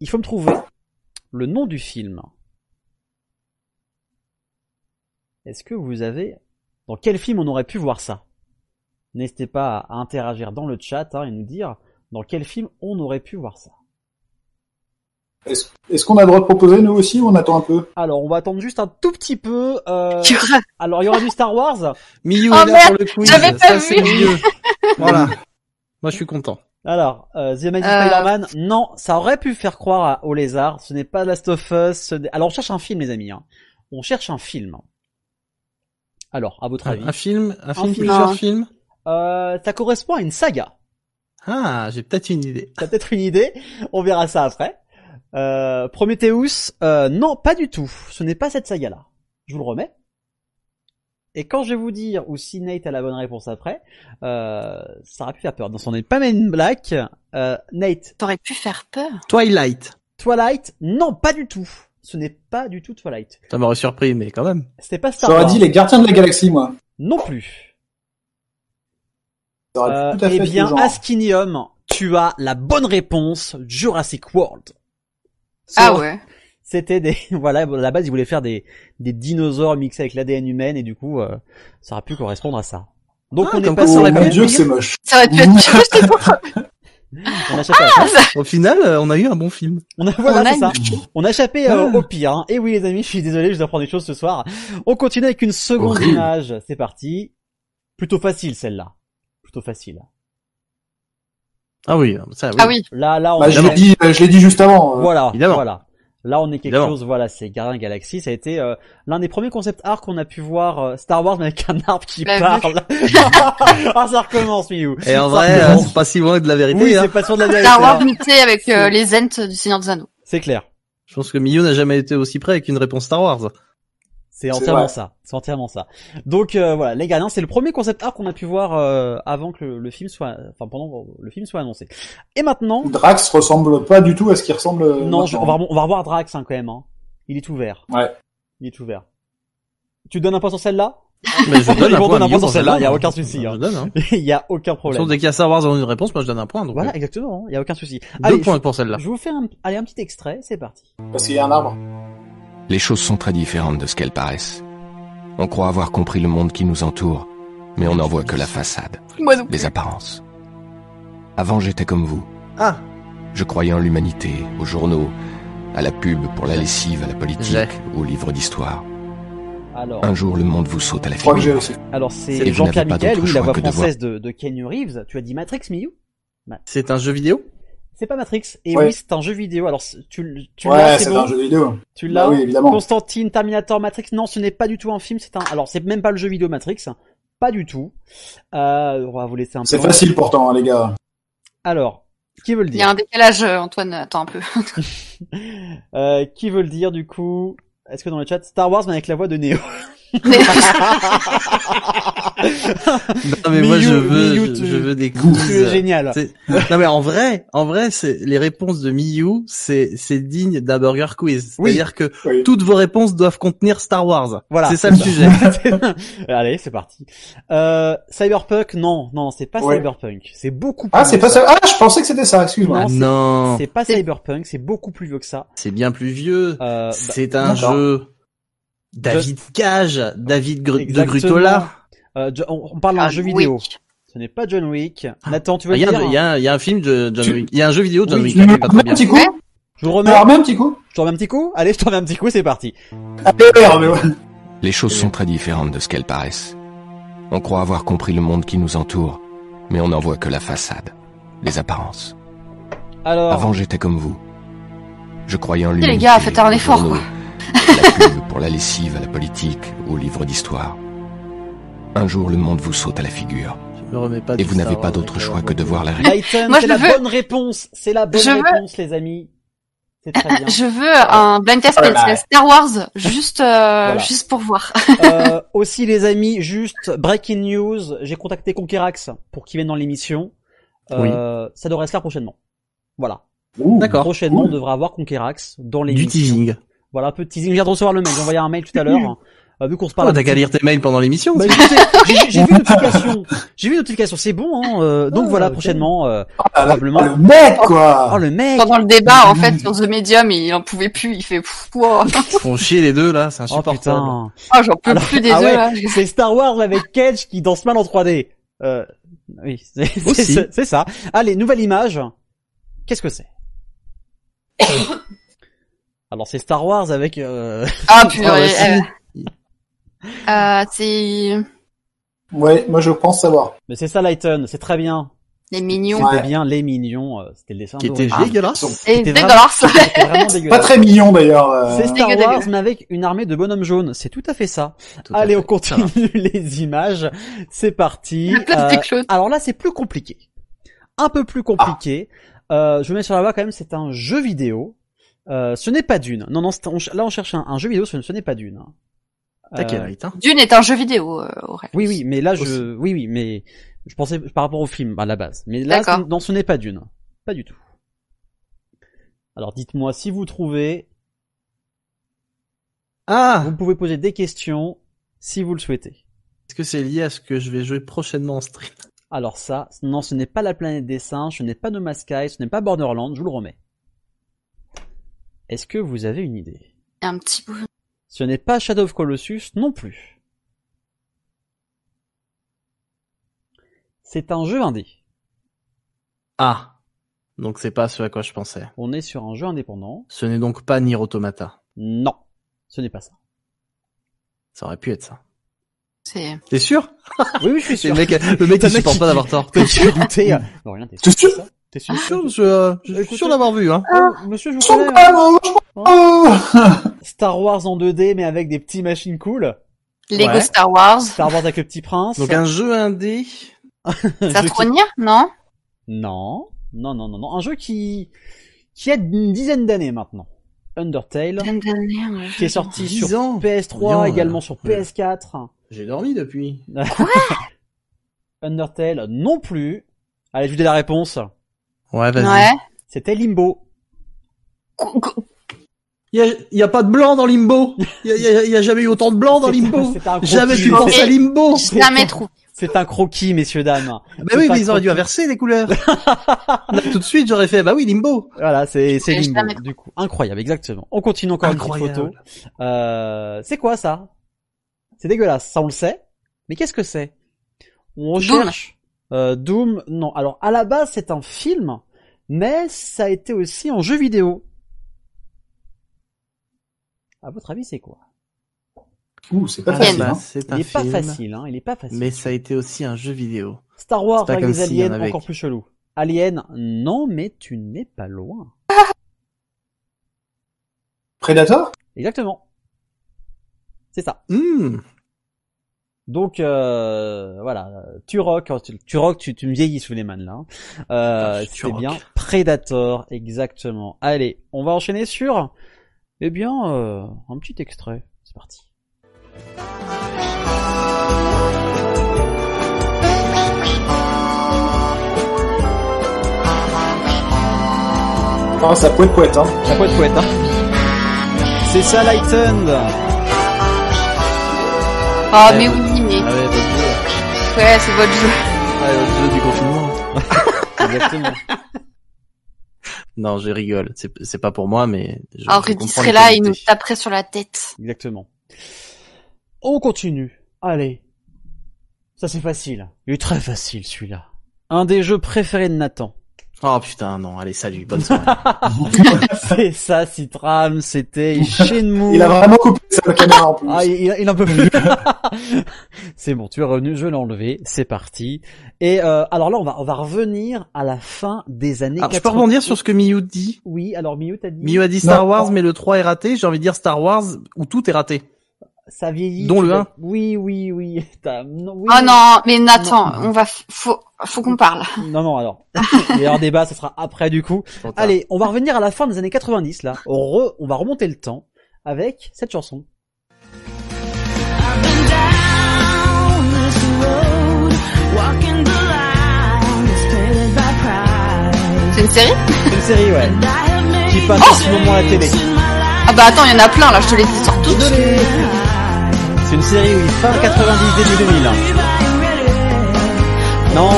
E: Il faut me trouver le nom du film. Est-ce que vous avez... Dans quel film on aurait pu voir ça? N'hésitez pas à interagir dans le chat hein, et nous dire dans quel film on aurait pu voir ça.
F: Est-ce est qu'on a le droit de proposer nous aussi ou on attend un peu?
E: Alors on va attendre juste un tout petit peu. Euh... Alors il y aura du Star Wars.
C: Miyu
G: Oh
C: est là
G: merde,
C: pour le quiz.
G: pas
C: Ça,
G: vu.
C: c'est mieux. voilà. Moi, je suis content.
E: Alors, euh, The Amazing
G: Euh.
E: Spider-Man, non, ça aurait pu faire croire à- au lézard. Ce n'est pas Last of Us. ce Alors on cherche un film les amis. Hein. On cherche un film. Alors, à votre avis
C: Un film, un film,
E: film.
C: plusieurs films.
E: euh, Ça correspond à une saga.
C: Ah, j'ai peut-être une idée.
E: T'as peut-être une idée. On verra ça après. Euh, Prometheus, euh, non, pas du tout. Ce n'est pas cette saga-là. Je vous le remets. Et quand je vais vous dire, ou si Nate a la bonne réponse après, euh, ça aurait pu faire peur. Donc, ce n'est pas Men Black. Euh, Nate,
G: T'aurais pu faire peur.
C: Twilight.
E: Twilight, non, pas du tout. Ce n'est pas du tout Twilight.
C: Ça m'aurait surpris, mais quand même.
E: C'était pas Star
F: J'aurais dit les gardiens de la galaxie, moi.
E: Non plus.
F: Ça aurait
E: Euh,
F: tout à fait
E: eh bien. Askinium, tu as la bonne réponse. Jurassic World.
G: Ah
E: Sur-
G: ouais.
E: C'était des voilà à la base ils voulaient faire des des dinosaures mixés avec l'ADN humaine et du coup euh, ça aurait pu correspondre à ça. Donc
C: Ah,
E: on est
C: comme
E: pas
F: Oh mon
C: pu
F: dieu c'est moche.
G: Ça aurait pu être juste pour...
E: on a ça.
C: Au final, euh, on a eu un bon film.
E: On a voilà
G: On a
E: c'est ça. On a échappé euh,
C: Ah.
E: au pire. hein. Et oui les amis, je suis désolé, je dois prendre des choses ce soir. On continue avec une seconde
F: Horrible.
E: image. C'est parti. Plutôt facile celle-là. Plutôt facile.
C: Ah oui, ça oui.
G: Ah oui.
E: Là là on
F: Bah,
E: est
F: je l'ai dit, je l'ai dit juste avant. euh.
E: Voilà,
C: Évidemment.
E: voilà. Là, on est quelque
C: Évidemment.
E: chose, voilà, c'est Gardien Galaxy, ça a été euh, l'un des premiers concepts art qu'on a pu voir euh, Star Wars mais avec un arbre qui
G: Bah,
E: parle. ah, ça recommence, Miou.
C: Et en vrai, euh, c'est pas si loin de la vérité.
E: oui,
C: hein.
E: c'est pas sûr de la vérité.
G: Star Wars
E: là.
G: mixé avec euh, les Ents du Seigneur des Anneaux.
E: C'est clair.
C: Je pense que Miyu n'a jamais été aussi près avec une réponse Star Wars.
E: C'est entièrement ça. C'est entièrement ça. Donc euh, voilà, les Gardiens, c'est le premier concept art qu'on a pu voir euh, avant que le, le film soit, enfin pendant que le film soit annoncé. Et maintenant,
F: Drax ressemble pas du tout à ce qui ressemble. euh,
E: non, je- on va, on va revoir Drax hein, quand même. Hein. Il est ouvert.
F: Ouais.
E: Il est ouvert. Tu donnes un point sur celle-là?
C: Mais je donne un point
E: un sur celle-là,
C: celle-là,
E: y a aucun souci, hein.
C: Je donne, hein.
E: Il y a aucun
C: Sauf
E: problème.
C: dès qu'il y a Star Wars dans une réponse, moi je donne un point. Donc,
E: Voilà,
C: euh,
E: exactement. Il y a aucun souci.
C: deux
E: Allez,
C: points pour celle-là.
E: je vous fais un, allez, un petit extrait. C'est parti.
F: Parce qu'il y a un arbre.
N: Les choses sont très différentes de ce qu'elles paraissent. On croit avoir compris le monde qui nous entoure, mais on n'en voit que la façade,
G: Moi non plus.
N: les apparences. Avant j'étais comme vous.
C: Ah,
N: Je croyais en l'humanité, aux journaux, à la pub pour la lessive, à la politique, aux livres d'histoire.
E: Alors,
N: Un jour le monde vous saute à la figure.
E: alors
N: Et
E: c'est Jean-Pierre Michael, oui, la voix
N: de
E: française de, de Kenny Reeves. Tu as dit Matrix, Miyu?
C: C'est un jeu vidéo?
E: C'est pas Matrix. Et
F: Ouais.
E: oui, c'est un jeu vidéo. Alors, tu, tu
F: Ouais,
E: l'as,
F: c'est
E: bon
F: un jeu vidéo.
E: Tu l'as
F: Bah oui, évidemment.
E: Constantine, Terminator, Matrix. Non, ce n'est pas du tout un film. C'est un. Alors, c'est même pas le jeu vidéo Matrix. Pas du tout. Euh, on va vous laisser un peu.
F: C'est facile pourtant, hein, les gars.
E: Alors, qui veut le
G: Il y a
E: dire
G: un décalage, euh, Antoine, attends un peu.
E: euh, Qui veut le dire du coup? Est-ce que dans le chat Star Wars mais avec la voix de Neo?
C: Non mais moi je veux, je,
E: tu-
C: je veux des quiz.
E: es génial.
C: C'est- Non mais en vrai, en vrai, c'est les réponses de Miyu, c'est c'est digne d'un burger quiz.
E: Oui.
C: C'est-à-dire que
F: Oui.
C: toutes vos réponses doivent contenir Star Wars.
E: Voilà.
C: C'est ça le sujet.
E: Allez, c'est parti. Euh, Cyberpunk, non, non, c'est pas
F: Ouais.
E: Cyberpunk. C'est beaucoup plus.
F: Ah, c'est
E: vieux
F: pas
E: que
F: ça. Ah, je pensais que c'était ça, excuse-moi.
E: Non,
C: Ah
E: c'est-
C: non,
E: C'est pas Cyberpunk, c'est beaucoup plus vieux que ça.
C: c'est bien plus vieux.
E: Euh, bah,
C: c'est un jeu. David Cage, David Gr- de. Grutola.
E: euh, on, on parle d'un
G: Ah,
E: jeu vidéo. Ce n'est pas John Wick. Nathan, tu veux
C: Il y,
E: le
C: a,
E: dire
C: un- il y a un- il y a un film de John
F: Tu-
C: Wick. Il y a un jeu vidéo de John
F: Oui,
C: Wick
F: tu
C: pas
F: remets
C: très
F: un
C: bien.
F: petit coup.
E: Je vous remets.
F: me remets un petit coup
E: Je te remets un petit coup. Allez, je te remets un petit coup. C'est parti.
F: Ah.
N: Les choses sont très différentes de ce qu'elles paraissent. On croit avoir compris le monde qui nous entoure, mais on n'en voit que la façade, les apparences.
E: Alors,
N: Avant j'étais comme vous. Je croyais en lui.
G: les gars, faites un effort, quoi.
N: La pub pour la lessive, à la politique, aux livres d'histoire. Un jour, le monde vous saute à la figure.
C: Je me remets pas
N: Et vous n'avez pas d'autre choix que de voir la.
E: Lighten,
G: Moi,
E: c'est la
G: veux-
E: bonne réponse. C'est la bonne
G: Je veux-
E: réponse, les amis. C'est très bien.
G: Je veux un blind test
F: Oh là là.
G: Star Wars, juste, euh,
E: Voilà.
G: juste pour voir.
E: Euh, aussi, les amis, juste breaking news. J'ai contacté Conquerax pour qu'il vienne dans l'émission. Euh, Ça devrait se faire prochainement. Voilà.
C: D'accord.
E: Prochainement, on devra avoir Conquerax dans l'émission.
C: Du teasing.
E: Voilà, un peu de teasing. Je viens de recevoir le mail. J'ai envoyé un mail tout à l'heure. Euh, vu qu'on se parle.
C: Oh, t'as qu'à lire tes mails pendant l'émission.
E: Bah, j'ai- vu une notification. J'ai vu une notification. C'est bon, hein. euh, donc
C: Ah,
E: voilà, prochainement, euh,
F: Ah,
E: probablement.
F: le mec, quoi
E: Oh, le mec.
G: Pendant le débat, en fait, sur The Medium, il en pouvait plus, il fait, wow.
C: Ils font chier les deux là, c'est
E: Oh
C: insupportable.
E: putain.
G: Oh, j'en peux
E: Alors-
G: plus des
E: ah
G: deux,
E: ouais,
G: là.
E: C'est Star Wars avec Cage qui danse mal en 3D. Euh, oui, c'est ça. Allez, nouvelle image. Qu'est-ce que c'est? Alors c'est Star Wars avec. Euh...
G: Ah,
C: Ah,
G: purée. euh, euh, c'est
F: Ouais, moi je pense savoir.
E: Mais c'est ça, Lighton. C'est très bien.
G: les mignons.
F: Ouais.
E: C'était bien les mignons. euh, C'était le dessin.
C: Qui était
E: d'origine.
C: dégueulasse.
E: C'était
G: dégueulasse.
E: C'était vraiment
F: Pas très mignon d'ailleurs. euh.
E: C'est Star Wars, mais avec une armée de bonhommes jaunes. C'est tout à fait ça.
C: Tout
E: Allez,
C: fait.
E: on continue les images. C'est parti. Alors là, c'est plus compliqué. Un peu plus compliqué. Euh, je vous mets sur la voie quand même. C'est un jeu vidéo. Euh, ce n'est pas d'une. Non, non. on là, on cherche un, un jeu vidéo. Ce, ce n'est pas d'une.
C: T'inquiète,
E: Euh,
C: hein.
G: Dune est un jeu vidéo, euh, Aurel.
E: oui, oui, mais là, je,
C: Aussi.
E: oui, oui, mais je pensais par rapport au film à la base. Mais là, non, ce n'est pas d'une. Pas du tout. Alors, dites-moi si vous trouvez.
C: Ah
E: Vous pouvez poser des questions si vous le souhaitez.
C: Est-ce que c'est lié à ce que je vais jouer prochainement en stream?
E: Alors ça, non, ce n'est pas la planète des singes, ce n'est pas No Man's Sky, ce n'est pas Borderlands, je vous le remets. Est-ce que vous avez une idée?
G: Un petit peu.
E: Ce n'est pas Shadow of Colossus non plus. C'est un jeu indé.
C: Ah Donc c'est pas ce à quoi je pensais.
E: On est sur un jeu indépendant.
C: Ce n'est donc pas Nier Automata.
E: Non, ce n'est pas ça.
C: Ça aurait pu être ça.
G: C'est,
C: T'es sûr?
E: Oui, oui, je suis sûr.
C: Le mec, le mec
E: mec
C: supporte
E: qui-
C: pas d'avoir tort.
E: T'es sûr douté Non, rien, t'es
F: T'es
E: sûr? T'es sûr
C: Je suis sûr, je, euh, je suis sûr d'avoir vu, hein.
E: Oh, Monsieur, je vous connais.
F: ballon, oh
E: Star Wars en 2D, mais avec des petits machines cool.
G: Lego
C: Ouais.
G: Star Wars.
E: Star Wars avec le petit prince.
C: Donc un jeu indé.
G: Ça trop nier, non?
E: Non, non, non, non, non. Un jeu qui qui a une dizaine d'années maintenant. Undertale, qui est sorti
C: 10
E: sur
C: ans.
E: PS3,
C: Bien,
E: également
C: euh,
E: sur
C: ouais.
E: PS4.
C: J'ai dormi depuis.
E: Undertale non plus. Allez, je vous dis la réponse.
C: Ouais, vas-y.
G: Ouais.
E: C'était Limbo.
C: Il y a, y a pas de blanc dans Limbo. Il y a, y a- y a jamais eu autant de blanc dans Limbo.
E: c'est un gros
C: Jamais tu penses à Limbo.
G: Jamais trop.
E: C'est un croquis, messieurs dames.
C: Bah oui, mais ils auraient dû inverser les couleurs. Là, tout de suite, j'aurais fait, bah oui, Limbo.
E: Voilà, c'est Limbo. Du coup, incroyable, exactement. On continue encore une
C: Incroyable.
E: petite photo. Euh, c'est quoi ça? C'est dégueulasse, ça on le sait. Mais qu'est-ce que c'est? On recherche euh, Doom. Non, alors à la base c'est un film, mais ça a été aussi en jeu vidéo. À votre avis, c'est quoi?
F: Ouh, c'est pas
C: Ah,
F: facile.
C: bah,
F: hein.
C: c'est
E: Il est pas facile, hein. Il est pas facile.
C: Mais ça a été aussi un jeu vidéo.
E: Star Wars avec
C: en
E: aliens encore plus chelou. Alien, non, mais tu n'es pas loin.
F: Predator?
E: Exactement. C'est ça.
C: Hmm.
E: Donc euh, voilà, tu rock, tu, tu rock, tu, tu me vieillis sous les mains là. hein. Euh, c'est bien Predator, exactement. Allez, on va enchaîner sur, eh bien, euh, un petit extrait. C'est parti.
F: Ah, ça poète poète, hein.
E: Ça peut être poète, hein. C'est ça, Lightened.
G: Ah,
C: Ouais,
G: mais oui,
C: Ah ouais, votre jeu.
G: ouais, c'est votre jeu.
C: Ouais, votre jeu du confinement.
E: Exactement.
C: Non, je rigole. C'est, pas pour moi, mais je,
G: Alors,
C: comprends
G: serait là, il nous taperait sur la tête.
E: Exactement. On continue. Allez. Ça c'est facile. Il est très facile celui-là. Un des jeux préférés de Nathan.
C: Oh putain, non, allez, salut, bonne soirée.
E: c'est ça, Citram, c'était Shenmue.
F: Il a vraiment coupé sa caméra en plus.
E: Ah, il, il en peut plus. c'est bon, tu es revenu, je l'ai enlevé, c'est parti. Et euh, alors là, on va on va revenir à la fin des années.
C: Alors, je
E: 80.
C: peux rebondir sur ce que Miyu dit?
E: Oui, alors Miyu t'as dit.
C: Miyu a dit Star
F: Non.
C: Wars, mais le 3 est raté. J'ai envie de dire Star Wars où tout est raté.
E: Ça vieillit.
C: Dont le
E: vas-
C: 1.
E: Oui, oui, oui. T'as- Non, oui,
G: Oh non, mais Nathan, on va, faut, faut qu'on parle.
E: Non, non, alors. Meilleur débat, ça sera après du coup. Allez, on va revenir à la fin des années 90 là. On, re- on va remonter le temps avec cette chanson.
G: C'est une série?
E: C'est une série, ouais. Qui passe en ce moment à la télé.
G: Ah bah attends, il y en a plein là, je te les dis sur toutes.
E: C'est une série, oui, fin 90, début 2000. Non.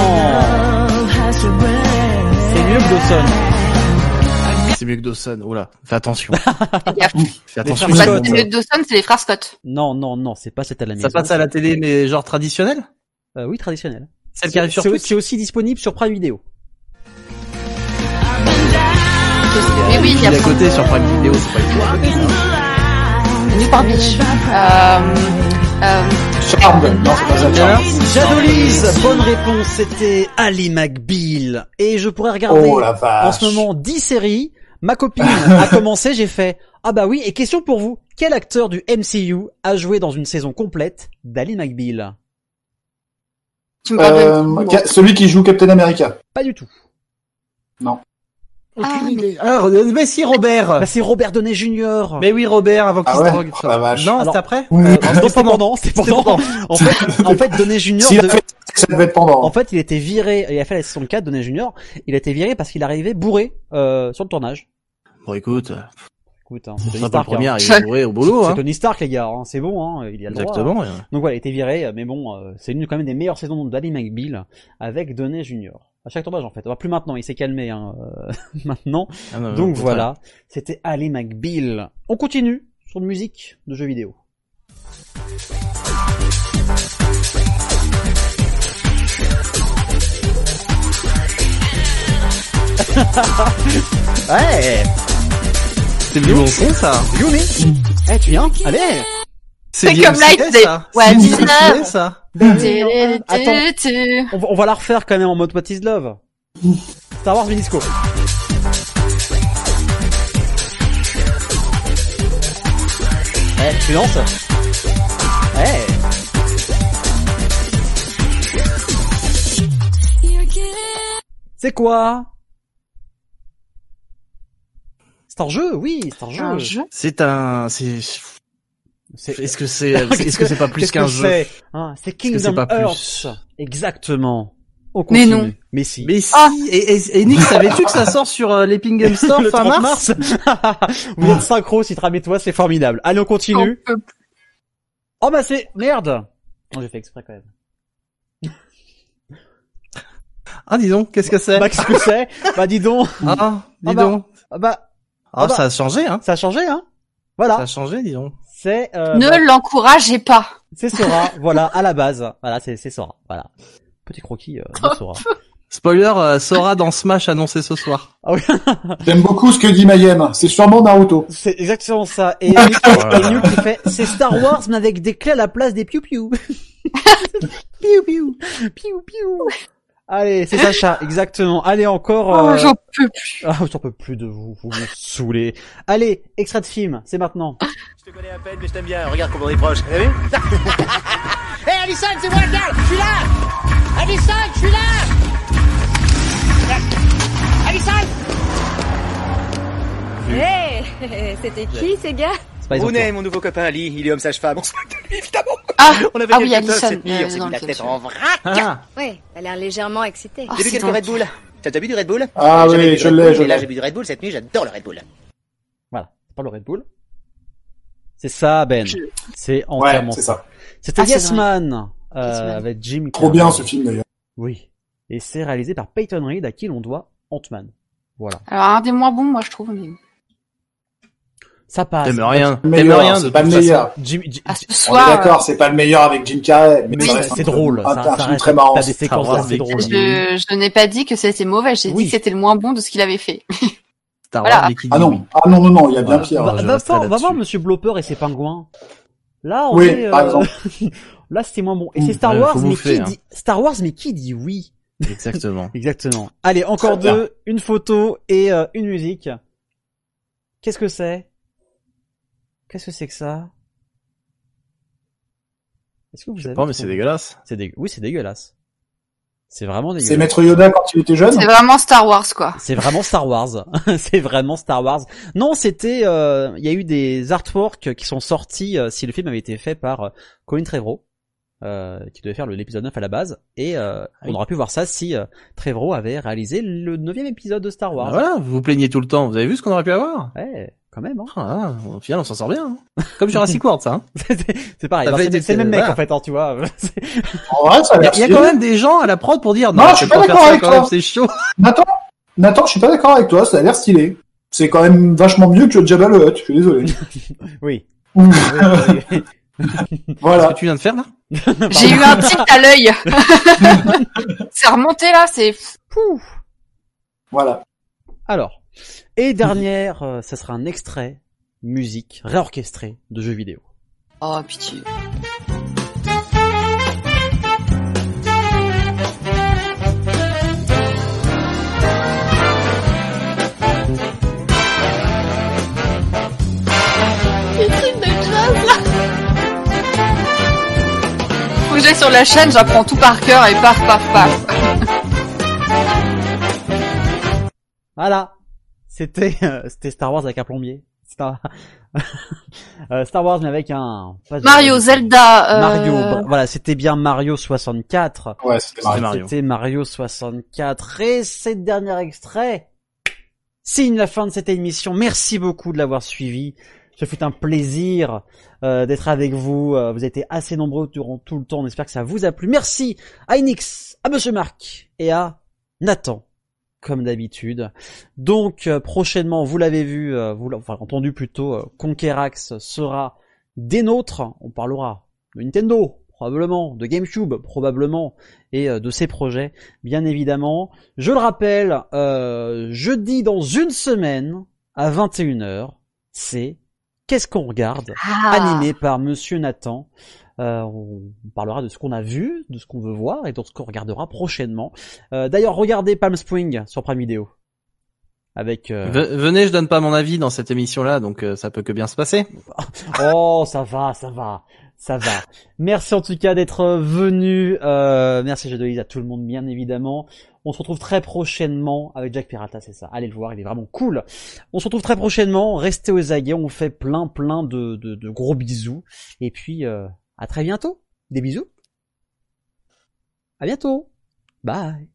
E: C'est mieux que Dawson.
C: C'est mieux que Dawson. Oula, fais attention.
G: Fais
C: attention.
E: frères
G: Bah,
E: Scott.
G: c'est mieux que Dawson, c'est les frères Scott.
E: Non, non, non, c'est pas cette à la maison.
C: Ça passe à la télé, mais genre traditionnel?
E: Euh, oui, traditionnel.
C: Celle qui arrive sur
E: C'est
C: Twitch?
E: c'est aussi disponible sur Prime Video.
G: Mais oui, il y a
C: à côté sur Prime Video, c'est pas une
G: Newport Beach. Euh, euh,
F: Charmed. Non, c'est pas ça. Charmed.
E: Jadolise, bonne réponse, c'était Ali McBeal. Et je pourrais regarder
F: Oh
E: en ce moment 10 séries. Ma copine a commencé, j'ai fait Ah bah oui, et question pour vous, quel acteur du MCU a joué dans une saison complète d'Ali McBeal?
G: Tu me.
F: Euh, celui qui joue Captain America.
E: Pas du tout.
F: Non.
G: Ah, mais-
C: Ah, mais si Robert
E: Bah c'est Robert Downey Jr.
C: Mais oui, Robert, avant qu'il
F: Ah
C: se
F: ouais
C: drogue.
F: Oh la vache.
C: Non,
E: Alors-
C: c'est après
F: Oui.
E: Euh,
C: non,
E: c'est pendant, c'est pendant. En fait, en fait, Downey Jr. De-
F: a fait, ça devait être pendant.
E: En fait, il était viré, il a fait la saison 4, Downey Jr. Il a été viré parce qu'il arrivait bourré euh, sur le tournage.
C: Bon, écoute,
E: Écoute, hein, c'est Tony
C: pas le
E: Stark.
C: premier
E: hein.
C: à arriver bourré au boulot,
E: C'est
C: hein.
E: Tony Stark, les gars. hein, C'est bon, hein, il y a le droit, hein.
C: Exactement. ouais.
E: Donc voilà, il était viré, mais bon, euh, c'est une quand même des meilleures saisons d'Ali McBeal avec Downey Jr. À chaque tournage en fait. Enfin, plus maintenant, il s'est calmé hein, euh, maintenant.
C: Ah, non,
E: Donc voilà, c'était Ali McBeal. On continue sur de musique de jeux vidéo. ouais,
C: C'est du bon son, ça.
E: Yumi. Eh, tu viens Allez.
G: C'est comme Day.
C: ça.
G: Ouais,
C: C'est bien
G: 19.
C: stylé, ça.
E: Attends.
G: Tu-
E: On va, la refaire quand même en mode What is Love. Star Wars Minisco. Eh, tu lances Eh C'est quoi? C'est un jeu, oui, c'est un jeu.
G: Un jeu
C: C'est un, c'est,
E: C'est-
C: est-ce que c'est, est-ce que c'est pas plus qu'un jeu
E: c'est Hein, Kingdom
C: pas
E: Hearts. Exactement. On
G: Mais non.
E: Mais si.
C: Mais si,
G: Ah.
C: et, et, et Nick, savais-tu que ça sort sur euh, l'Epic Game Store
E: le
C: fin
E: 30
C: mars,
E: mars. Vous êtes synchro, Citram et toi, c'est formidable. Allez, on continue.
G: On.
E: Oh bah c'est merde. Non, j'ai fait exprès quand même.
C: Ah, dis donc, qu'est-ce que c'est
E: Bah qu'est-ce que c'est? Bah dis donc.
C: Ah, dis
E: Ah bah,
C: donc.
E: Ah bah
C: Ah,
E: bah.
C: ça a changé, hein.
E: ça a changé hein.
C: Ça
E: Voilà.
C: a changé, dis donc.
E: C'est euh,
G: Ne
E: bah,
G: l'encouragez pas.
E: c'est Sora. voilà à la base. Voilà c'est c'est Sora. Voilà. Petit croquis euh, de Sora.
C: Spoiler, euh, Sora dans Smash annoncé ce soir.
E: Ah oui.
F: J'aime beaucoup ce que dit Mayhem. C'est sûrement Naruto.
E: C'est exactement ça. Et et Nuke qui fait c'est Star Wars mais avec des clés à la place des piou piou. piou piou. Piou piou. Allez, c'est Sacha, exactement. Allez encore.
G: Oh,
E: euh,
G: j'en peux plus.
E: Ah, j'en peux plus de vous, vous me saoulez. Allez, extrait de film, c'est maintenant.
O: Je te connais à peine, mais je t'aime bien. Regarde comment on est proche. T'as vu
P: Hé Alison, c'est moi le gars Je suis là Alison, je suis là Alison
Q: Hé C'était qui ces gars?
E: Pas
O: Rooney, mon nouveau copain Ali, il est homme sage-femme. On se moque de lui, évidemment.
G: Ah,
O: On avait
G: ah oui, Alison.
O: cette nuit, on
G: euh,
O: s'est
G: dans
O: mis la tête en vrac.
C: Ah,
Q: Ouais, t'as l'air légèrement excité.
G: Oh,
O: J'ai bu quelques. Red Bull. T'as déjà bu du Red Bull
F: Ah oui, je l'ai, je
O: Et là,
F: l'ai.
O: j'ai bu du Red Bull cette nuit, j'adore le Red Bull.
E: Voilà, c'est pas le Red Bull. C'est ça, Ben. C'est
F: Ouais,
E: entièrement
F: c'est ça.
E: C'était
G: Ah, c'est
E: Yes. Man, euh, avec Jim
F: Trop bien ce film d'ailleurs.
E: Oui. Et c'est réalisé par Peyton Reed, à qui l'on doit Ant-Man. Voilà.
G: Alors, un des moins bons, moi, je trouve. Mais...
E: Ça passe.
C: t'aimes rien. T'aimes rien
F: c'est pas le meilleur.
E: Jim, Jim-
G: Ah, ce
F: On est
G: soir,
F: d'accord, c'est pas le meilleur avec Jim Carrey, mais
E: Oui,
F: ça reste
E: c'est drôle,
F: Un,
E: ça- reste-
F: très marrant.
E: t'as des séquences assez
C: avec
E: drôles.
G: je, je n'ai pas dit que c'était mauvais, j'ai
E: Oui.
G: dit que c'était le moins bon de ce qu'il avait fait.
C: Star
G: Voilà.
F: Ah non, ah non, non, non, il y a bien
C: Voilà.
F: pire.
E: Va,
C: je
E: va va
C: là-dessus.
E: voir Monsieur Blopper et ses pingouins. Là, on
F: Oui,
E: est,
F: par
E: euh,
F: exemple.
E: là, c'était moins bon. Et c'est Star
C: ouais,
E: Wars, mais qui
C: hein.
E: dit Star Wars, mais qui dit oui?
C: Exactement.
E: Exactement. Allez, encore deux, une photo et euh, une musique. Qu'est-ce que c'est? Qu'est-ce que c'est que ça? Est-ce que vous
C: Je sais pas, mais c'est dégueulasse.
E: C'est dégueu- Oui, c'est dégueulasse. C'est vraiment dégueulasse.
F: C'est Maître Yoda quand il était jeune?
G: C'est vraiment Star Wars, quoi.
E: C'est vraiment Star Wars. c'est vraiment Star Wars. Non, c'était. euh, Il y a eu des artworks qui sont sortis euh, si le film avait été fait par euh, Colin Trevorrow, euh, qui devait faire l'épisode 9 à la base, et euh, on aurait pu voir ça si euh, Trevorrow avait réalisé le neuvième épisode de Star
C: Ah,
E: Wars.
C: voilà, vous vous plaignez tout le temps. Vous avez vu ce qu'on aurait pu avoir?
E: Ouais, quand même. Hein.
C: ah, Au final, on s'en sort bien. hein. Comme Jurassic World, ça. Hein.
E: c'est pareil. Non, C'est le même mec
C: voilà.
E: en fait, hein, tu vois.
F: En vrai, ça a
C: Il y a,
F: l'air
C: il y a
F: stylé.
C: quand même des gens à la prod pour dire
F: Non, je suis pas d'accord avec toi.
C: c'est chaud.
F: Nathan, Nathan, je suis pas d'accord avec toi, ça a l'air stylé. C'est quand même vachement mieux que Jabba le Hutt, je suis désolé.
E: oui. Oui, oui,
C: Ce
F: voilà.
C: que tu viens de faire là?
G: J'ai eu un tic à l'œil. c'est remonté là, c'est fou.
F: Voilà.
E: Alors, et dernière, euh, ça sera un extrait musique réorchestré de jeux vidéo.
G: Oh pitié. J'aille sur la chaîne, j'apprends tout par cœur et paf paf paf.
E: Voilà, c'était euh, c'était Star Wars avec un plombier. Star, Euh, Star Wars mais avec un
G: Mario, Zelda, euh,
E: Mario, voilà, c'était bien Mario 64.
F: Ouais, c'était Mario.
C: Mario.
E: C'était Mario 64 et cette dernier extrait signe la fin de cette émission. Merci beaucoup de l'avoir suivi. Ce fut un plaisir euh, d'être avec vous. Euh, vous avez été assez nombreux durant tout le temps. On espère que ça vous a plu. Merci à Enix, à Monsieur Marc et à Nathan, comme d'habitude. Donc euh, prochainement, vous l'avez vu, euh, vous l'avez enfin, entendu plutôt, euh, Conquerax sera des nôtres. On parlera de Nintendo, probablement, de GameCube, probablement, et de ses projets, bien évidemment. Je le rappelle, euh, jeudi dans une semaine, à 21h, c'est Qu'est-ce qu'on regarde?
G: Ah.
E: animé par Monsieur Nathan. Euh, on parlera de ce qu'on a vu, de ce qu'on veut voir et de ce qu'on regardera prochainement. Euh, D'ailleurs, regardez Palm Spring sur Prime Video. Avec euh,
C: Ve- Venez, je donne pas mon avis dans cette émission-là, donc euh, ça peut que bien se passer.
E: Oh, ça va, ça va, ça va. Merci en tout cas d'être venu. Euh, merci Jadolise à tout le monde, bien évidemment. On se retrouve très prochainement avec Jack Pirata, c'est ça. Allez le voir, il est vraiment cool. On se retrouve très prochainement. Restez aux aguets. On vous fait plein, plein de, de, de gros bisous. Et puis, euh, à très bientôt. Des bisous. À bientôt. Bye.